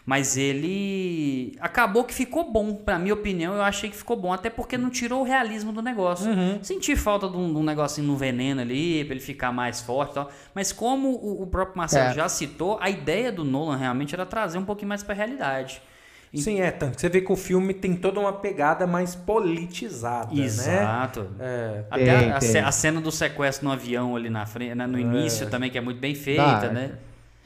Mas ele acabou que ficou bom, pra minha opinião, eu achei que ficou bom, até porque não tirou o realismo do negócio. Uhum. Senti falta de um, de um negocinho no veneno ali, pra ele ficar mais forte e tal. Mas como o, o próprio Marcelo é. já citou, a ideia do Nolan realmente era trazer um pouquinho mais pra realidade. Sim, é, tanto você vê que o filme tem toda uma pegada mais politizada, né? Exato. né? É. Até tem, a, tem. a, cena do sequestro no avião ali na frente, né, no é. início também, que é muito bem feita, Dá, né?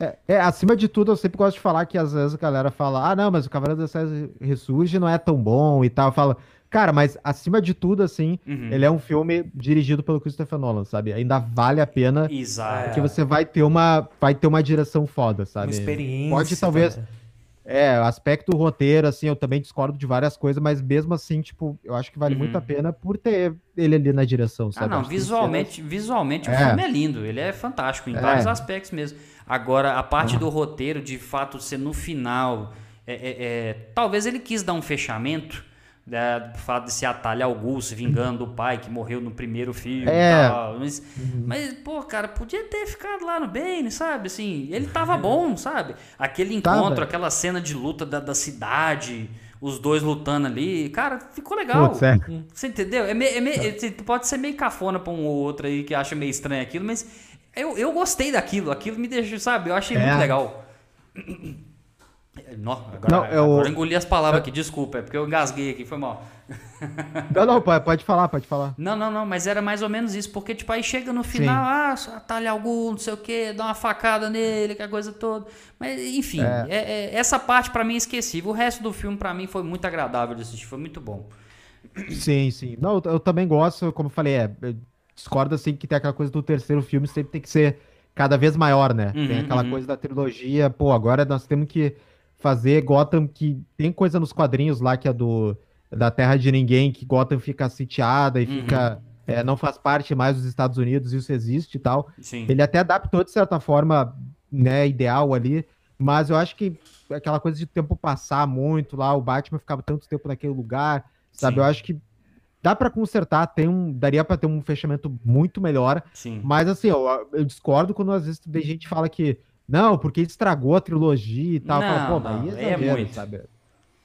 É, é, acima de tudo, eu sempre gosto de falar que às vezes a galera fala, ah, não, mas o Cavaleiro das Trevas Ressurge não é tão bom e tal. Fala, cara, mas acima de tudo, assim, uhum. ele é um filme dirigido pelo Christopher Nolan, sabe? Ainda vale a pena. Exato. Porque você vai ter uma, vai ter uma direção foda, sabe? Uma experiência. Pode talvez. Né? É, aspecto roteiro, assim, eu também discordo de várias coisas, mas mesmo assim, tipo, eu acho que vale uhum. muito a pena por ter ele ali na direção, ah, sabe? Ah, não, visualmente, visualmente é. o filme é lindo, ele é fantástico em é. vários aspectos mesmo. Agora, a parte uhum. do roteiro, de fato, ser no final, é, é, é, talvez ele quis dar um fechamento, né, fato de se atalhar Augusto vingando o pai que morreu no primeiro filme é. Mas, uhum. mas, pô, cara, podia ter ficado lá no Bane, sabe? Assim, ele tava bom, sabe? Aquele encontro, aquela cena de luta da, da cidade, os dois lutando ali, cara, ficou legal. Putz, é. Você entendeu? É meio, é meio, pode ser meio cafona pra um ou outro aí que acha meio estranho aquilo, mas eu, eu gostei daquilo. Aquilo me deixou, sabe? Eu achei é. muito legal. Não, agora, não, eu... agora eu engoli as palavras aqui, desculpa, é porque eu engasguei aqui, foi mal. Não, não, pode falar, pode falar. Não, não, não, mas era mais ou menos isso, porque, tipo, aí chega no final, Sim. ah, atalha algum, não sei o quê, dá uma facada nele, que a coisa toda. Mas, enfim, é. É, é, essa parte para mim é esquecível. O resto do filme, para mim, foi muito agradável de assistir, foi muito bom. Sim, sim. Não, eu, eu também gosto, como eu falei, é, eu discordo assim que tem aquela coisa do terceiro filme sempre tem que ser cada vez maior, né? Uhum, tem aquela uhum. coisa da trilogia, pô, agora nós temos que fazer Gotham que tem coisa nos quadrinhos lá que é do da Terra de Ninguém, que Gotham fica sitiada e uhum. fica é, não faz parte mais dos Estados Unidos, isso existe e tal. Sim. Ele até adaptou de certa forma, né, ideal ali, mas eu acho que aquela coisa de tempo passar muito lá, o Batman ficava tanto tempo naquele lugar, sabe? Sim. Eu acho que dá para consertar, tem um, daria para ter um fechamento muito melhor. Sim. Mas assim, eu, eu discordo quando às vezes tem gente fala que não, porque estragou a trilogia e tal. Não, falo, Pô, não, é, exagero, é muito. sabe?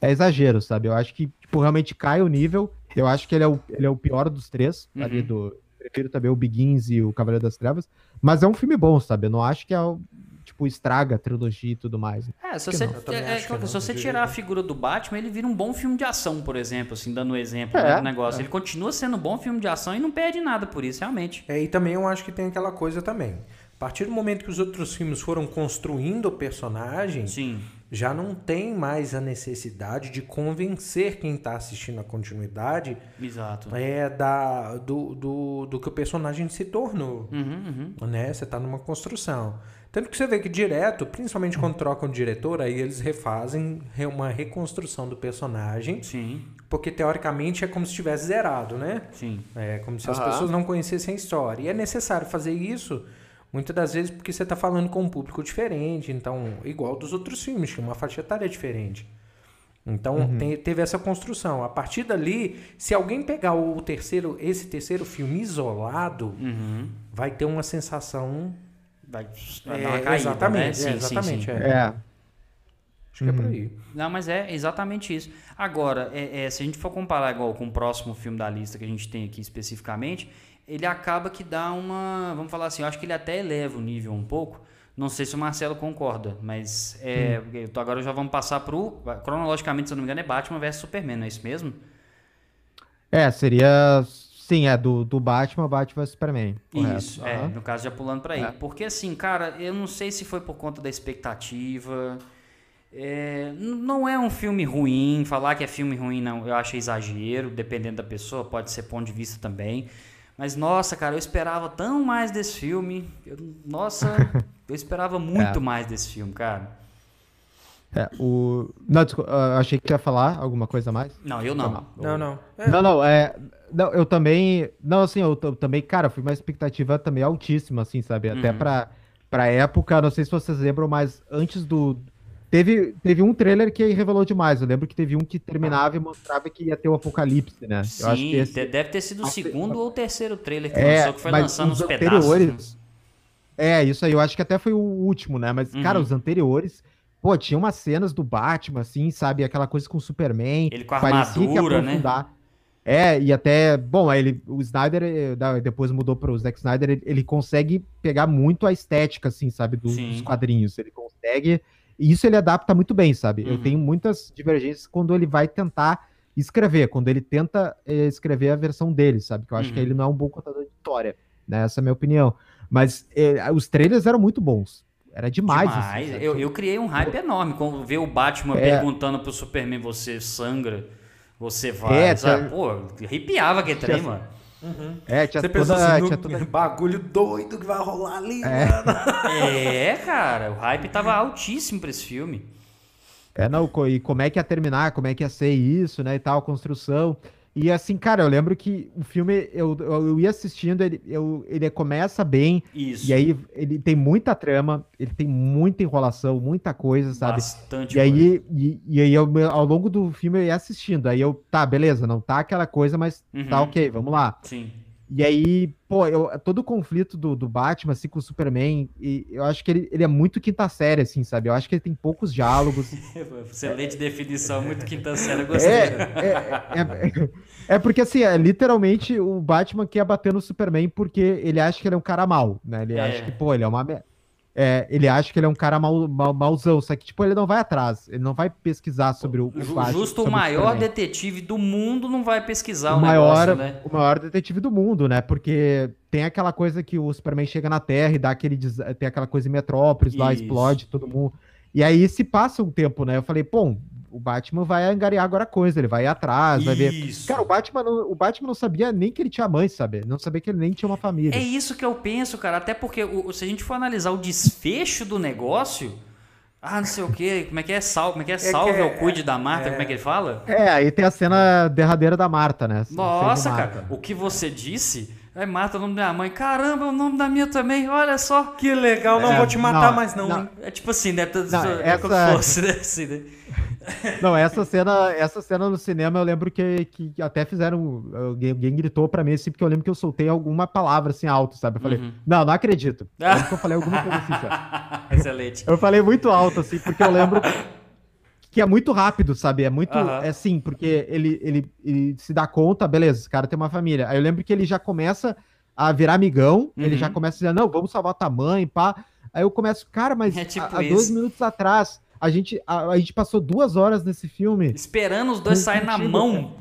É exagero, sabe? Eu acho que tipo, realmente cai o nível. Eu acho que ele é o, ele é o pior dos três. Uhum. Ali do, prefiro também o Begins e o Cavaleiro das Trevas. Mas é um filme bom, sabe? Eu não acho que é o, tipo, estraga a trilogia e tudo mais. É, se você, é, é, se você tirar a figura do Batman, ele vira um bom filme de ação, por exemplo, assim, dando um exemplo é, do negócio. É. Ele continua sendo um bom filme de ação e não perde nada por isso, realmente. É, e também eu acho que tem aquela coisa também. A partir do momento que os outros filmes foram construindo o personagem, Sim. já não tem mais a necessidade de convencer quem está assistindo a continuidade Exato. É, da, do, do, do que o personagem se tornou. Uhum, uhum. Né? Você está numa construção. Tanto que você vê que direto, principalmente quando trocam de diretor, aí eles refazem uma reconstrução do personagem. Sim. Porque teoricamente é como se tivesse zerado, né? Sim. É como se as pessoas não conhecessem a história. E é necessário fazer isso Muitas das vezes porque você está falando com um público diferente, então, igual dos outros filmes, que uma faixa etária diferente. Então, uhum. tem, teve essa construção. A partir dali, se alguém pegar o terceiro, esse terceiro filme isolado, uhum. vai ter uma sensação. Vai, vai é, dar uma caída, exatamente, né? sim, é, exatamente. Sim, sim. É. é. Acho que é por uhum. aí. Não, mas é exatamente isso. Agora, é, é, se a gente for comparar igual com o próximo filme da lista que a gente tem aqui especificamente, ele acaba que dá uma. Vamos falar assim, eu acho que ele até eleva o nível um pouco. Não sei se o Marcelo concorda, mas é, hum. agora já vamos passar para o. Cronologicamente, se eu não me engano, é Batman vs Superman, não é isso mesmo? É, seria. Sim, é do, do Batman, Batman vs Superman. Correto. Isso, uhum. é, no caso já pulando para aí. É. Porque assim, cara, eu não sei se foi por conta da expectativa. É, não é um filme ruim, falar que é filme ruim não, eu acho exagero, dependendo da pessoa, pode ser ponto de vista também. Mas nossa, cara, eu esperava tão mais desse filme. Eu, nossa, eu esperava muito é. mais desse filme, cara. É, o... Não, desculpa, achei que ia falar alguma coisa a mais. Não, eu não. Não, não. É. Não, não, é... não, eu também. Não, assim, eu, eu, também, cara, fui uma expectativa também altíssima, assim, sabe? Até uhum. pra, pra época, não sei se vocês lembram, mas antes do, Teve, teve um trailer que revelou demais. Eu lembro que teve um que terminava e mostrava que ia ter o apocalipse, né? Sim, eu acho que esse... deve ter sido o segundo ou o terceiro trailer que é, lançou, que foi lançando os, anteriores... pedaços. É, isso aí, eu acho que até foi o último, né? Mas, uhum. cara, os anteriores, pô, tinha umas cenas do Batman, assim, sabe? Aquela coisa com o Superman. Ele com a armadura, né? É, e até, bom, ele, o Snyder, eh, depois mudou para o Zack Snyder, ele, ele, consegue pegar muito a estética, assim, sabe, do, dos quadrinhos. Ele consegue e isso ele adapta muito bem, sabe? Uhum. Eu tenho muitas divergências quando ele vai tentar escrever, quando ele tenta eh, escrever a versão dele, sabe? Que eu acho uhum. que ele não é um bom contador de história, né? Essa é a minha opinião. Mas eh, os trailers eram muito bons. Era demais. demais. Assim, eu, eu criei um hype enorme quando ver o Batman é... perguntando pro Superman: você sangra? Você vai? É, sabe? Pô, arrepiava aquele trem, mano. Uhum. É, tinha Você pensou assim, tinha toda... bagulho doido que vai rolar ali, é. mano. É, cara, o hype tava altíssimo pra esse filme. É, não, e como é que ia terminar, como é que ia ser isso, né, e tal, construção. E assim, cara, eu lembro que o filme, eu, eu ia assistindo, ele, eu, ele começa bem. Isso. E aí ele tem muita trama, ele tem muita enrolação, muita coisa, sabe? Bastante. E aí, e, e, aí eu, ao longo do filme eu ia assistindo. Aí eu, tá, beleza, não tá aquela coisa, mas tá uhum. tá ok, vamos lá. Sim. E aí, pô, eu, todo o conflito do, do Batman, assim, com o Superman, e eu acho que ele, ele é muito quinta série, assim, sabe? Eu acho que ele tem poucos diálogos. Excelente é, definição, muito quinta série, eu gostei. É, é, é, é, porque, assim, é, literalmente o Batman quer bater no Superman porque ele acha que ele é um cara mau, né? Ele acha que, pô, ele é uma... é, ele acha que ele é um cara mal, mal, malzão, só que, tipo, ele não vai atrás, ele não vai pesquisar sobre o, o Justo o maior o detetive do mundo não vai pesquisar o, o maior, negócio, né? O maior detetive do mundo, né? Porque tem aquela coisa que o Superman chega na Terra e dá aquele, tem aquela coisa em Metrópolis, Isso. lá explode todo mundo. E aí se passa um tempo, né? Eu falei, pô, o Batman vai angariar agora coisa, ele vai ir atrás, vai ver. Cara, o Batman, não, o Batman não sabia nem que ele tinha mãe, sabe? Não sabia que ele nem tinha uma família. É isso que eu penso, cara. Até porque o, se a gente for analisar o desfecho do negócio. Ah, não sei o que, como é que é? Sal, como é que é? é Salve que é, ao cuide da Marta, é, como é que ele fala? É, aí tem a cena derradeira da Marta, né? Nossa, cara, o que você disse é Marta o nome da minha mãe. Caramba, é o nome da minha também. Olha só. Que legal, não é, vou te matar não, mais não. não. É tipo assim, né? Não, é essa... como fosse, né? Assim, né? Não, essa cena, essa cena no cinema eu lembro que, que até fizeram. Alguém, alguém gritou pra mim assim, porque eu lembro que eu soltei alguma palavra assim alto, sabe? Eu falei, uhum. não, não acredito. Eu lembro que eu falei alguma coisa assim, sabe? Excelente. Eu falei muito alto, assim, porque eu lembro que é muito rápido, sabe? É muito. Uhum. É assim, porque ele, ele, ele se dá conta, beleza, esse cara tem uma família. Aí eu lembro que ele já começa a virar amigão, uhum. ele já uhum. começa a dizer, não, vamos salvar tua mãe, pá. Aí eu começo, cara, mas é tipo há, há dois minutos atrás a gente, a, a, gente passou duas horas nesse filme. Esperando os dois saírem na mão.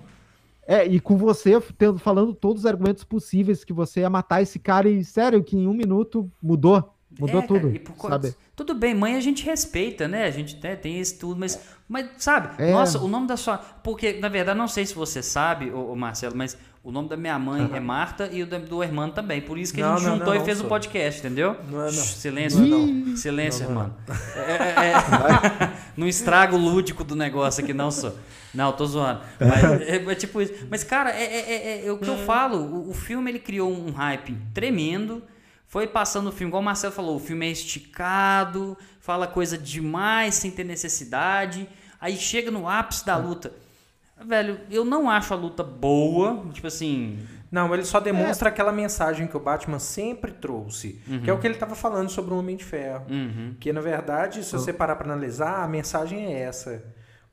É, e com você tendo, falando todos os argumentos possíveis que você ia matar esse cara, e sério, que em um minuto mudou. Mudou é, tudo. Por, sabe? Tudo bem, mãe a gente respeita, né? A gente né, tem isso tudo, mas, mas sabe, é. nossa, o nome da sua. Porque, na verdade, não sei se você sabe, ô, ô Marcelo, mas o nome da minha mãe é Marta e o do, irmão também. Por isso que não, a gente não, juntou não, e fez o um podcast, entendeu? Não é, não. Silêncio, não. Silêncio, irmão. É, é, é, não estraga o lúdico do negócio aqui, não, só. Não, tô zoando. Mas é, é, tipo isso. Mas, cara, é, é, o que eu falo. O, o, filme ele criou um hype tremendo. Foi passando o filme, igual o Marcelo falou, o filme é esticado, fala coisa demais sem ter necessidade. Aí chega no ápice da luta Velho, eu não acho a luta boa, tipo assim. Não, ele só demonstra é. aquela mensagem que o Batman sempre trouxe, uhum. que é o que ele estava falando sobre o Homem de Ferro. Uhum. Que na verdade, se você parar para analisar, a mensagem é essa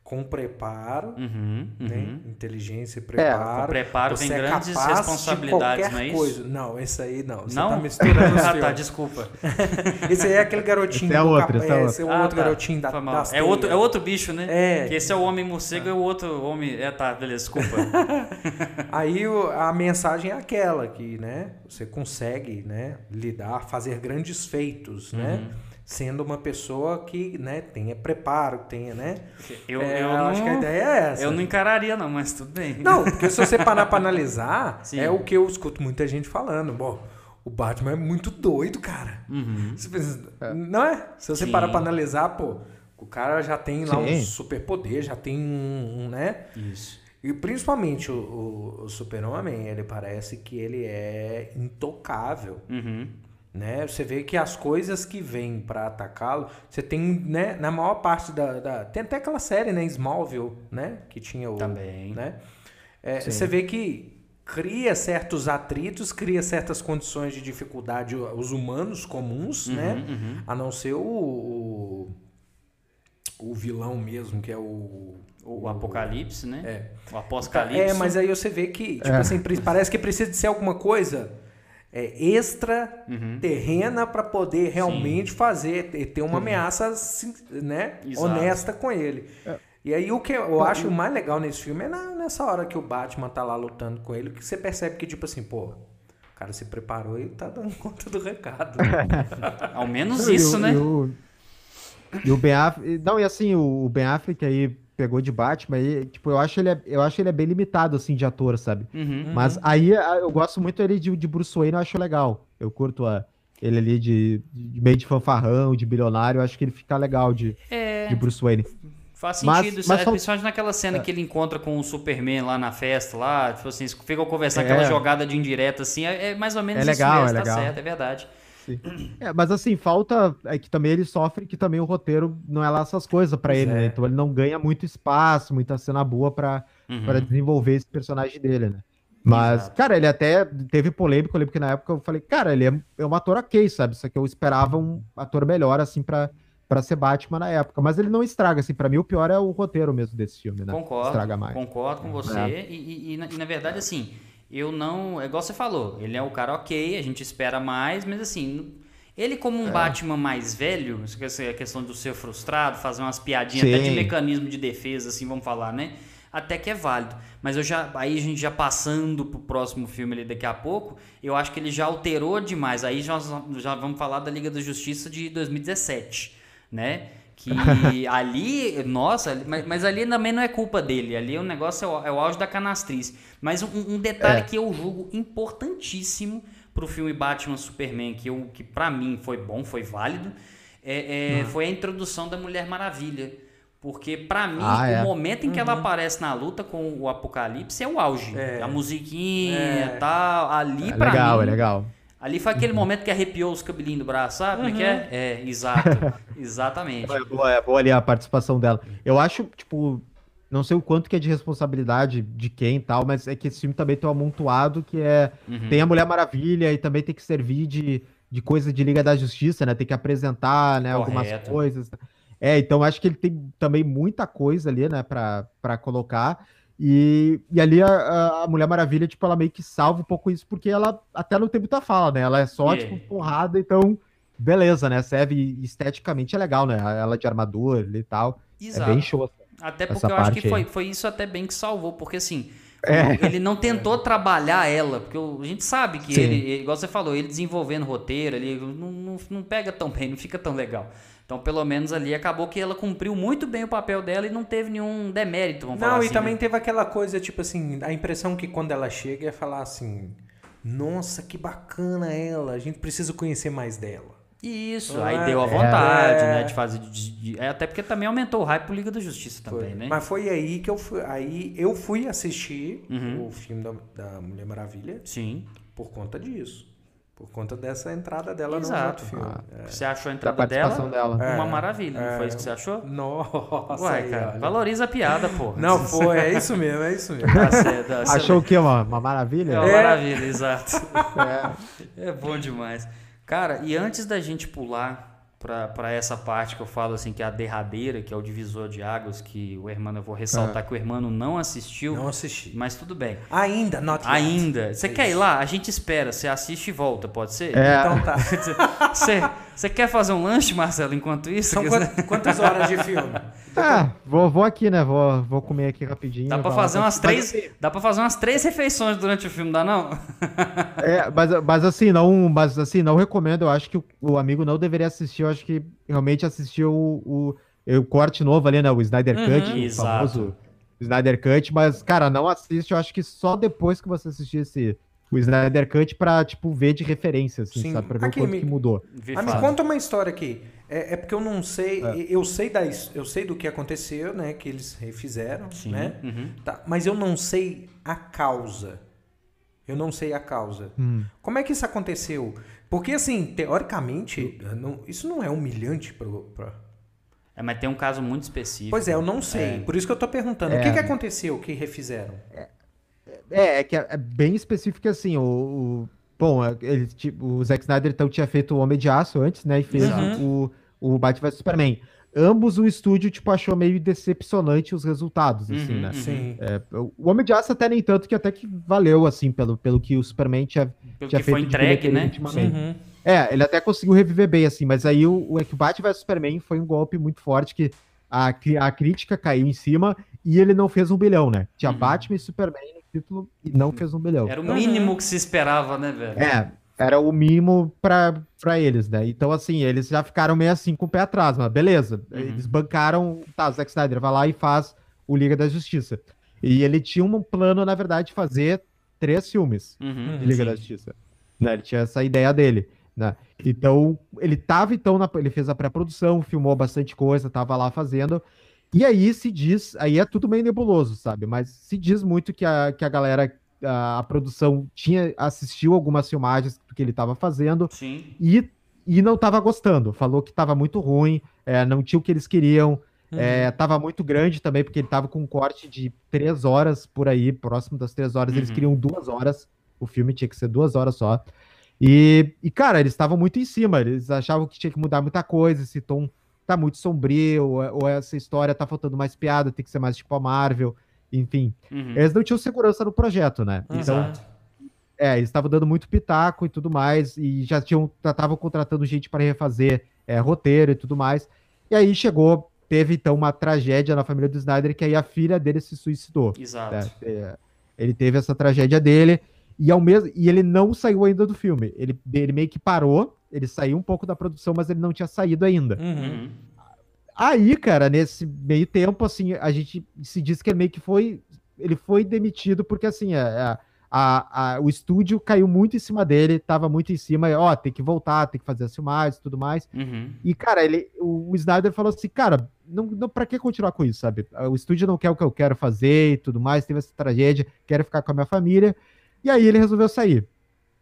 com preparo, uhum, né? uhum. inteligência e preparo. É, com preparo você vem é grandes responsabilidades, não é isso? Coisa. Não, esse aí não. Você não? tá misturando Ah, tá, desculpa. esse aí é aquele garotinho esse é outro, esse é, esse é o ah, outro tá. garotinho da, das é outro, é outro bicho, né? É. Que esse é o homem morcego e o outro homem... É, tá, beleza, desculpa. aí a mensagem é aquela que, né, você consegue, né, lidar, fazer grandes feitos, né? uhum. né? Sendo uma pessoa que né, tenha preparo, tenha, né? Eu, é, eu não, acho que a ideia é essa. Eu não encararia, não, mas tudo bem. Não, porque se você parar para analisar, Sim. é o que eu escuto muita gente falando. Bom, o Batman é muito doido, cara. Uhum. Pensa, é. não é? Se você Sim. parar para analisar, pô, o cara já tem lá Sim. um superpoder, já tem um, um, né? Isso. E principalmente o, o, o Super-Homem, ele parece que ele é intocável. Uhum né? Você vê que as coisas que vêm para atacá-lo, você tem, né, na maior parte da, da, tem até aquela série, né, Smallville, né, que tinha o, também, né? É, você vê que cria certos atritos, cria certas condições de dificuldade os humanos comuns, uhum, né? Uhum. A não ser o, o, o vilão mesmo, que é o o, o Apocalipse, né? É. O Apocalipse. É, mas aí você vê que, tipo é. assim, parece que precisa de ser alguma coisa é, extra uhum. terrena para poder realmente Sim. fazer ter uma uhum. ameaça né, honesta com ele. É. E aí o que eu acho mais legal nesse filme é na, nessa hora que o Batman tá lá lutando com ele, que você percebe que tipo assim, pô, o cara se preparou e tá dando conta do recado. Ao menos isso, né? E o, e o Ben Affleck, não, e assim, o Ben Affleck aí pegou de Batman, aí, tipo, eu acho ele, é, eu acho ele é bem limitado, assim, de ator, sabe? Uhum, Mas uhum. aí eu gosto muito ele de, de Bruce Wayne, eu acho legal. Eu curto a, ele ali de, de meio de fanfarrão, de bilionário, eu acho que ele fica legal de, é... de Bruce Wayne. Faz sentido, mas, mas é, principalmente naquela cena é. que ele encontra com o Superman lá na festa, lá, tipo assim, ficam conversando, é. aquela jogada de indireta, assim, é, é mais ou menos é legal, isso mesmo, é tá legal. certo, é verdade. É, mas assim, falta. É que também ele sofre que também o roteiro não é lá essas coisas para ele, né? é. né? Então ele não ganha muito espaço, muita cena boa para uhum. Pra desenvolver esse personagem dele, né? Mas, Exato. cara, ele até teve polêmica, eu lembro que na época eu falei, cara, ele é, é um ator ok, sabe? Só que eu esperava um ator melhor, assim, pra, pra ser Batman na época. Mas ele não estraga, assim, pra mim o pior é o roteiro mesmo desse filme, né? Concordo. Estraga mais. Concordo com você. É. E, e, e, na, e, na, verdade, assim, eu não. É igual você falou, ele é o cara ok, a gente espera mais, mas assim Ele, como um é. Batman mais velho, a questão do ser frustrado, fazer umas piadinhas Sim. até de mecanismo de defesa, assim, vamos falar, né? Até que é válido. Mas eu já. Aí a gente já passando pro próximo filme ali daqui a pouco, eu acho que ele já alterou demais. Aí já, já vamos falar da Liga da Justiça de 2017, né? Que ali, nossa, mas, mas, ali também não é culpa dele. Ali o negócio é o, é o auge da canastriz. Mas um, um detalhe é. que eu julgo importantíssimo pro filme Batman Superman, que, eu, que para mim foi bom, foi válido, é, é uhum. foi a introdução da Mulher Maravilha. Porque para mim, ah, é. o momento em que uhum. ela aparece na luta com o Apocalipse é o auge. É. A musiquinha e é. tal. Ali é pra legal, mim. É legal, Ali foi aquele uhum. momento que arrepiou os cabelinhos do braço, sabe? Como é que é? Uhum. É, exato. Exatamente. É boa, é boa ali a participação dela. Eu acho, tipo, não sei o quanto que é de responsabilidade de quem e tal, mas é que esse filme também tem um amontoado que é. Uhum. Tem a Mulher Maravilha e também tem que servir de, de coisa de Liga da Justiça, né? Tem que apresentar, né, algumas coisas. É, então acho que ele tem também muita coisa ali, né, pra, pra colocar. E, e ali a, a, Mulher Maravilha, tipo, ela meio que salva um pouco isso, porque ela até não tem muita fala, né? Ela é só, yeah. tipo, porrada, então, beleza, né? Serve esteticamente é legal, né? Ela de armadura e tal. Exato. É bem show. Até porque eu acho que foi, foi isso até bem que salvou, porque assim, é. ele não tentou trabalhar ela, porque a gente sabe que ele, igual você falou, ele desenvolvendo roteiro, ele não, não, não pega tão bem, não fica tão legal. Então, pelo menos ali acabou que ela cumpriu muito bem o papel dela e não teve nenhum demérito, vamos não, falar assim. Não, e também né? teve aquela coisa, tipo assim, a impressão que quando ela chega é falar assim: Nossa, que bacana ela, a gente precisa conhecer mais dela. Isso, ah, aí deu a vontade, é... né, de fazer. De, de, é, até porque também aumentou o hype pro Liga da Justiça também, foi. né? Mas foi aí que eu fui. Aí eu fui assistir uhum. o filme da, da Mulher Maravilha. Sim. Por conta disso. Por conta dessa entrada dela Exato. no outro filme. Ah, é. Você achou a entrada dela, dela, uma é, maravilha, não foi isso que você achou? Nossa. Ué, cara, olha. valoriza a piada, pô. Não, foi, é isso mesmo, é isso mesmo. Tá certo, tá achou o quê? Uma, uma maravilha? É uma é. maravilha, exato. É. é bom demais. Cara, e antes da gente pular para essa parte que eu falo assim que é a derradeira, que é o divisor de águas, que o Hermano eu vou ressaltar ah. que o Hermano não assistiu. Não assisti. Mas tudo bem. Ainda, not. Ainda. Você é quer ir lá? A gente espera, você assiste e volta, pode ser? É. Então tá. Você quer fazer um lanche, Marcelo, enquanto isso? São quantas horas de filme? Ah, vou, vou aqui, né? Vou, vou comer aqui rapidinho. Dá pra fazer umas três. Mas, dá para fazer umas três refeições durante o filme, dá não? É, mas, mas assim, não, mas assim, não recomendo. Eu acho que o, o amigo não deveria assistir. Eu acho que realmente assistiu o, o, o corte novo ali, né? O Snyder uhum, Cut, o famoso Snyder Cut, mas, cara, não assiste. Eu acho que só depois que você assistir esse o Snyder Cut pra, tipo, ver de referência, assim, Sim. sabe? Pra ver aqui, o quanto me... que mudou. Ah, me conta uma história aqui. É, é porque eu não sei, é. eu sei da, eu sei do que aconteceu, né? Que eles refizeram, Sim. né? Uhum. Tá, mas eu não sei a causa. Eu não sei a causa. Hum. Como é que isso aconteceu? Porque, assim, teoricamente, não, isso não é humilhante pro, pra... É, mas tem um caso muito específico. Pois é, eu não sei. É. Por isso que eu tô perguntando. O que, é. que aconteceu que refizeram? É, é, é que é, é bem específico assim, o, o bom, é, ele, tipo, o Zack Snyder então tinha feito o Homem de Aço antes, né, e fez uhum. o, o Batman vs Superman. Ambos o estúdio, tipo, achou meio decepcionante os resultados, assim, uhum, né? Sim. É, o Homem de Aço até nem tanto, que até que valeu, assim, pelo, pelo que o Superman tinha, pelo tinha que feito foi entregue, né? Uhum. É, ele até conseguiu reviver bem, assim, mas aí o, o, é que o Batman vs Superman foi um golpe muito forte que a, a crítica caiu em cima e ele não fez um bilhão, né? Tinha uhum. Batman e Superman título e não fez um bilhão. Era o mínimo que se esperava, né, velho? É, era o mínimo pra, pra eles, né? Então, assim, eles já ficaram meio assim com o pé atrás, mas beleza. Uhum. Eles bancaram, tá, o Zack Snyder vai lá e faz o Liga da Justiça. E ele tinha um plano, na verdade, de fazer três filmes uhum, de Liga sim. da Justiça. Né? Ele tinha essa ideia dele. Né? Então, ele tava, então, na, ele fez a pré-produção, filmou bastante coisa, tava lá fazendo. E aí se diz, aí é tudo meio nebuloso, sabe? Mas se diz muito que a, que a galera, a, a produção tinha assistiu algumas filmagens do que ele estava fazendo Sim. e e não estava gostando. Falou que estava muito ruim, é, não tinha o que eles queriam. Uhum. É, tava muito grande também, porque ele tava com um corte de três horas por aí, próximo das três horas. Uhum. Eles queriam duas horas. O filme tinha que ser duas horas só. E, e cara, eles estavam muito em cima. Eles achavam que tinha que mudar muita coisa. Esse tom tá muito sombrio, ou, ou, essa história tá faltando mais piada, tem que ser mais tipo a Marvel, enfim. Uhum. Eles não tinham segurança no projeto, né? Então, Exato. É, eles estavam dando muito pitaco e tudo mais, e já tinham, estavam contratando gente para refazer é, roteiro e tudo mais. E aí chegou, teve então uma tragédia na família do Snyder, que aí a filha dele se suicidou. Exato. Né? É, ele teve essa tragédia dele, e, ao mesmo, e ele não saiu ainda do filme. Ele, ele meio que parou, ele saiu um pouco da produção, mas ele não tinha saído ainda. Uhum. Aí, cara, nesse meio tempo, assim, a gente se diz que ele meio que foi. Ele foi demitido porque, assim, a, a, a, o estúdio caiu muito em cima dele, tava muito em cima, ó, tem que voltar, tem que fazer as filmagens e tudo mais. Uhum. E, cara, ele, o, o Snyder falou assim, cara, não, não, pra que continuar com isso, sabe? O estúdio não quer o que eu quero fazer e tudo mais, teve essa tragédia, quero ficar com a minha família. E aí ele resolveu sair.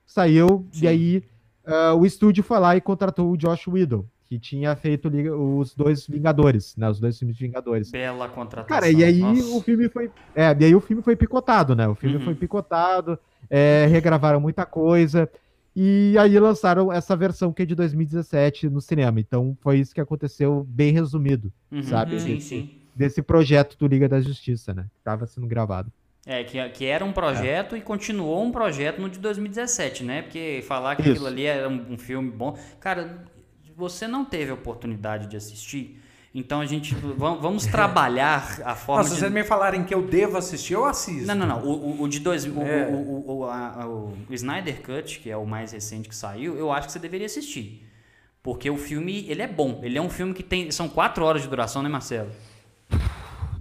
Saiu, Sim. e aí uh, o estúdio foi lá e contratou o Josh Whedon, que tinha feito os dois Vingadores, né? Os dois filmes de Vingadores. Bela contratação. Cara, e aí Nossa. o filme foi. É, e aí o filme foi picotado, né? O filme uhum. foi picotado, é, regravaram muita coisa. E aí lançaram essa versão que é de 2017 no cinema. Então foi isso que aconteceu, bem resumido, uhum, sabe? Sim, desse, sim. Desse projeto do Liga da Justiça, né? Que tava sendo gravado. É, que, que era um projeto é. e continuou um projeto no de 2017, né? Porque falar que Isso. aquilo ali era um, um, filme bom. Cara, você não teve a oportunidade de assistir. Então a gente. Vamos trabalhar a forma. Nossa, de... Se vocês me falarem que eu devo assistir, eu assisto. Não, não, não. O, o, o de dois. O, é. o, o, a, o, Snyder Cut, que é o mais recente que saiu, eu acho que você deveria assistir. Porque o filme, ele é bom. Ele é um filme que tem. São quatro horas de duração, né, Marcelo?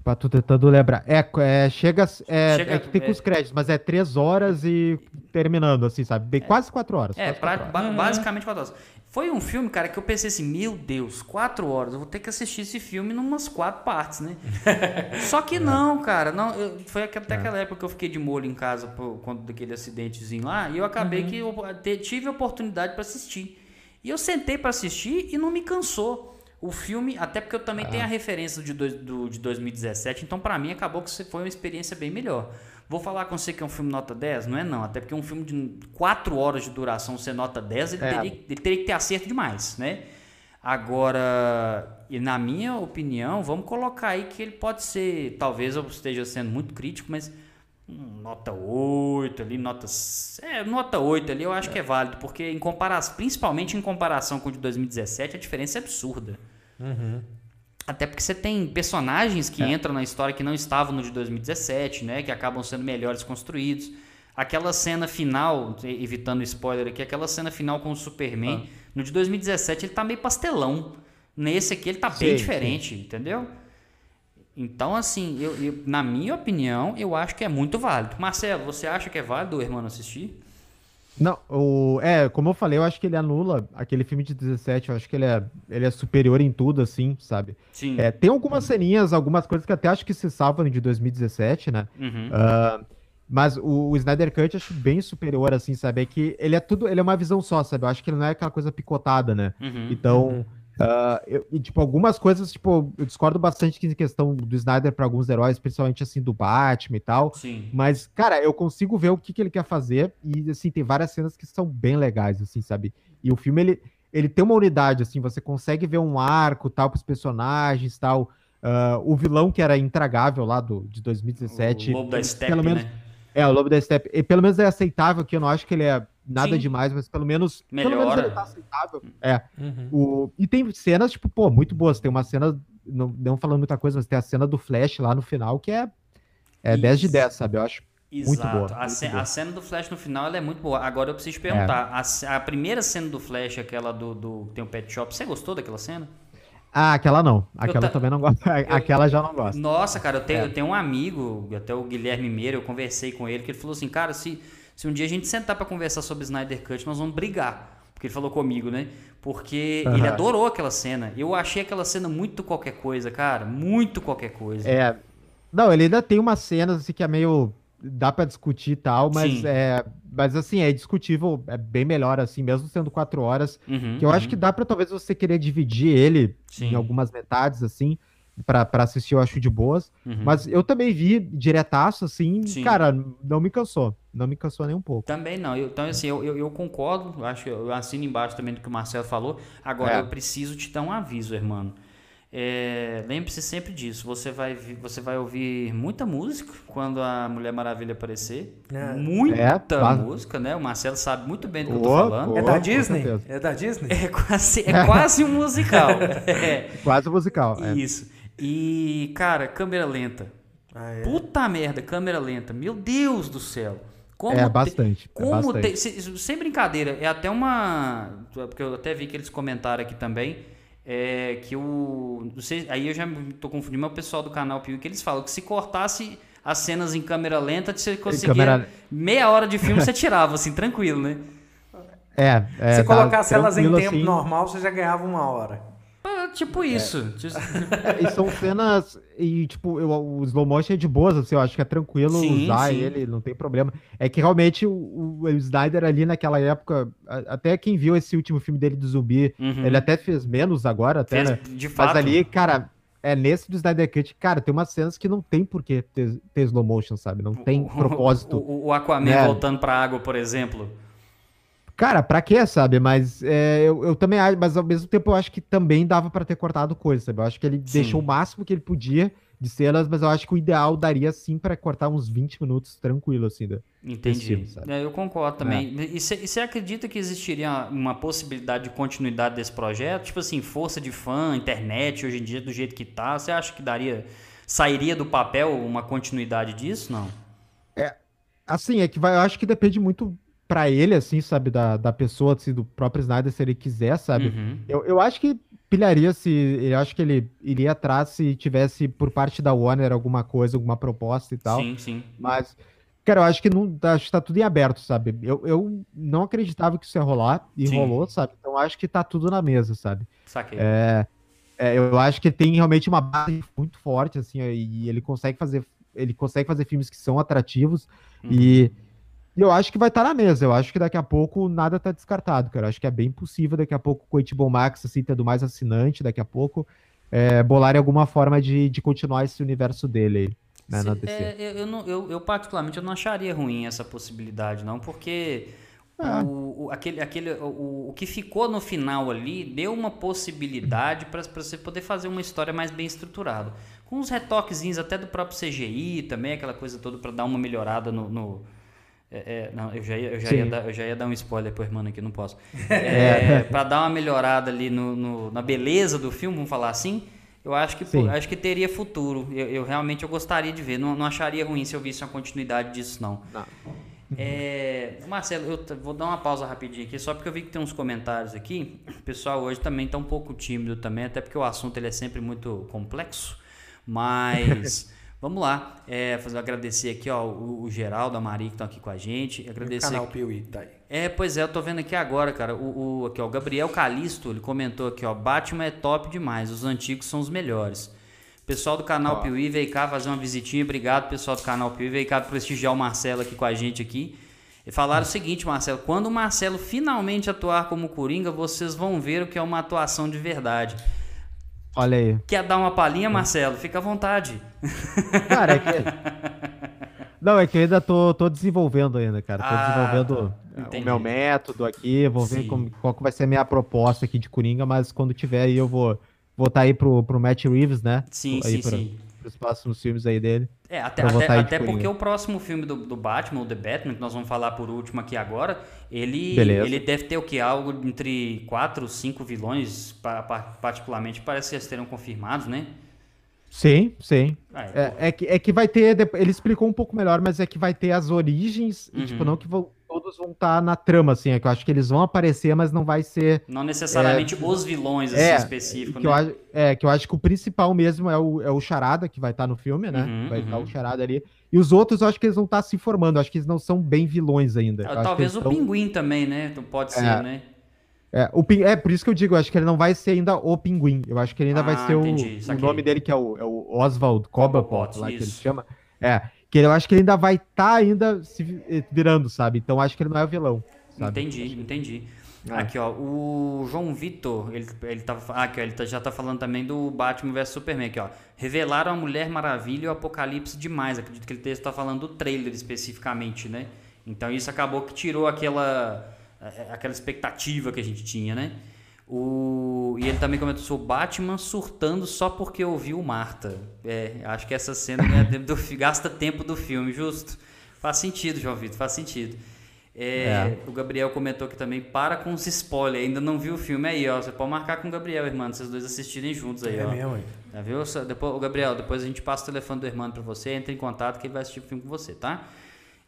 Pra tu tentando lembrar. É, é chega. É, chega, é que tem com é, os créditos, mas é três horas e terminando, assim, sabe? Bem, é, quase quatro horas. É, pra, quatro horas. basicamente quatro horas. Foi um filme, cara, que eu pensei assim, meu Deus, quatro horas, eu vou ter que assistir esse filme em umas quatro partes, né? Só que não, cara, não, eu, foi até é. aquela época que eu fiquei de molho em casa por conta daquele acidentezinho lá, e eu acabei uhum. que eu tive a oportunidade para assistir. E eu sentei para assistir e não me cansou. O filme, até porque eu também ah. tenho a referência de, do, do, de 2017, então para mim acabou que foi uma experiência bem melhor. Vou falar com você que é um filme nota 10? Não é não, até porque um filme de 4 horas de duração ser nota 10, ele, é. teria, ele teria que ter acerto demais, né? Agora, e na minha opinião, vamos colocar aí que ele pode ser, talvez eu esteja sendo muito crítico, mas nota 8 ali, nota, é, nota 8 ali eu acho é. que é válido, porque em comparação, principalmente em comparação com o de 2017, a diferença é absurda. Uhum. Até porque você tem personagens que é. entram na história que não estavam no de 2017, né? Que acabam sendo melhores construídos. Aquela cena final, evitando spoiler aqui, aquela cena final com o Superman, ah. no de 2017 ele tá meio pastelão. Nesse aqui ele tá sim, bem diferente, sim. entendeu? Então, assim, eu, eu, na minha opinião, eu acho que é muito válido. Marcelo, você acha que é válido o irmão assistir? Não, o, é, como eu falei, eu acho que ele anula aquele filme de 17, eu acho que ele é, ele é superior em tudo, assim, sabe? Sim. É, tem algumas ceninhas, algumas coisas que até acho que se salvam de 2017, né? Uhum. Uh, mas o, o, Snyder Cut eu acho bem superior, assim, sabe? É que ele é tudo, ele é uma visão só, sabe? Eu acho que ele não é aquela coisa picotada, né? Uhum. Então. Uhum Uh, eu, e, tipo, algumas coisas, tipo, eu discordo bastante em questão do Snyder para alguns heróis, principalmente, assim, do Batman e tal. Sim. Mas, cara, eu consigo ver o que, que ele quer fazer e, assim, tem várias cenas que são bem legais, assim, sabe? E o filme, ele, ele tem uma unidade, assim, você consegue ver um arco, tal, pros personagens, tal. Uh, o vilão que era intragável lá do, de 2017. O Lobo da Steppe, pelo menos, né? É, o Lobo da Steppe. E, pelo menos é aceitável, que eu não acho que ele é nada Sim. demais, mas pelo menos, Melhora. pelo menos ele tá aceitável. É. Uhum. O, e tem cenas, tipo, pô, muito boas. Tem uma cena, não, não falando muita coisa, mas tem a cena do Flash lá no final, que é, é 10 de 10, sabe? Eu acho Exato. muito boa. A, muito boa. a, cena do Flash no final ela é muito boa. Agora eu preciso te perguntar, é. a, a, primeira cena do Flash, aquela do, do tem o Pet Shop, você gostou daquela cena? Ah, aquela não. Aquela eu também não gosto. Aquela já não gosto. Nossa, cara, eu tenho, é. eu tenho um amigo, até o Guilherme Meira, eu conversei com ele, que ele falou assim, cara, se se um dia a gente sentar para conversar sobre Snyder Cut, nós vamos brigar. Porque ele falou comigo, né? Porque uhum. ele adorou aquela cena. Eu achei aquela cena muito qualquer coisa, cara. Muito qualquer coisa. É. Não, ele ainda tem umas cenas assim que é meio. dá para discutir e tal, mas Sim. é. Mas assim, é discutível, é bem melhor assim, mesmo sendo quatro horas. Uhum, que eu uhum. acho que dá para talvez você querer dividir ele Sim. em algumas metades, assim para assistir, eu acho de boas. Uhum. Mas eu também vi diretaço, assim, Sim. cara, não me cansou. Não me cansou nem um pouco. Também não. Eu, então, assim, eu, eu, eu, concordo, acho que eu assino embaixo também do que o Marcelo falou. Agora, é. eu preciso te dar um aviso, irmão. é, lembre-se sempre disso. Você vai, você vai ouvir muita música quando a Mulher Maravilha aparecer. É. Muita é, música, né? O Marcelo sabe muito bem do que eu tô falando. é da Disney? É da Disney? É quase, é quase um musical. é. Quase um musical. É. Isso. E, cara, câmera lenta. Ah, é? Puta merda, câmera lenta. Meu Deus do céu. Como é bastante. Te, como é bastante. Te, sem brincadeira, é até uma. Porque eu até vi que eles comentaram aqui também é, que o. Não sei, aí eu já estou confundindo, mas o pessoal do canal Pio que eles falam que se cortasse as cenas em câmera lenta, você conseguia. Câmera... Meia hora de filme você tirava, assim, tranquilo, né? É. é se colocasse elas em tempo assim... normal, você já ganhava uma hora tipo isso. É. e são cenas. E, tipo, eu, o slow motion é de boas, assim, eu acho que é tranquilo sim, usar sim. ele, não tem problema. É que realmente o, o, Snyder ali naquela época, até quem viu esse último filme dele do zumbi, uhum. ele até fez menos agora, até, fez, né? De fato. Mas ali, cara. É, nesse do Snyder Cut, cara, tem umas cenas que não tem por que ter, ter slow motion, sabe? Não tem propósito. O, o Aquaman né? voltando pra água, por exemplo. Cara, pra quê, sabe? Mas é, eu, eu também acho, mas ao mesmo tempo eu acho que também dava para ter cortado coisa, sabe? Eu acho que ele sim. deixou o máximo que ele podia de cenas, mas eu acho que o ideal daria sim para cortar uns 20 minutos tranquilo, assim. Da, Entendi. Filme, é, eu concordo também. É. E você acredita que existiria uma possibilidade de continuidade desse projeto? Tipo assim, força de fã, internet, hoje em dia, do jeito que tá, você acha que daria. Sairia do papel uma continuidade disso? Não? É. Assim, é que vai, eu acho que depende muito para ele, assim, sabe, da, da pessoa, assim, do próprio Snyder, se ele quiser, sabe? Uhum. Eu, eu acho que pilharia se. Eu acho que ele iria atrás se tivesse por parte da Warner alguma coisa, alguma proposta e tal. Sim, sim. Mas, cara, eu acho que não. Acho que tá tudo em aberto, sabe? Eu, eu não acreditava que isso ia rolar e sim. rolou, sabe? Então acho que tá tudo na mesa, sabe? Saquei. É, é, eu acho que tem realmente uma base muito forte, assim, e ele consegue fazer. Ele consegue fazer filmes que são atrativos uhum. e e eu acho que vai estar tá na mesa. Eu acho que daqui a pouco nada está descartado, cara. Eu acho que é bem possível daqui a pouco com o HBO Max, assim, tendo mais assinante, daqui a pouco, é, bolar alguma forma de, de continuar esse universo dele aí. Né, na DC. É, eu, não, eu, eu, particularmente, eu não acharia ruim essa possibilidade, não, porque é. o, o, aquele, aquele, o, o que ficou no final ali deu uma possibilidade para você poder fazer uma história mais bem estruturada. Com uns retoquezinhos até do próprio CGI também, aquela coisa toda para dar uma melhorada no, no é, é, não, eu já, ia, eu, já ia dar, eu já ia dar um spoiler pro irmão aqui, não posso. É, é. para dar uma melhorada ali no, no, na beleza do filme, vamos falar assim, eu acho que, pô, acho que teria futuro. Eu, eu, realmente eu gostaria de ver. Não, não acharia ruim se eu visse uma continuidade disso, não. não. É, Marcelo, eu vou dar uma pausa rapidinho aqui, só porque eu vi que tem uns comentários aqui. O pessoal hoje também está um pouco tímido também, até porque o assunto ele é sempre muito complexo. Mas Vamos lá, é, fazer agradecer aqui ó, o, o Geraldo, a Maria que estão aqui com a gente. Agradecer. O canal Piuí, tá aí. É, pois é, eu tô vendo aqui agora, cara. O, o, aqui, ó, o Gabriel Calisto, ele comentou aqui, ó. Batman é top demais, os antigos são os melhores. Pessoal do canal ó. Piuí veio cá fazer uma visitinha. Obrigado, pessoal do canal Piuí. Veio cá prestigiar o Marcelo aqui com a gente aqui. E falaram hum. o seguinte, Marcelo, quando o Marcelo finalmente atuar como Coringa, vocês vão ver o que é uma atuação de verdade. Olha aí. Quer dar uma palhinha, Marcelo? Fica à vontade. Cara, é que. Não, é que eu ainda tô, tô desenvolvendo ainda, cara. Tô ah, desenvolvendo tá. o meu método aqui, vou ver como, qual que vai ser a minha proposta aqui de Coringa, mas quando tiver aí eu vou estar tá aí pro, pro Matt Reeves, né? Sim, aí sim, pra, sim. Os próximos filmes aí dele. É, até, até, até porque o próximo filme do, do Batman, o The Batman, que nós vamos falar por último aqui agora, ele, ele deve ter o que? Algo entre quatro, cinco vilões, particularmente, parece que eles terão confirmados, né? Sim, sim. Ah, é, é, é, que, é que vai ter. Ele explicou um pouco melhor, mas é que vai ter as origens, uhum. e, tipo, não que vão, todos vão estar tá na trama, assim. É que eu acho que eles vão aparecer, mas não vai ser. Não necessariamente é, os vilões assim, é, específicos. Que né? eu, é, que eu acho que o principal mesmo é o, é o Charada, que vai estar tá no filme, né? Uhum, vai estar tá o Charada ali. E os outros eu acho que eles vão estar se formando, eu acho que eles não são bem vilões ainda. Ah, talvez o tão... Pinguim também, né? Pode ser, é. né? É, o, é, por isso que eu digo, eu acho que ele não vai ser ainda o Pinguim. Eu acho que ele ainda ah, vai ser o, o, nome dele, que é o, é o Oswald Cobblepot, lá isso. que ele chama. É, que eu acho que ele ainda vai estar tá ainda se eh, virando, sabe? Então acho que ele não é o vilão. Sabe? Entendi, entendi. É. Aqui, ó, o João Vitor, ele, ele, tá, ah, aqui, ó, ele tá, já tá falando também do Batman vs Superman, aqui, ó. Revelaram a Mulher Maravilha e o Apocalipse demais. Acredito que ele está falando do trailer especificamente, né? Então isso acabou que tirou aquela é, é aquela expectativa que a gente tinha, né? O... E ele também comentou o Batman surtando só porque ouviu Marta. É, acho que essa cena é do... gasta tempo do filme, justo? Faz sentido, João Vitor, faz sentido. É, é. O Gabriel comentou aqui também, para com os spoilers, ainda não viu o filme aí, ó. Você pode marcar com o Gabriel, irmão, vocês dois assistirem juntos aí, é ó. Mesmo, hein? Já viu? Depois, o Gabriel, depois a gente passa o telefone do irmão para você, entra em contato que ele vai assistir o filme com você, tá?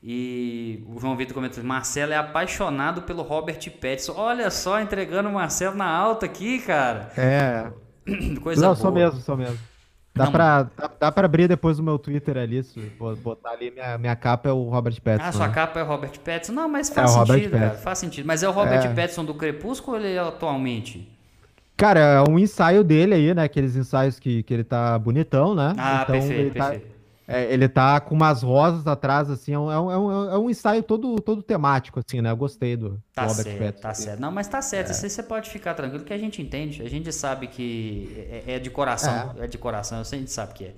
E o João Vitor comentou: Marcelo é apaixonado pelo Robert Pattinson. Olha só, entregando o Marcelo na alta aqui, cara. É. Coisa Não, boa. sou mesmo, sou mesmo. Dá pra, dá, dá pra abrir depois o meu Twitter ali, botar ali, minha, minha capa é o Robert Pattinson. Ah, sua né? capa é o Robert Pattinson? Não, mas é faz é sentido, cara, faz sentido. Mas é o Robert é. Pattinson do Crepúsculo ou ele é atualmente? Cara, é um ensaio dele aí, né? Aqueles ensaios que, que ele tá bonitão, né? Ah, então, perfeito, ele tá perfeito. Tá, é, ele tá com umas rosas atrás, assim, é um, é um, é um ensaio todo, todo temático, assim, né? Eu gostei do, tá do Robert certo, Pattinson. Tá certo. Não, mas tá certo, é. você pode ficar tranquilo que a gente entende, a gente sabe que é, é de coração, é. é de coração, a gente sabe que é.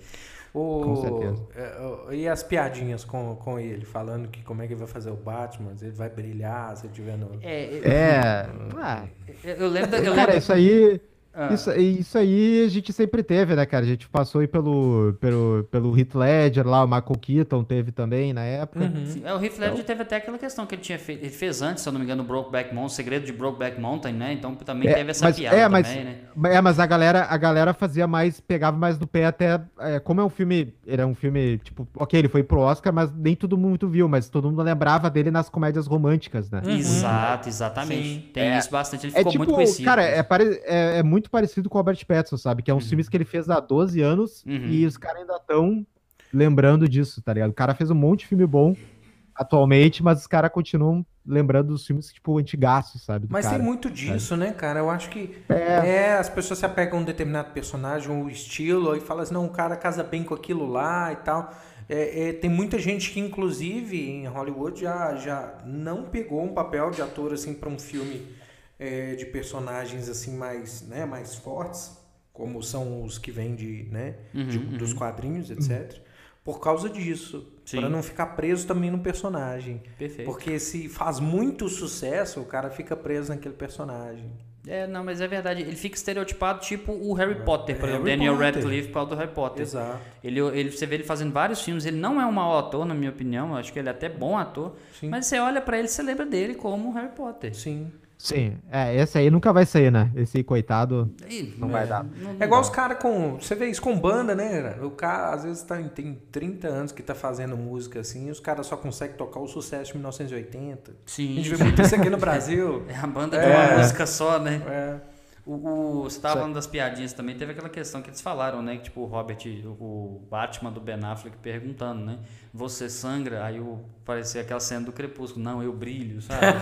O, com certeza. É, e as piadinhas com, com ele, falando que como é que ele vai fazer o Batman, ele vai brilhar se ele tiver no. É. é... Ah, eu lembro. Eu Cara, lembro... isso aí. Ah. Isso, isso aí a gente sempre teve, né, cara? A gente passou aí pelo, pelo, pelo Heath Ledger lá, o Michael Keaton teve também na época. Uhum. É, o Heath Ledger então... teve até aquela questão que ele tinha feito, ele fez antes, se eu não me engano, o Brokeback Mountain, o segredo de Brokeback Mountain, né? Então também é, teve essa mas, piada é, também, mas, né? É, mas a galera, a galera fazia mais, pegava mais do pé até, é, como é um filme, ele é um filme, tipo, ok, ele foi pro Oscar, mas nem todo mundo viu, mas todo mundo lembrava dele nas comédias românticas, né? Uhum. Exato, exatamente. Sim. Tem é, isso bastante, ele é ficou tipo, muito conhecido. Cara, é, é, é muito parecido com o Robert Pattinson, sabe? Que é um uhum. filmes que ele fez há 12 anos uhum. e os caras ainda estão lembrando disso, tá ligado? O cara fez um monte de filme bom atualmente, mas os caras continuam lembrando dos filmes, tipo, antigaços, sabe? Mas cara, tem muito disso, sabe? né, cara? Eu acho que é. é. as pessoas se apegam a um determinado personagem, um estilo, e falam assim, não, o cara casa bem com aquilo lá e tal. É, é, tem muita gente que, inclusive, em Hollywood já, já não pegou um papel de ator, assim, para um filme é, de personagens, assim, mais, né, mais fortes como são os que vêm de, né, uhum, de, uhum. dos quadrinhos, etc. Por causa disso, para não ficar preso também no personagem. Perfeito. Porque se faz muito sucesso, o cara fica preso naquele personagem. É, não, mas é verdade. Ele fica estereotipado tipo o Harry Potter, por é, exemplo. Daniel Potter. Radcliffe, por do Harry Potter. Exato. Ele, ele, você vê ele fazendo vários filmes. Ele não é um mau ator, na minha opinião. Eu acho que ele é até bom ator. Sim. Mas você olha para ele e você lembra dele como Harry Potter. Sim. Sim, é, esse aí nunca vai sair, né? Esse coitado não é, vai dar. Não, não é igual dá. os caras com. Você vê isso com banda, né? O cara às vezes tá, tem 30 anos que tá fazendo música assim, e os caras só conseguem tocar o sucesso de 1980. Sim. A gente vê muito isso aqui no Brasil. É a banda de uma música só, né? É. O, o, você estava falando das piadinhas também, teve aquela questão que eles falaram, né? Que, tipo, o Robert, o Batman do Ben Affleck perguntando, né? Você sangra? Aí o, parecia aquela cena do Crepúsculo. Não, eu brilho, sabe?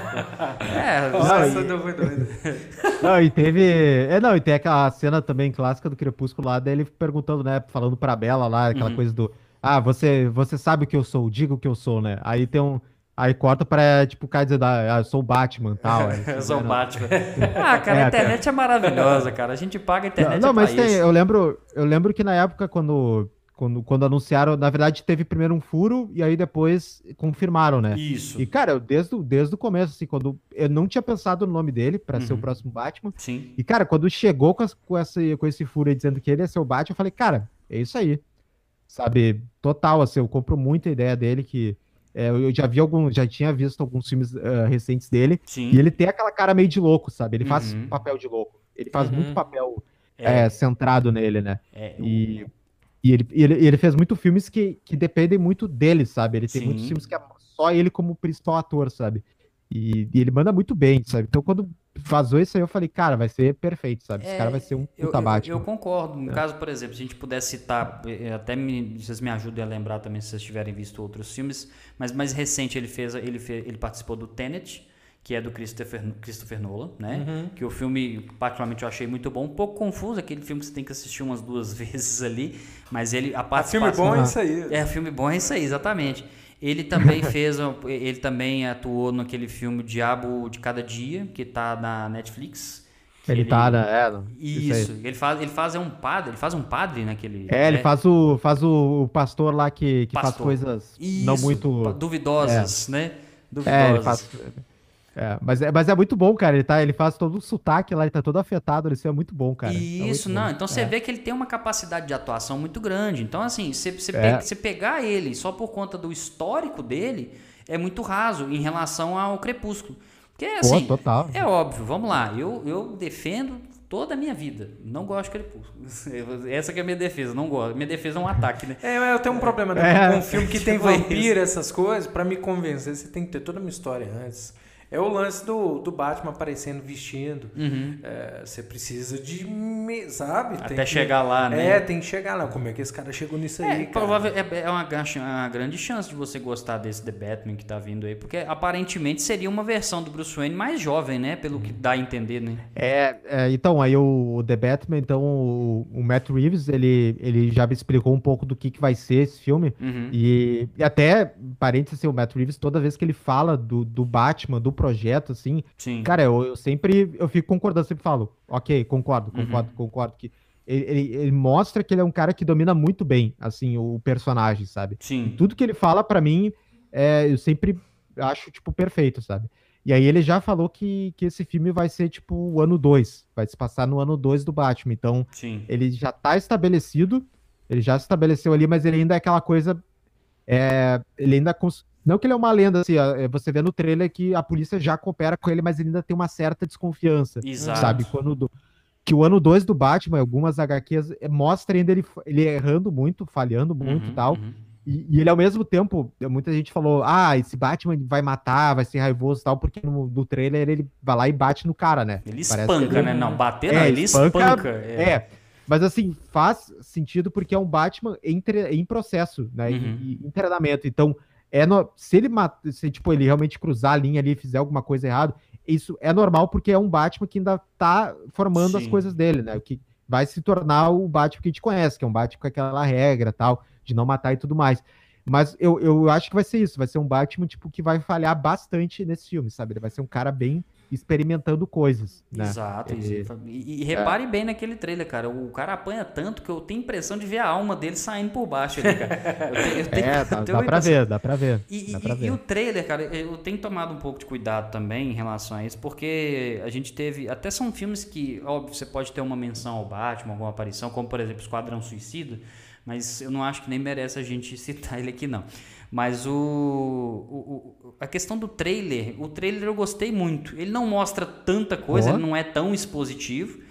Tipo, é, Nossa, e... foi doido. não, e teve... É, não, e tem aquela cena também clássica do Crepúsculo lá, dele perguntando, né? Falando pra Bela lá, aquela uhum. coisa do... Ah, você, você sabe o que eu sou, diga o que eu sou, né? Aí tem um... Aí corta pra, tipo, o cara dizer, ah, eu sou o Batman e tal. eu sou o Batman. ah, cara, é, a internet é maravilhosa, cara. A gente paga a internet Não, não mas tem, isso. eu lembro, eu lembro que na época, quando, quando, quando anunciaram, na verdade, teve primeiro um furo e aí depois confirmaram, né? Isso. E, cara, eu, desde, desde o começo, assim, quando eu não tinha pensado no nome dele pra uhum. ser o uhum. próximo Batman. Sim. E, cara, quando chegou com, as, com, esse, com esse furo aí dizendo que ele ia ser o Batman, eu falei, cara, é isso aí. Sabe, total, assim, eu compro muito a ideia dele que é, eu já vi algum, já tinha visto alguns filmes uh, recentes dele. Sim. E ele tem aquela cara meio de louco, sabe? Ele uhum. faz papel de louco. Ele faz uhum. muito papel é. É, centrado nele, né? É, e, e, ele, ele, ele fez muitos filmes que, que dependem muito dele, sabe? Ele tem Sim. muitos filmes que é só ele como principal ator, sabe? E, e, ele manda muito bem, sabe? Então quando vazou isso aí, eu falei, cara, vai ser perfeito, sabe? Esse é, cara vai ser um puta eu. Eu, eu concordo. No é. caso, por exemplo, se a gente puder citar, eh, até me, vocês me ajudem a lembrar também se vocês tiverem visto outros filmes, mas mais recente ele fez, ele, fez, ele participou do Tenet, que é do Christopher, Christopher Nolan, né? Uhum. Que o filme, particularmente, eu achei muito bom. Um pouco confuso, aquele filme que você tem que assistir umas duas vezes ali, mas ele... A participação... É filme bom é isso aí. É, filme bom é isso aí, exatamente. Ele também fez, ele também atuou naquele filme Diabo de Cada Dia, que tá na Netflix. Ele, ele tá, né? É, isso, isso ele faz, ele faz é um padre, ele faz um padre naquele. É, ele é. faz o, faz o pastor lá que, que faz coisas isso, não muito duvidosas, é. né? Duvidosas. É, ele faz, É, mas, é, mas é muito bom, cara. Ele, tá, ele faz todo o sotaque lá, ele tá todo afetado. Isso é muito bom, cara. Isso, tá não. Bom. Então você é. vê que ele tem uma capacidade de atuação muito grande. Então, assim, você, você, é. pe pegar ele só por conta do histórico dele, é muito raso em relação ao Crepúsculo. Porque, assim, Pô, total. é óbvio, vamos lá. Eu, eu defendo toda a minha vida. Não gosto de Crepúsculo. Essa que é a minha defesa, não gosto. Minha defesa é um ataque, né? É, eu tenho um problema né? é, com um filme que tem vampiro, essas coisas, para me convencer, você tem que ter toda uma história antes. É o lance do, do Batman aparecendo vestindo. Uhum. É, você precisa de. Sabe? Até que, chegar lá, né? É, tem que chegar lá. Como é que esse cara chegou nisso é, aí? Provável, é, é uma, uma, grande chance de você gostar desse The Batman que tá vindo aí. Porque aparentemente seria uma versão do Bruce Wayne mais jovem, né? Pelo que dá a entender, né? É, é então, aí o, o, The Batman, então, o, o, Matt Reeves, ele, ele já me explicou um pouco do que, que vai ser esse filme. Uhum. E, e até, parênteses, assim, o Matt Reeves, toda vez que ele fala do, do Batman, do projeto, assim. Sim. Cara, eu, eu, sempre eu fico concordando, sempre falo, ok, concordo, uhum. concordo, uhum. concordo que ele, ele, ele, mostra que ele é um cara que domina muito bem, assim, o personagem, sabe? Sim. E tudo que ele fala para mim, é, eu sempre acho, tipo, perfeito, sabe? E aí ele já falou que, que esse filme vai ser, tipo, o ano 2, vai se passar no ano 2 do Batman, então Sim. ele já tá estabelecido, ele já se estabeleceu ali, mas ele ainda é aquela coisa, é, ele ainda cons não que ele é uma lenda, assim, é, você vê no trailer que a polícia já coopera com ele, mas ele ainda tem uma certa desconfiança. Exato. Sabe? Quando do, que o ano 2 do Batman, algumas HQs, é, mostra ainda ele, ele errando muito, falhando muito uhum, e tal. Uhum. E, e, ele, ao mesmo tempo, muita gente falou: ah, esse Batman vai matar, vai ser raivoso e tal, porque no, no trailer ele vai lá e bate no cara, né? Ele Parece espanca, ele... né? Não, bater é, não, ele espanca. espanca é. é. Mas assim, faz sentido porque é um Batman em, em processo, né? Uhum. Em, em treinamento. Então, é no, se ele se tipo ele realmente cruzar a linha ali e fizer alguma coisa errada, isso é normal porque é um Batman que ainda tá formando Sim. as coisas dele, né? Que vai se tornar o Batman que a gente conhece, que é um Batman com aquela regra tal, de não matar e tudo mais. Mas eu, eu acho que vai ser isso, vai ser um Batman tipo que vai falhar bastante nesse filme, sabe? Ele vai ser um cara bem experimentando coisas. Né? Exato. E, e, e repare é. bem naquele trailer, cara. O cara apanha tanto que eu tenho impressão de ver a alma dele saindo por baixo ali, cara. Eu tenho, eu tenho, é, dá, dá pra ver, dá pra ver. E, dá pra ver. e, o trailer, cara, eu tenho tomado um pouco de cuidado também em relação a isso, porque a gente teve. Até são filmes que, óbvio, você pode ter uma menção ao Batman, alguma aparição, como por exemplo Esquadrão Suicida, mas eu não acho que nem merece a gente citar ele aqui, não. Mas o, o, a questão do trailer, o trailer eu gostei muito. Ele não mostra tanta coisa, ele não é tão expositivo,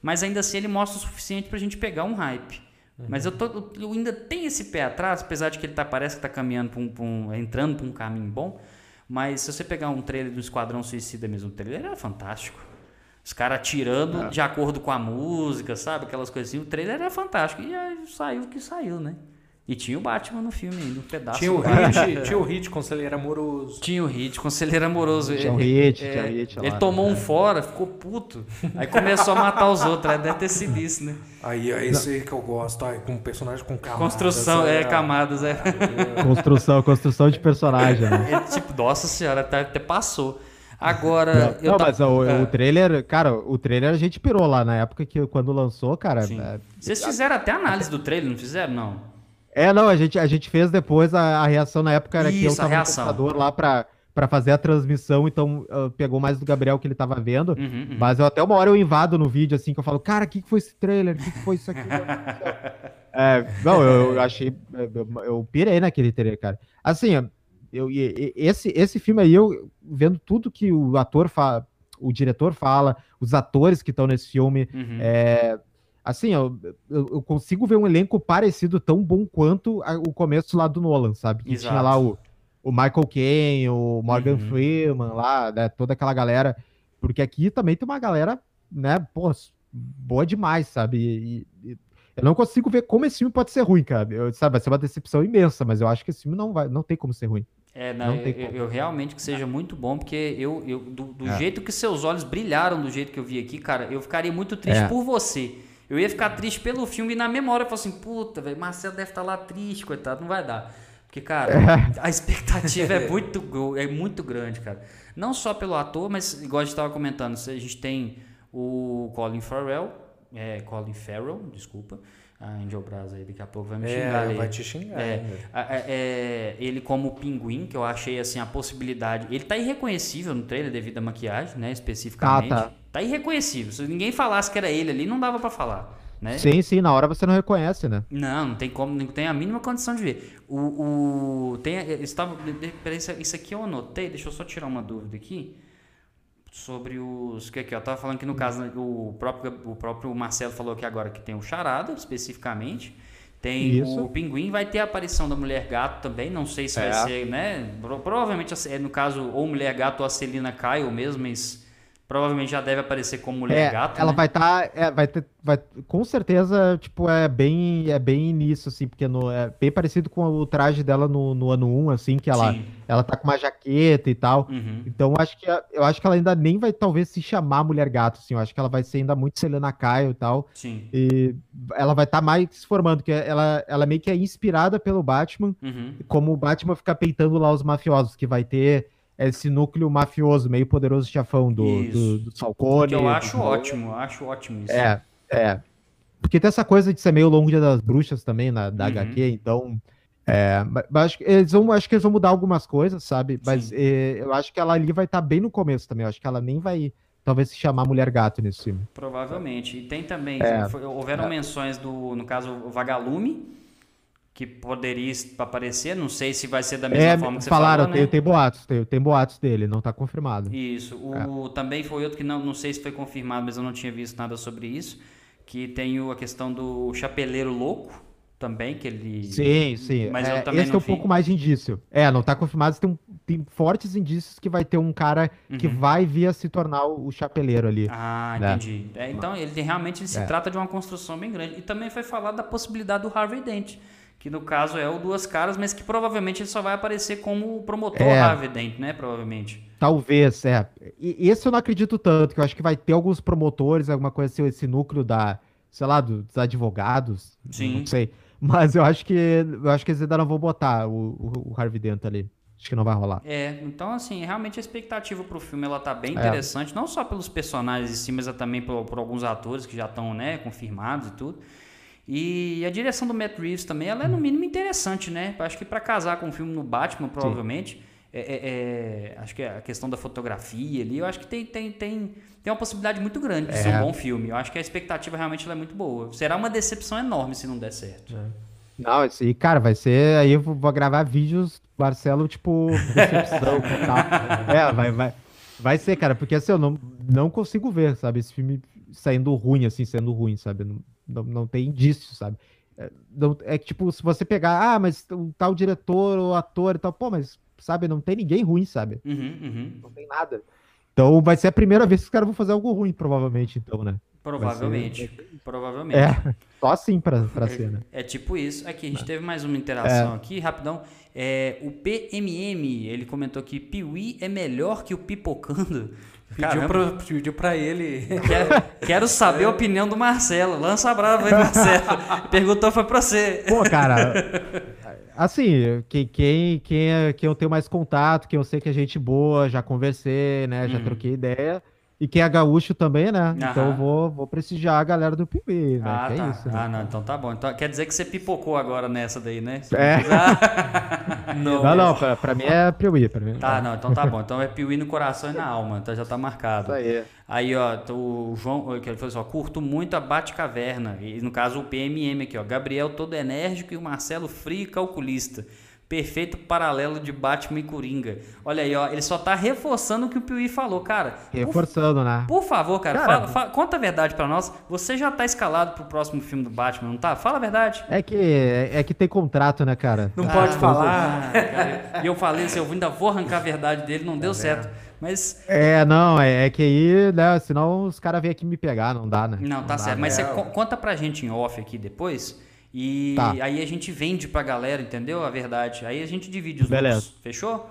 mas ainda assim ele mostra o suficiente pra gente pegar um hype. Uhum. Mas eu, tô, eu ainda tenho esse pé atrás, apesar de que ele tá, parece que tá caminhando pra um, pra um, entrando para um caminho bom. Mas se você pegar um trailer do Esquadrão Suicida mesmo, o trailer era fantástico. Os caras tirando é. de acordo com a música, sabe? Aquelas coisinhas. O trailer era fantástico. E aí saiu o que saiu, né? E tinha o Batman no filme ainda, um pedaço. Tinha o Hit, tinha o Hit, Conselheiro Amoroso. Tinha o Hit, Conselheiro Amoroso. Tinha o Hit, é, tinha o Hit. Ele tomou um fora, ficou puto. Aí começou a matar os outros. Deve ter sido isso, né? Aí é esse aí que eu gosto, aí, com personagem com camadas. Construção, é, é camadas, é. Construção, construção de personagem, né? Ele, tipo, nossa senhora, até, até passou. Agora. Não, não mas o, é. o, trailer, cara, o trailer a gente pirou lá na época que quando lançou, cara. É... Vocês fizeram até análise do trailer, não fizeram? Não. É, não, a gente, a gente fez depois a, a reação na época era Isso, que eu tava no computador lá pra, pra fazer a transmissão, então uh, pegou mais do Gabriel que ele tava vendo. Uhum, uhum. Mas eu até uma hora eu invado no vídeo assim, que eu falo, cara, o que, que foi esse trailer? O que, que foi isso aqui? é, não, eu, eu achei. Eu, eu, pirei naquele trailer, cara. Assim, eu, esse, esse filme aí, eu vendo tudo que o ator fala, o diretor fala, os atores que estão nesse filme, uhum. é, assim, eu, eu, consigo ver um elenco parecido tão bom quanto a, o começo lá do Nolan, sabe? Que Exato. tinha lá o, o Michael Caine, o Morgan uhum. Freeman lá, né, toda aquela galera. Porque aqui também tem uma galera, né, pô, boa demais, sabe? E, e, eu não consigo ver como esse filme pode ser ruim, cara. Eu, sabe, vai ser uma decepção imensa, mas eu acho que esse filme não vai, não tem como ser ruim. É, não, não eu, eu, realmente que seja muito bom, porque eu, eu do, do é. jeito que seus olhos brilharam, do jeito que eu vi aqui, cara, eu ficaria muito triste é. por você. Eu ia ficar triste pelo filme e na memória eu falo assim, puta, velho, Marcelo deve estar tá lá triste, coitado, não vai dar. Porque, cara, a expectativa é muito, é muito grande, cara. Não só pelo ator, mas igual a gente estava comentando, a gente tem o Colin Farrell, é, Colin Farrell, desculpa. A Angel Braz aí, daqui a pouco vai me é, xingar. vai te xingar. É, é, é, ele como pinguim, que eu achei assim a possibilidade. Ele tá irreconhecível no trailer devido à maquiagem, né? Especificamente. Ah, tá. Tá irreconhecível. Se ninguém falasse que era ele ali, não dava para falar. Né? Sim, sim, na hora você não reconhece, né? Não, não tem como, não tem a mínima condição de ver. O, o tem, estava, isso aqui eu anotei, deixa eu só tirar uma dúvida aqui sobre os que aqui, eu tava falando que no caso o próprio o próprio Marcelo falou aqui agora que tem o charada especificamente. Tem Isso. o Pinguim, vai ter a aparição da Mulher Gato também, não sei se é. vai ser, né? Provavelmente, no caso, ou Mulher Gato ou a Celina Kyle mesmo, mas Provavelmente já deve aparecer como mulher é, gato. Ela né? vai estar. Tá, é, vai ter. Vai, com certeza, tipo, é bem, é bem nisso, assim, porque no, é bem parecido com o traje dela no, no ano 1, assim, que ela, ela tá com uma jaqueta e tal. Uhum. Então, acho que, eu acho que ela ainda nem vai, talvez, se chamar mulher gato, assim. Eu acho que ela vai ser ainda muito Selena Kyle e tal. Sim. E ela vai estar tá mais se formando, que ela, ela meio que é inspirada pelo Batman, uhum. como o Batman fica peitando lá os mafiosos, que vai ter esse núcleo mafioso, meio poderoso chefão do, do, do Falcone. Que eu acho do... ótimo, eu acho ótimo isso. É, é. Porque tem essa coisa de ser meio longo dia das bruxas também na, da uhum. HQ, então. É, mas acho que, eles vão, acho que eles vão mudar algumas coisas, sabe? Mas é, eu acho que ela ali vai estar tá bem no começo também. Eu acho que ela nem vai, talvez, se chamar Mulher Gato nesse filme. Provavelmente. E tem também, é, houveram é. menções do, no caso, o Vagalume, que poderia aparecer, não sei se vai ser da mesma é, forma que você falaram, falou, tem, né? tem boatos, tem, tem boatos dele, não está confirmado. Isso, o, é. também foi outro que não, não sei se foi confirmado, mas eu não tinha visto nada sobre isso, que tem a questão do chapeleiro louco, também, que ele... Sim, sim, mas é, eu também esse é um vi. pouco mais de indício. É, não está confirmado, tem, um, tem fortes indícios que vai ter um cara uhum. que vai vir a se tornar o, o chapeleiro ali. Ah, né? entendi. É, então, ele realmente ele se é. trata de uma construção bem grande. E também foi falado da possibilidade do Harvey Dent, que no caso é o Duas Caras, mas que provavelmente ele só vai aparecer como promotor é, Harvey Dent, né? Provavelmente. Talvez, é. E esse eu não acredito tanto, que eu acho que vai ter alguns promotores, alguma coisa assim, esse núcleo da, sei lá, dos advogados. Sim. Não sei. Mas eu acho que eu acho que eles ainda não vão botar o, o, o Harvey Dent ali. Acho que não vai rolar. É, então assim, realmente a expectativa pro filme ela tá bem é. interessante, é. não só pelos personagens em si, mas também por, por alguns atores que já estão, né, confirmados e tudo. E a direção do Matt Reeves também, ela é no mínimo interessante, né? Acho que para casar com o filme no Batman, provavelmente, é, é, é, acho que a questão da fotografia ali, eu acho que tem, tem, tem, tem uma possibilidade muito grande de ser um é. bom filme. Eu acho que a expectativa realmente é muito boa. Será uma decepção enorme se não der certo. É. Não, esse, cara, vai ser. Aí eu vou gravar vídeos, Marcelo, tipo, decepção e tal. É, vai, vai. Vai ser, cara, porque assim, eu não, não consigo ver, sabe, esse filme saindo ruim, assim, sendo ruim, sabe? Não, não, não tem indício, sabe? É, não, é tipo, se você pegar, ah, mas o tal diretor ou ator e tal, pô, mas, sabe, não tem ninguém ruim, sabe? Uhum, uhum. Não tem nada. Então vai ser a primeira vez que os caras vão fazer algo ruim, provavelmente, então, né? Provavelmente. Ser... Provavelmente. É, só assim pra, pra? É, é tipo isso. Aqui, a gente é. teve mais uma interação é. aqui, rapidão. É, o PMM, ele comentou que Piuí é melhor que o Pipocando. Pediu pra, pediu pra ele. Quero, quero saber a opinião do Marcelo. Lança a brava aí, Marcelo. Perguntou foi pra você. Pô, cara. Assim, quem, quem, quem, é, quem eu tenho mais contato, quem eu sei que é gente boa, já conversei, né? Já hum. troquei ideia. E quem é gaúcho também, né? Aham. Então eu vou, vou prestigiar a galera do Piuí, né? Ah, que é tá. É isso, né? Ah, não, então tá bom. Então, quer dizer que você pipocou agora nessa daí, né? é. não, não, não pra, pra, mim é Piuí. Pra mim, tá, não, então tá bom. Então é Piuí no coração e na alma, então já tá marcado. Isso aí. Aí, ó, o João, que ele falou assim, ó, curto muito a Bate-Caverna. E no caso o PMM aqui, ó. Gabriel todo enérgico e o Marcelo frio e calculista perfeito paralelo de Batman e Coringa. Olha aí, ó, ele só tá reforçando o que o Piuí falou, cara. Reforçando, por, né? Por favor, cara, cara fala, fala, conta a verdade para nós. Você já tá escalado pro próximo filme do Batman, não tá? Fala a verdade. É que é que tem contrato, né, cara? Não ah, pode falar. E eu falei assim, eu ainda vou arrancar a verdade dele, não deu é certo. Mas. É, não, é, é, que aí, né? Senão os caras vêm aqui me pegar, não dá, né? Não, tá não certo. Dá, Mas né? você conta pra gente em off aqui depois e tá. aí a gente vende pra galera, entendeu? A verdade. Aí a gente divide os beleza. lucros. Fechou?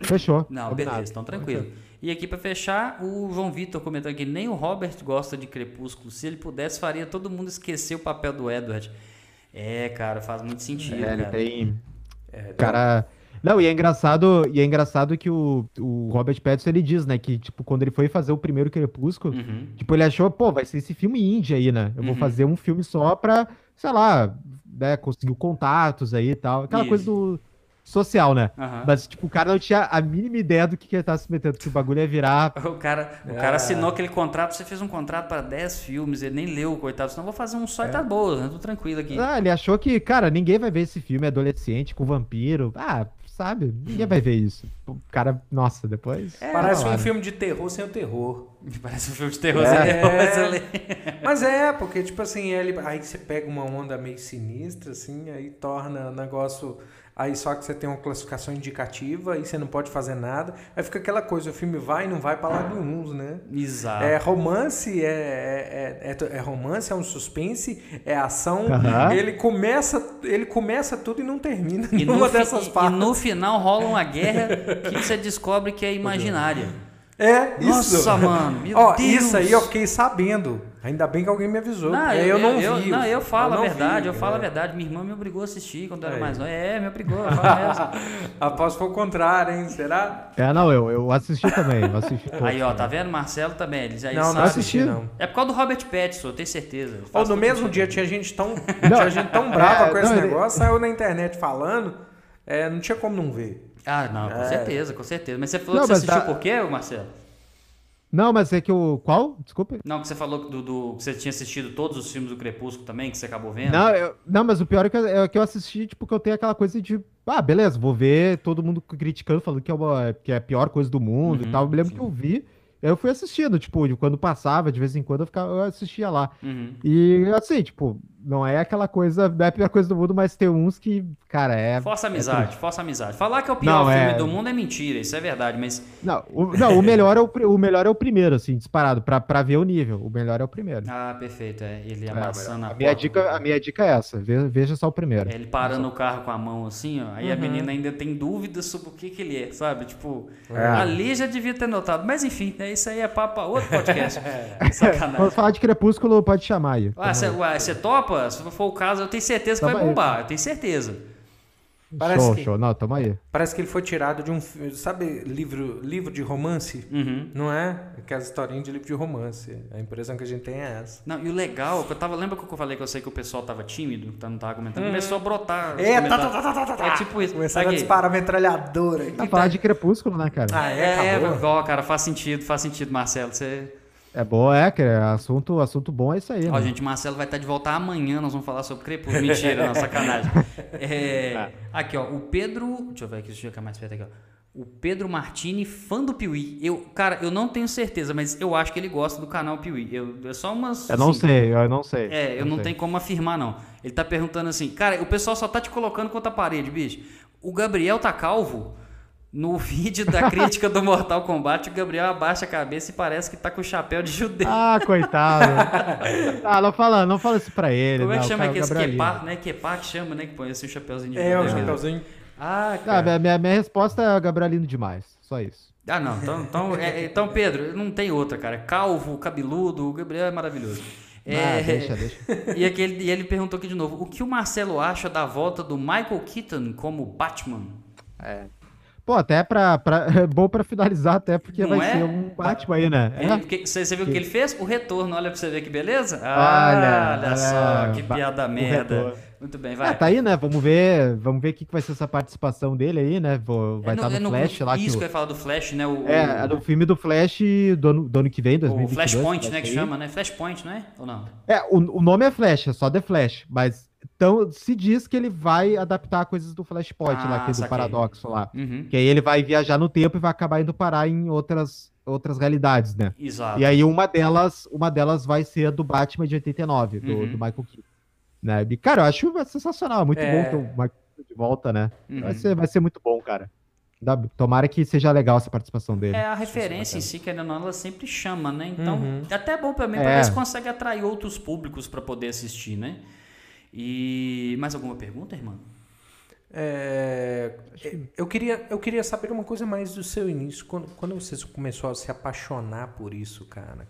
Fechou. Não, Combinado. beleza, então tranquilo. E aqui para fechar, o João Vitor comentou aqui: nem o Robert gosta de Crepúsculo. Se ele pudesse, faria todo mundo esquecer o papel do Edward. É, cara, faz muito sentido. É, ele tem. É, cara. Não, e é engraçado, e é engraçado que o, o Robert Pattinson ele diz, né, que tipo quando ele foi fazer o primeiro Crepúsculo, uhum. tipo ele achou, pô, vai ser esse filme indie aí, né? Eu vou uhum. fazer um filme só pra, sei lá, né, conseguir contatos aí e tal, aquela Isso. coisa do social, né? Uhum. Mas, tipo, o cara não tinha a mínima ideia do que, que ele tava se metendo, que o bagulho ia virar. O cara, o é. cara assinou aquele contrato, você fez um contrato para 10 filmes, ele nem leu, coitado, senão vou fazer um só e tá é. boa, né? Tô tranquilo aqui. Ah, ele achou que, cara, ninguém vai ver esse filme adolescente com vampiro. Ah, sabe? Ninguém vai ver isso. O cara, nossa, depois. É, Parece um filme de terror sem o terror. Parece um filme de terror é. sem o terror. Mas é, porque, tipo assim, ele, aí você pega uma onda meio sinistra, assim, aí torna o negócio aí só que você tem uma classificação indicativa e você não pode fazer nada. Aí fica aquela coisa, o filme vai e não vai para lado nenhum, né? Exato. É romance, é, é, é, é romance, é um suspense, é ação. Uhum. Ele começa, ele começa tudo e não termina e nenhuma dessas partes. E no final rola uma guerra que você descobre que é imaginária. É, isso. Nossa, mano. Meu Ó, Deus. isso aí eu fiquei sabendo. Ainda bem que alguém me avisou. Não, eu, eu, não eu, vi. Não, eu falo eu a verdade, vi, eu falo é. a verdade. Minha irmã me obrigou a assistir quando eu era mais novo. É, me obrigou, eu falo Após foi o contrário, hein? Será? É, não, eu, eu assisti também. Eu assisti aí, ó, tá vendo? Marcelo também. Eles aí não, sabe. não assisti, não. É por causa do Robert Pattinson, eu tenho certeza. Ou no mesmo dia tinha gente tão, tinha gente tão brava é, com esse não, negócio, ele... saiu na internet falando, é, não tinha como não ver. Ah, não, com é. certeza, com certeza. Mas você falou não, que você assistiu tá... por quê, Marcelo? Não, mas é que o. Qual? Desculpa. Não, que você falou do, do, que você tinha assistido todos os filmes do Crepúsculo também, que você acabou vendo. Não, eu, não mas o pior é que, eu, é que eu assisti, tipo, que eu tenho aquela coisa de. Ah, beleza, vou ver todo mundo criticando, falando que é, uma, que é a pior coisa do mundo uhum, e tal. Eu me lembro sim. que eu vi. Eu fui assistindo, tipo, quando passava, de vez em quando eu, ficava, eu assistia lá. Uhum. E assim, tipo, não é aquela coisa, não é a pior coisa do mundo, mas tem uns que, cara, é. Força é amizade, é força amizade. Falar que é o pior não, filme é... do mundo é mentira, isso é verdade, mas. Não, o, não, o, melhor, é o, o melhor é o primeiro, assim, disparado, pra, pra ver o nível. O melhor é o primeiro. Ah, perfeito. É, ele é, amassando é, a, a minha dica A minha dica é essa, veja só o primeiro. É ele parando o carro com a mão assim, ó. Aí uhum. a menina ainda tem dúvidas sobre o que, que ele é, sabe? Tipo, é. ali já devia ter notado. Mas enfim, né, isso aí é papo outro podcast. Sacanagem. Vamos falar de Crepúsculo, pode chamar aí. Ah, você topa? Se for o caso eu tenho certeza que Tamo vai bombar. Aí. Eu tenho certeza. Parece show, que, show. Não, tamo aí. Parece que ele foi tirado de um. Sabe, livro, livro de romance? Uhum. Não é? Aquelas historinhas de livro de romance. A impressão que a gente tem é essa. Não, e o legal, eu tava. Lembra que eu falei que eu sei que o pessoal tava tímido, tá, não tava comentando? Uhum. Começou a brotar. É, tá, tá, tá, tá, tá, É tipo isso. Começaram a disparar metralhadora. Tá falar de crepúsculo, né, cara? Ah, é, é, igual, cara, faz sentido, faz sentido, Marcelo. Você. É boa, é, que é assunto, assunto bom é isso aí. Ó, né? gente, Marcelo vai estar de volta amanhã, nós vamos falar sobre Crepúsculo. Mentira, não, sacanagem. É, ah. aqui, ó, o Pedro. Deixa eu ver aqui, deixa eu ficar mais perto aqui, ó. O Pedro Martini, fã do Piuí. Eu, cara, eu não tenho certeza, mas eu acho que ele gosta do canal Piuí. Eu, é só umas. Eu não assim, sei, eu não sei. É, eu não, não tenho como afirmar, não. Ele tá perguntando assim, cara, o pessoal só tá te colocando contra a parede, bicho. O Gabriel tá calvo? No vídeo da crítica do Mortal Kombat, o Gabriel abaixa a cabeça e parece que tá com o chapéu de judeu. Ah, coitado. ah, não fala, não fala isso pra ele. Como é que não, chama aqui? Esse Kepá, né? Kepá que chama, né? Que põe assim o chapéuzinho de É, o chapéuzinho. Ah, cara. Ah, minha, minha, resposta é Gabrielino demais. Só isso. Ah, não. Então, então, é, então, Pedro, não tem outra, cara. Calvo, cabeludo, o Gabriel é maravilhoso. É, ah, deixa, deixa. E, aquele, e ele perguntou aqui de novo: o que o Marcelo acha da volta do Michael Keaton como Batman? É, Pô, até pra, pra, é bom pra finalizar, até porque não vai é? ser um Batman aí, né? É, porque, você, você viu o que ele fez? O retorno, olha pra você ver que beleza. Ah, olha, olha só, que piada merda. Muito bem, vai. Ah, tá aí, né? Vamos ver, vamos ver o que vai ser essa participação dele aí, né? Vai estar é no, tá no, no Flash lá. Isso que, que eu ia falar do Flash, né? O, é, o... filme do Flash do ano, do ano que vem, 2022. O Flashpoint, né? Que chama, né? Flashpoint, não é? Ou não? É, o, o nome é Flash, é só The Flash, mas então, se diz que ele vai adaptar coisas do Flashpoint ah, lá, que é do paradoxo lá. Uhum. Que aí ele vai viajar no tempo e vai acabar indo parar em outras, outras realidades, né? Exato. E aí uma delas, uma delas vai ser a do Batman de 89, do, uhum. do Michael Keaton. Né? E, cara, eu acho sensacional, é muito é... bom ter o Michael Keaton de volta, né? Uhum. Vai, ser, vai ser muito bom, cara. Tomara que seja legal essa participação dele. É, a referência em si, que não, ela sempre chama, né? Então, uhum. é até bom pra mim, é. pra ver se consegue atrair outros públicos para poder assistir, né? E mais alguma pergunta, irmão? É, eu, queria, eu queria saber uma coisa mais do seu início. Quando, quando você começou a se apaixonar por isso, cara?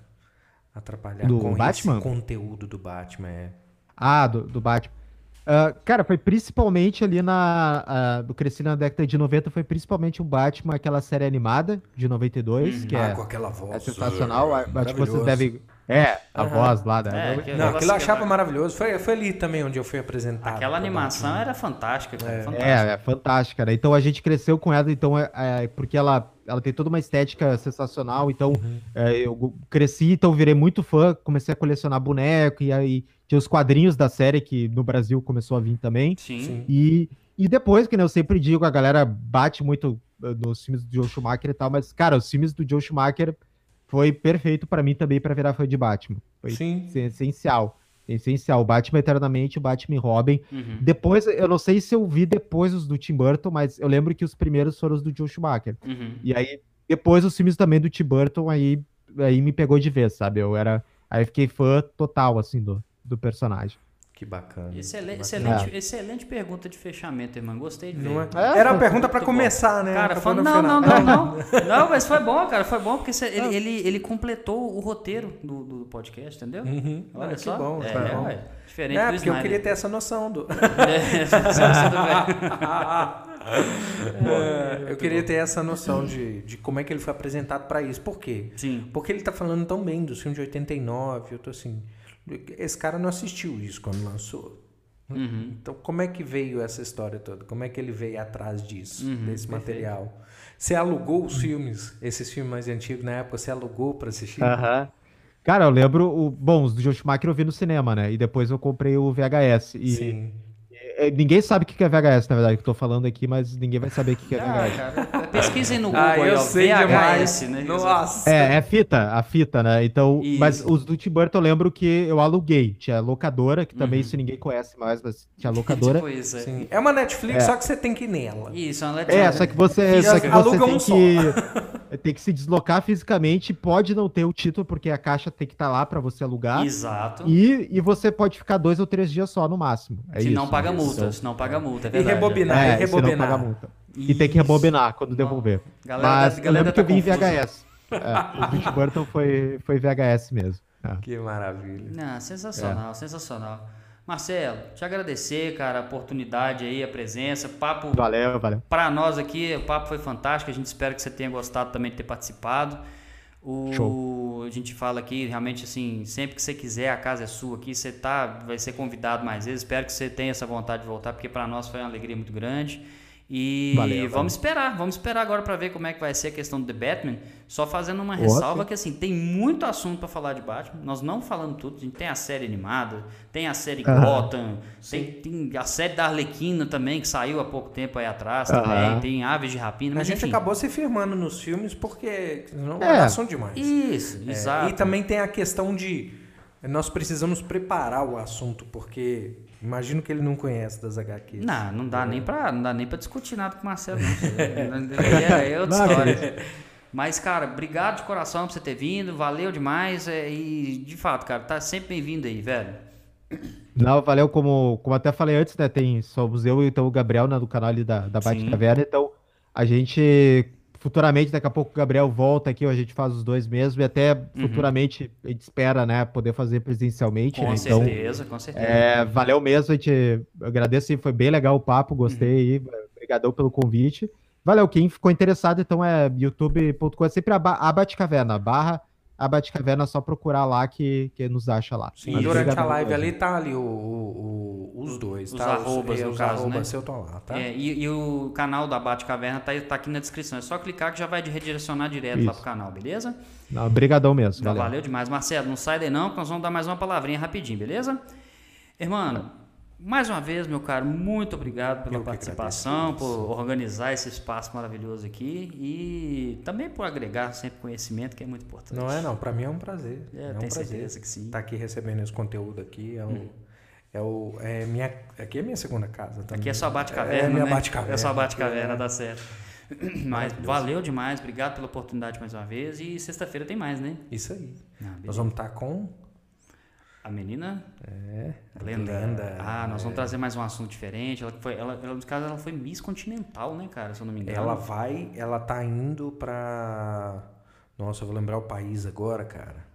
Atrapalhar do com Batman? esse conteúdo do Batman, é. Ah, do, do Batman. Uh, cara, foi principalmente ali na. Uh, do cresci na década de 90, foi principalmente o Batman, aquela série animada de 92, hum, que ah, é, com aquela voz. É sensacional. Acho que vocês devem. É, a uhum. voz lá da. É, que não, aquilo eu achava maravilhoso. Foi, foi ali também onde eu fui apresentado. Aquela animação era fantástica, cara, é. fantástica. É, é fantástica, né? Então a gente cresceu com ela, então, é, é, porque ela, ela tem toda uma estética sensacional. Então uhum. é, eu cresci, então virei muito fã, comecei a colecionar boneco, e aí tinha os quadrinhos da série que no Brasil começou a vir também. Sim. E, e depois, que né, eu sempre digo, a galera bate muito eh, nos filmes do Joe Schumacher e tal, mas, cara, os filmes do Joe Schumacher foi perfeito para mim também para virar fã de Batman. Foi Sim. essencial. Essencial. Batman Eternamente, o Batman e Robin. Uhum. Depois, eu não sei se eu vi depois os do Tim Burton, mas eu lembro que os primeiros foram os do Joe Schumacher. Uhum. E aí, depois os filmes também do Tim Burton, aí, aí me pegou de vez, sabe? Eu era. Aí fiquei fã total, assim, do, do personagem. Que bacana. Excelente, excelente, é. excelente pergunta de fechamento, irmão. Gostei de ver. Não é? É, Era a pergunta para começar, bom. né? Cara, foi, não, não, não, não, não. mas foi bom, cara. Foi bom porque ele, ele, ele completou o roteiro do, do podcast, entendeu? Uhum. Olha ah, só. bom, é, é, bom. É, diferente é, do porque Snyder. eu queria ter essa noção do. é, eu queria ter essa noção de, de como é que ele foi apresentado para isso. Por quê? Sim. Porque ele tá falando tão bem do filme de 89. Eu tô assim. Esse cara não assistiu isso quando lançou. Uhum. Então, como é que veio essa história toda? Como é que ele veio atrás disso, uhum, desse perfeito. material? Você alugou os filmes, esses filmes mais antigos na época, você alugou para assistir? Aham. Cara, eu lembro, o, bom, os do Joe Schumacher eu vi no cinema, né? E depois eu comprei o VHS. E, Sim. É, ninguém sabe o que é VHS, na verdade, que eu tô falando aqui, mas ninguém vai saber o que é VHS. Ah, cara, pesquisem no Google ah, eu aí, sei VHS, demais. né? Nossa. É, é fita, a fita, né? Então, Isso. mas os do Tim Burton eu lembro que eu aluguei. Tinha locadora, que também Uhum. isso ninguém conhece mais, mas tinha locadora. tipo isso, é. Sim. É uma Netflix, É. só que você tem que ir nela. Isso, é uma É, só que você, só que você aluga tem um que, tem que se deslocar fisicamente, pode não ter o título, porque a caixa tem que estar lá pra você alugar. Exato. E, e você pode ficar dois ou três dias só no máximo. É se isso, não paga multa, se não paga multa, é E rebobinar, É, e se não rebobinar. paga multa. E tem que rebobinar quando devolver. Galera, Mas da- eu galera lembro que eu tá vi em. VHS. É, o Tim Burton foi, foi VHS mesmo. É. Que maravilha. Não, sensacional, sensacional. Marcelo, te agradecer, cara, a oportunidade aí, a presença, papo Valeu, valeu. Para nós aqui, o papo foi fantástico. A gente espera que você tenha gostado também de ter participado. O, Show. A gente fala aqui, realmente, assim, sempre que você quiser, a casa é sua aqui. Você tá, vai ser convidado mais vezes. Espero que você tenha essa vontade de voltar, porque para nós foi uma alegria muito grande. E Valeu, valeu. vamos esperar, vamos esperar agora para ver como é que vai ser a questão do The Batman. Só fazendo uma ressalva sim. que assim, tem muito assunto para falar de Batman. Nós não falamos tudo. A gente tem a série animada, tem a série Aham. Gotham, tem, tem a série da Arlequina também, que saiu há pouco tempo aí atrás também. Aham. Tem Aves de Rapina, A mas gente enfim. acabou se firmando nos filmes porque não É. são demais. Isso, É, exato. E também tem a questão de nós precisamos preparar o assunto, porque imagino que ele não conhece das HQs. Não, não dá nem pra, não dá nem pra discutir nada com o Marcelo, não. é, é outra história. Mas, cara, obrigado de coração por você ter vindo, valeu demais. é, e, de fato, cara, tá sempre bem-vindo aí, velho. Não, valeu, como, como até falei antes, né? Tem, somos eu e então, o Gabriel né, do canal ali da, da Bate. Caverna. Então, a gente futuramente, daqui a pouco o Gabriel volta aqui, a gente faz os dois mesmo, e até futuramente a gente espera, né, poder fazer presencialmente, Com né? Então, certeza, com certeza. é, valeu mesmo, a gente eu agradeço, e foi bem legal o papo, gostei aí, obrigadão pelo convite. Valeu, quem ficou interessado, então é youtube.com, é sempre a, ba- a Batcaverna, barra a Batcaverna, é só procurar lá que, que nos acha lá. Sim, Mas durante a live ali tá ali o, o- o- os dois, Os tá? arrobas, é, no os caso, arrobas né? seu estão lá, tá? É, e, e o canal da Bate Caverna tá, tá aqui na descrição. É só clicar que já vai redirecionar direto lá Isso. pro canal, beleza? Não, Obrigadão mesmo, Valeu. valeu. demais. Marcelo, não sai daí não, que nós vamos dar mais uma palavrinha rapidinho, beleza? Irmão, mais uma vez, meu caro, muito obrigado pela Eu participação, por organizar esse espaço maravilhoso aqui e também por agregar sempre conhecimento, que é muito importante. Não é não, pra mim é um prazer. É, É, um tenho prazer certeza que sim. estar aqui recebendo esse conteúdo aqui. É, o, Hum. é, o, é minha, aqui é minha segunda casa também. Aqui é só bate-caverna, É minha né? bate-caverna. É só bate-caverna, É. dá certo. Mas valeu demais, obrigado pela oportunidade mais uma vez. E sexta-feira tem mais, né? Isso aí. Ah, Nós vamos estar com... A menina? É, Glenda. Glenda, Ah, nós vamos é. trazer mais um assunto diferente. Ela foi, ela, ela, no caso, ela foi Miss Continental, né, cara? Se eu não me engano. Ela vai, ela tá indo pra. Nossa, eu vou lembrar o país agora, cara.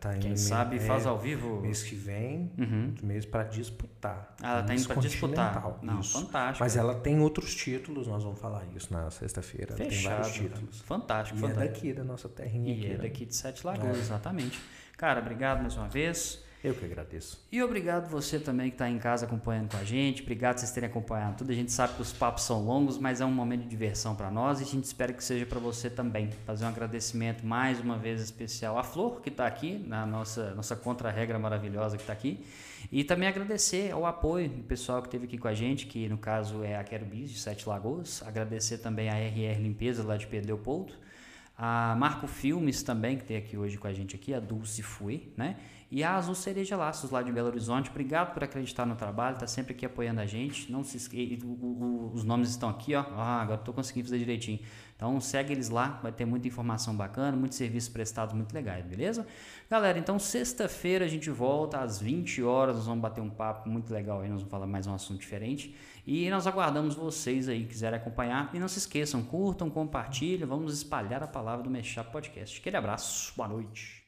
Tá Quem sabe é, faz ao vivo. Mês que vem, uhum. mês para disputar. Ah, ela tá indo para disputar. Não, isso. fantástico. Mas ela tem outros títulos, nós vamos falar isso na sexta-feira. Ela tem vários títulos. Fantástico, e fantástico. é daqui, da nossa terrinha. E aqui, é né? daqui de Sete Lagoas, é. exatamente. Cara, obrigado mais uma vez. Eu que agradeço. E obrigado você também que está em casa acompanhando com a gente. Obrigado por vocês terem acompanhado tudo. A gente sabe que os papos são longos, mas é um momento de diversão para nós e a gente espera que seja para você também. Fazer um agradecimento mais uma vez especial à Flor, que está aqui, na nossa, nossa contra-regra maravilhosa que está aqui. E também agradecer ao apoio do pessoal que esteve aqui com a gente, que no caso é a Quero Bis, de Sete Lagoas. Agradecer também a RR Limpeza, lá de Pedro Leopoldo. A Marco Filmes também, que tem aqui hoje com a gente aqui, a Dulce Fui, né? E a Azul Cereja Laços, lá de Belo Horizonte. Obrigado por acreditar no trabalho, tá sempre aqui apoiando a gente. Não se esqueça, os nomes estão aqui, ó. Ah, agora estou conseguindo fazer direitinho. Então segue eles lá, vai ter muita informação bacana, muitos serviços prestados muito legais, beleza? Galera, então sexta-feira a gente volta às 20 horas, nós vamos bater um papo muito legal aí, nós vamos falar mais um assunto diferente. E nós aguardamos vocês aí, quiserem acompanhar. E não se esqueçam, curtam, compartilhem, vamos espalhar a palavra do Mexap Podcast. Aquele abraço, boa noite.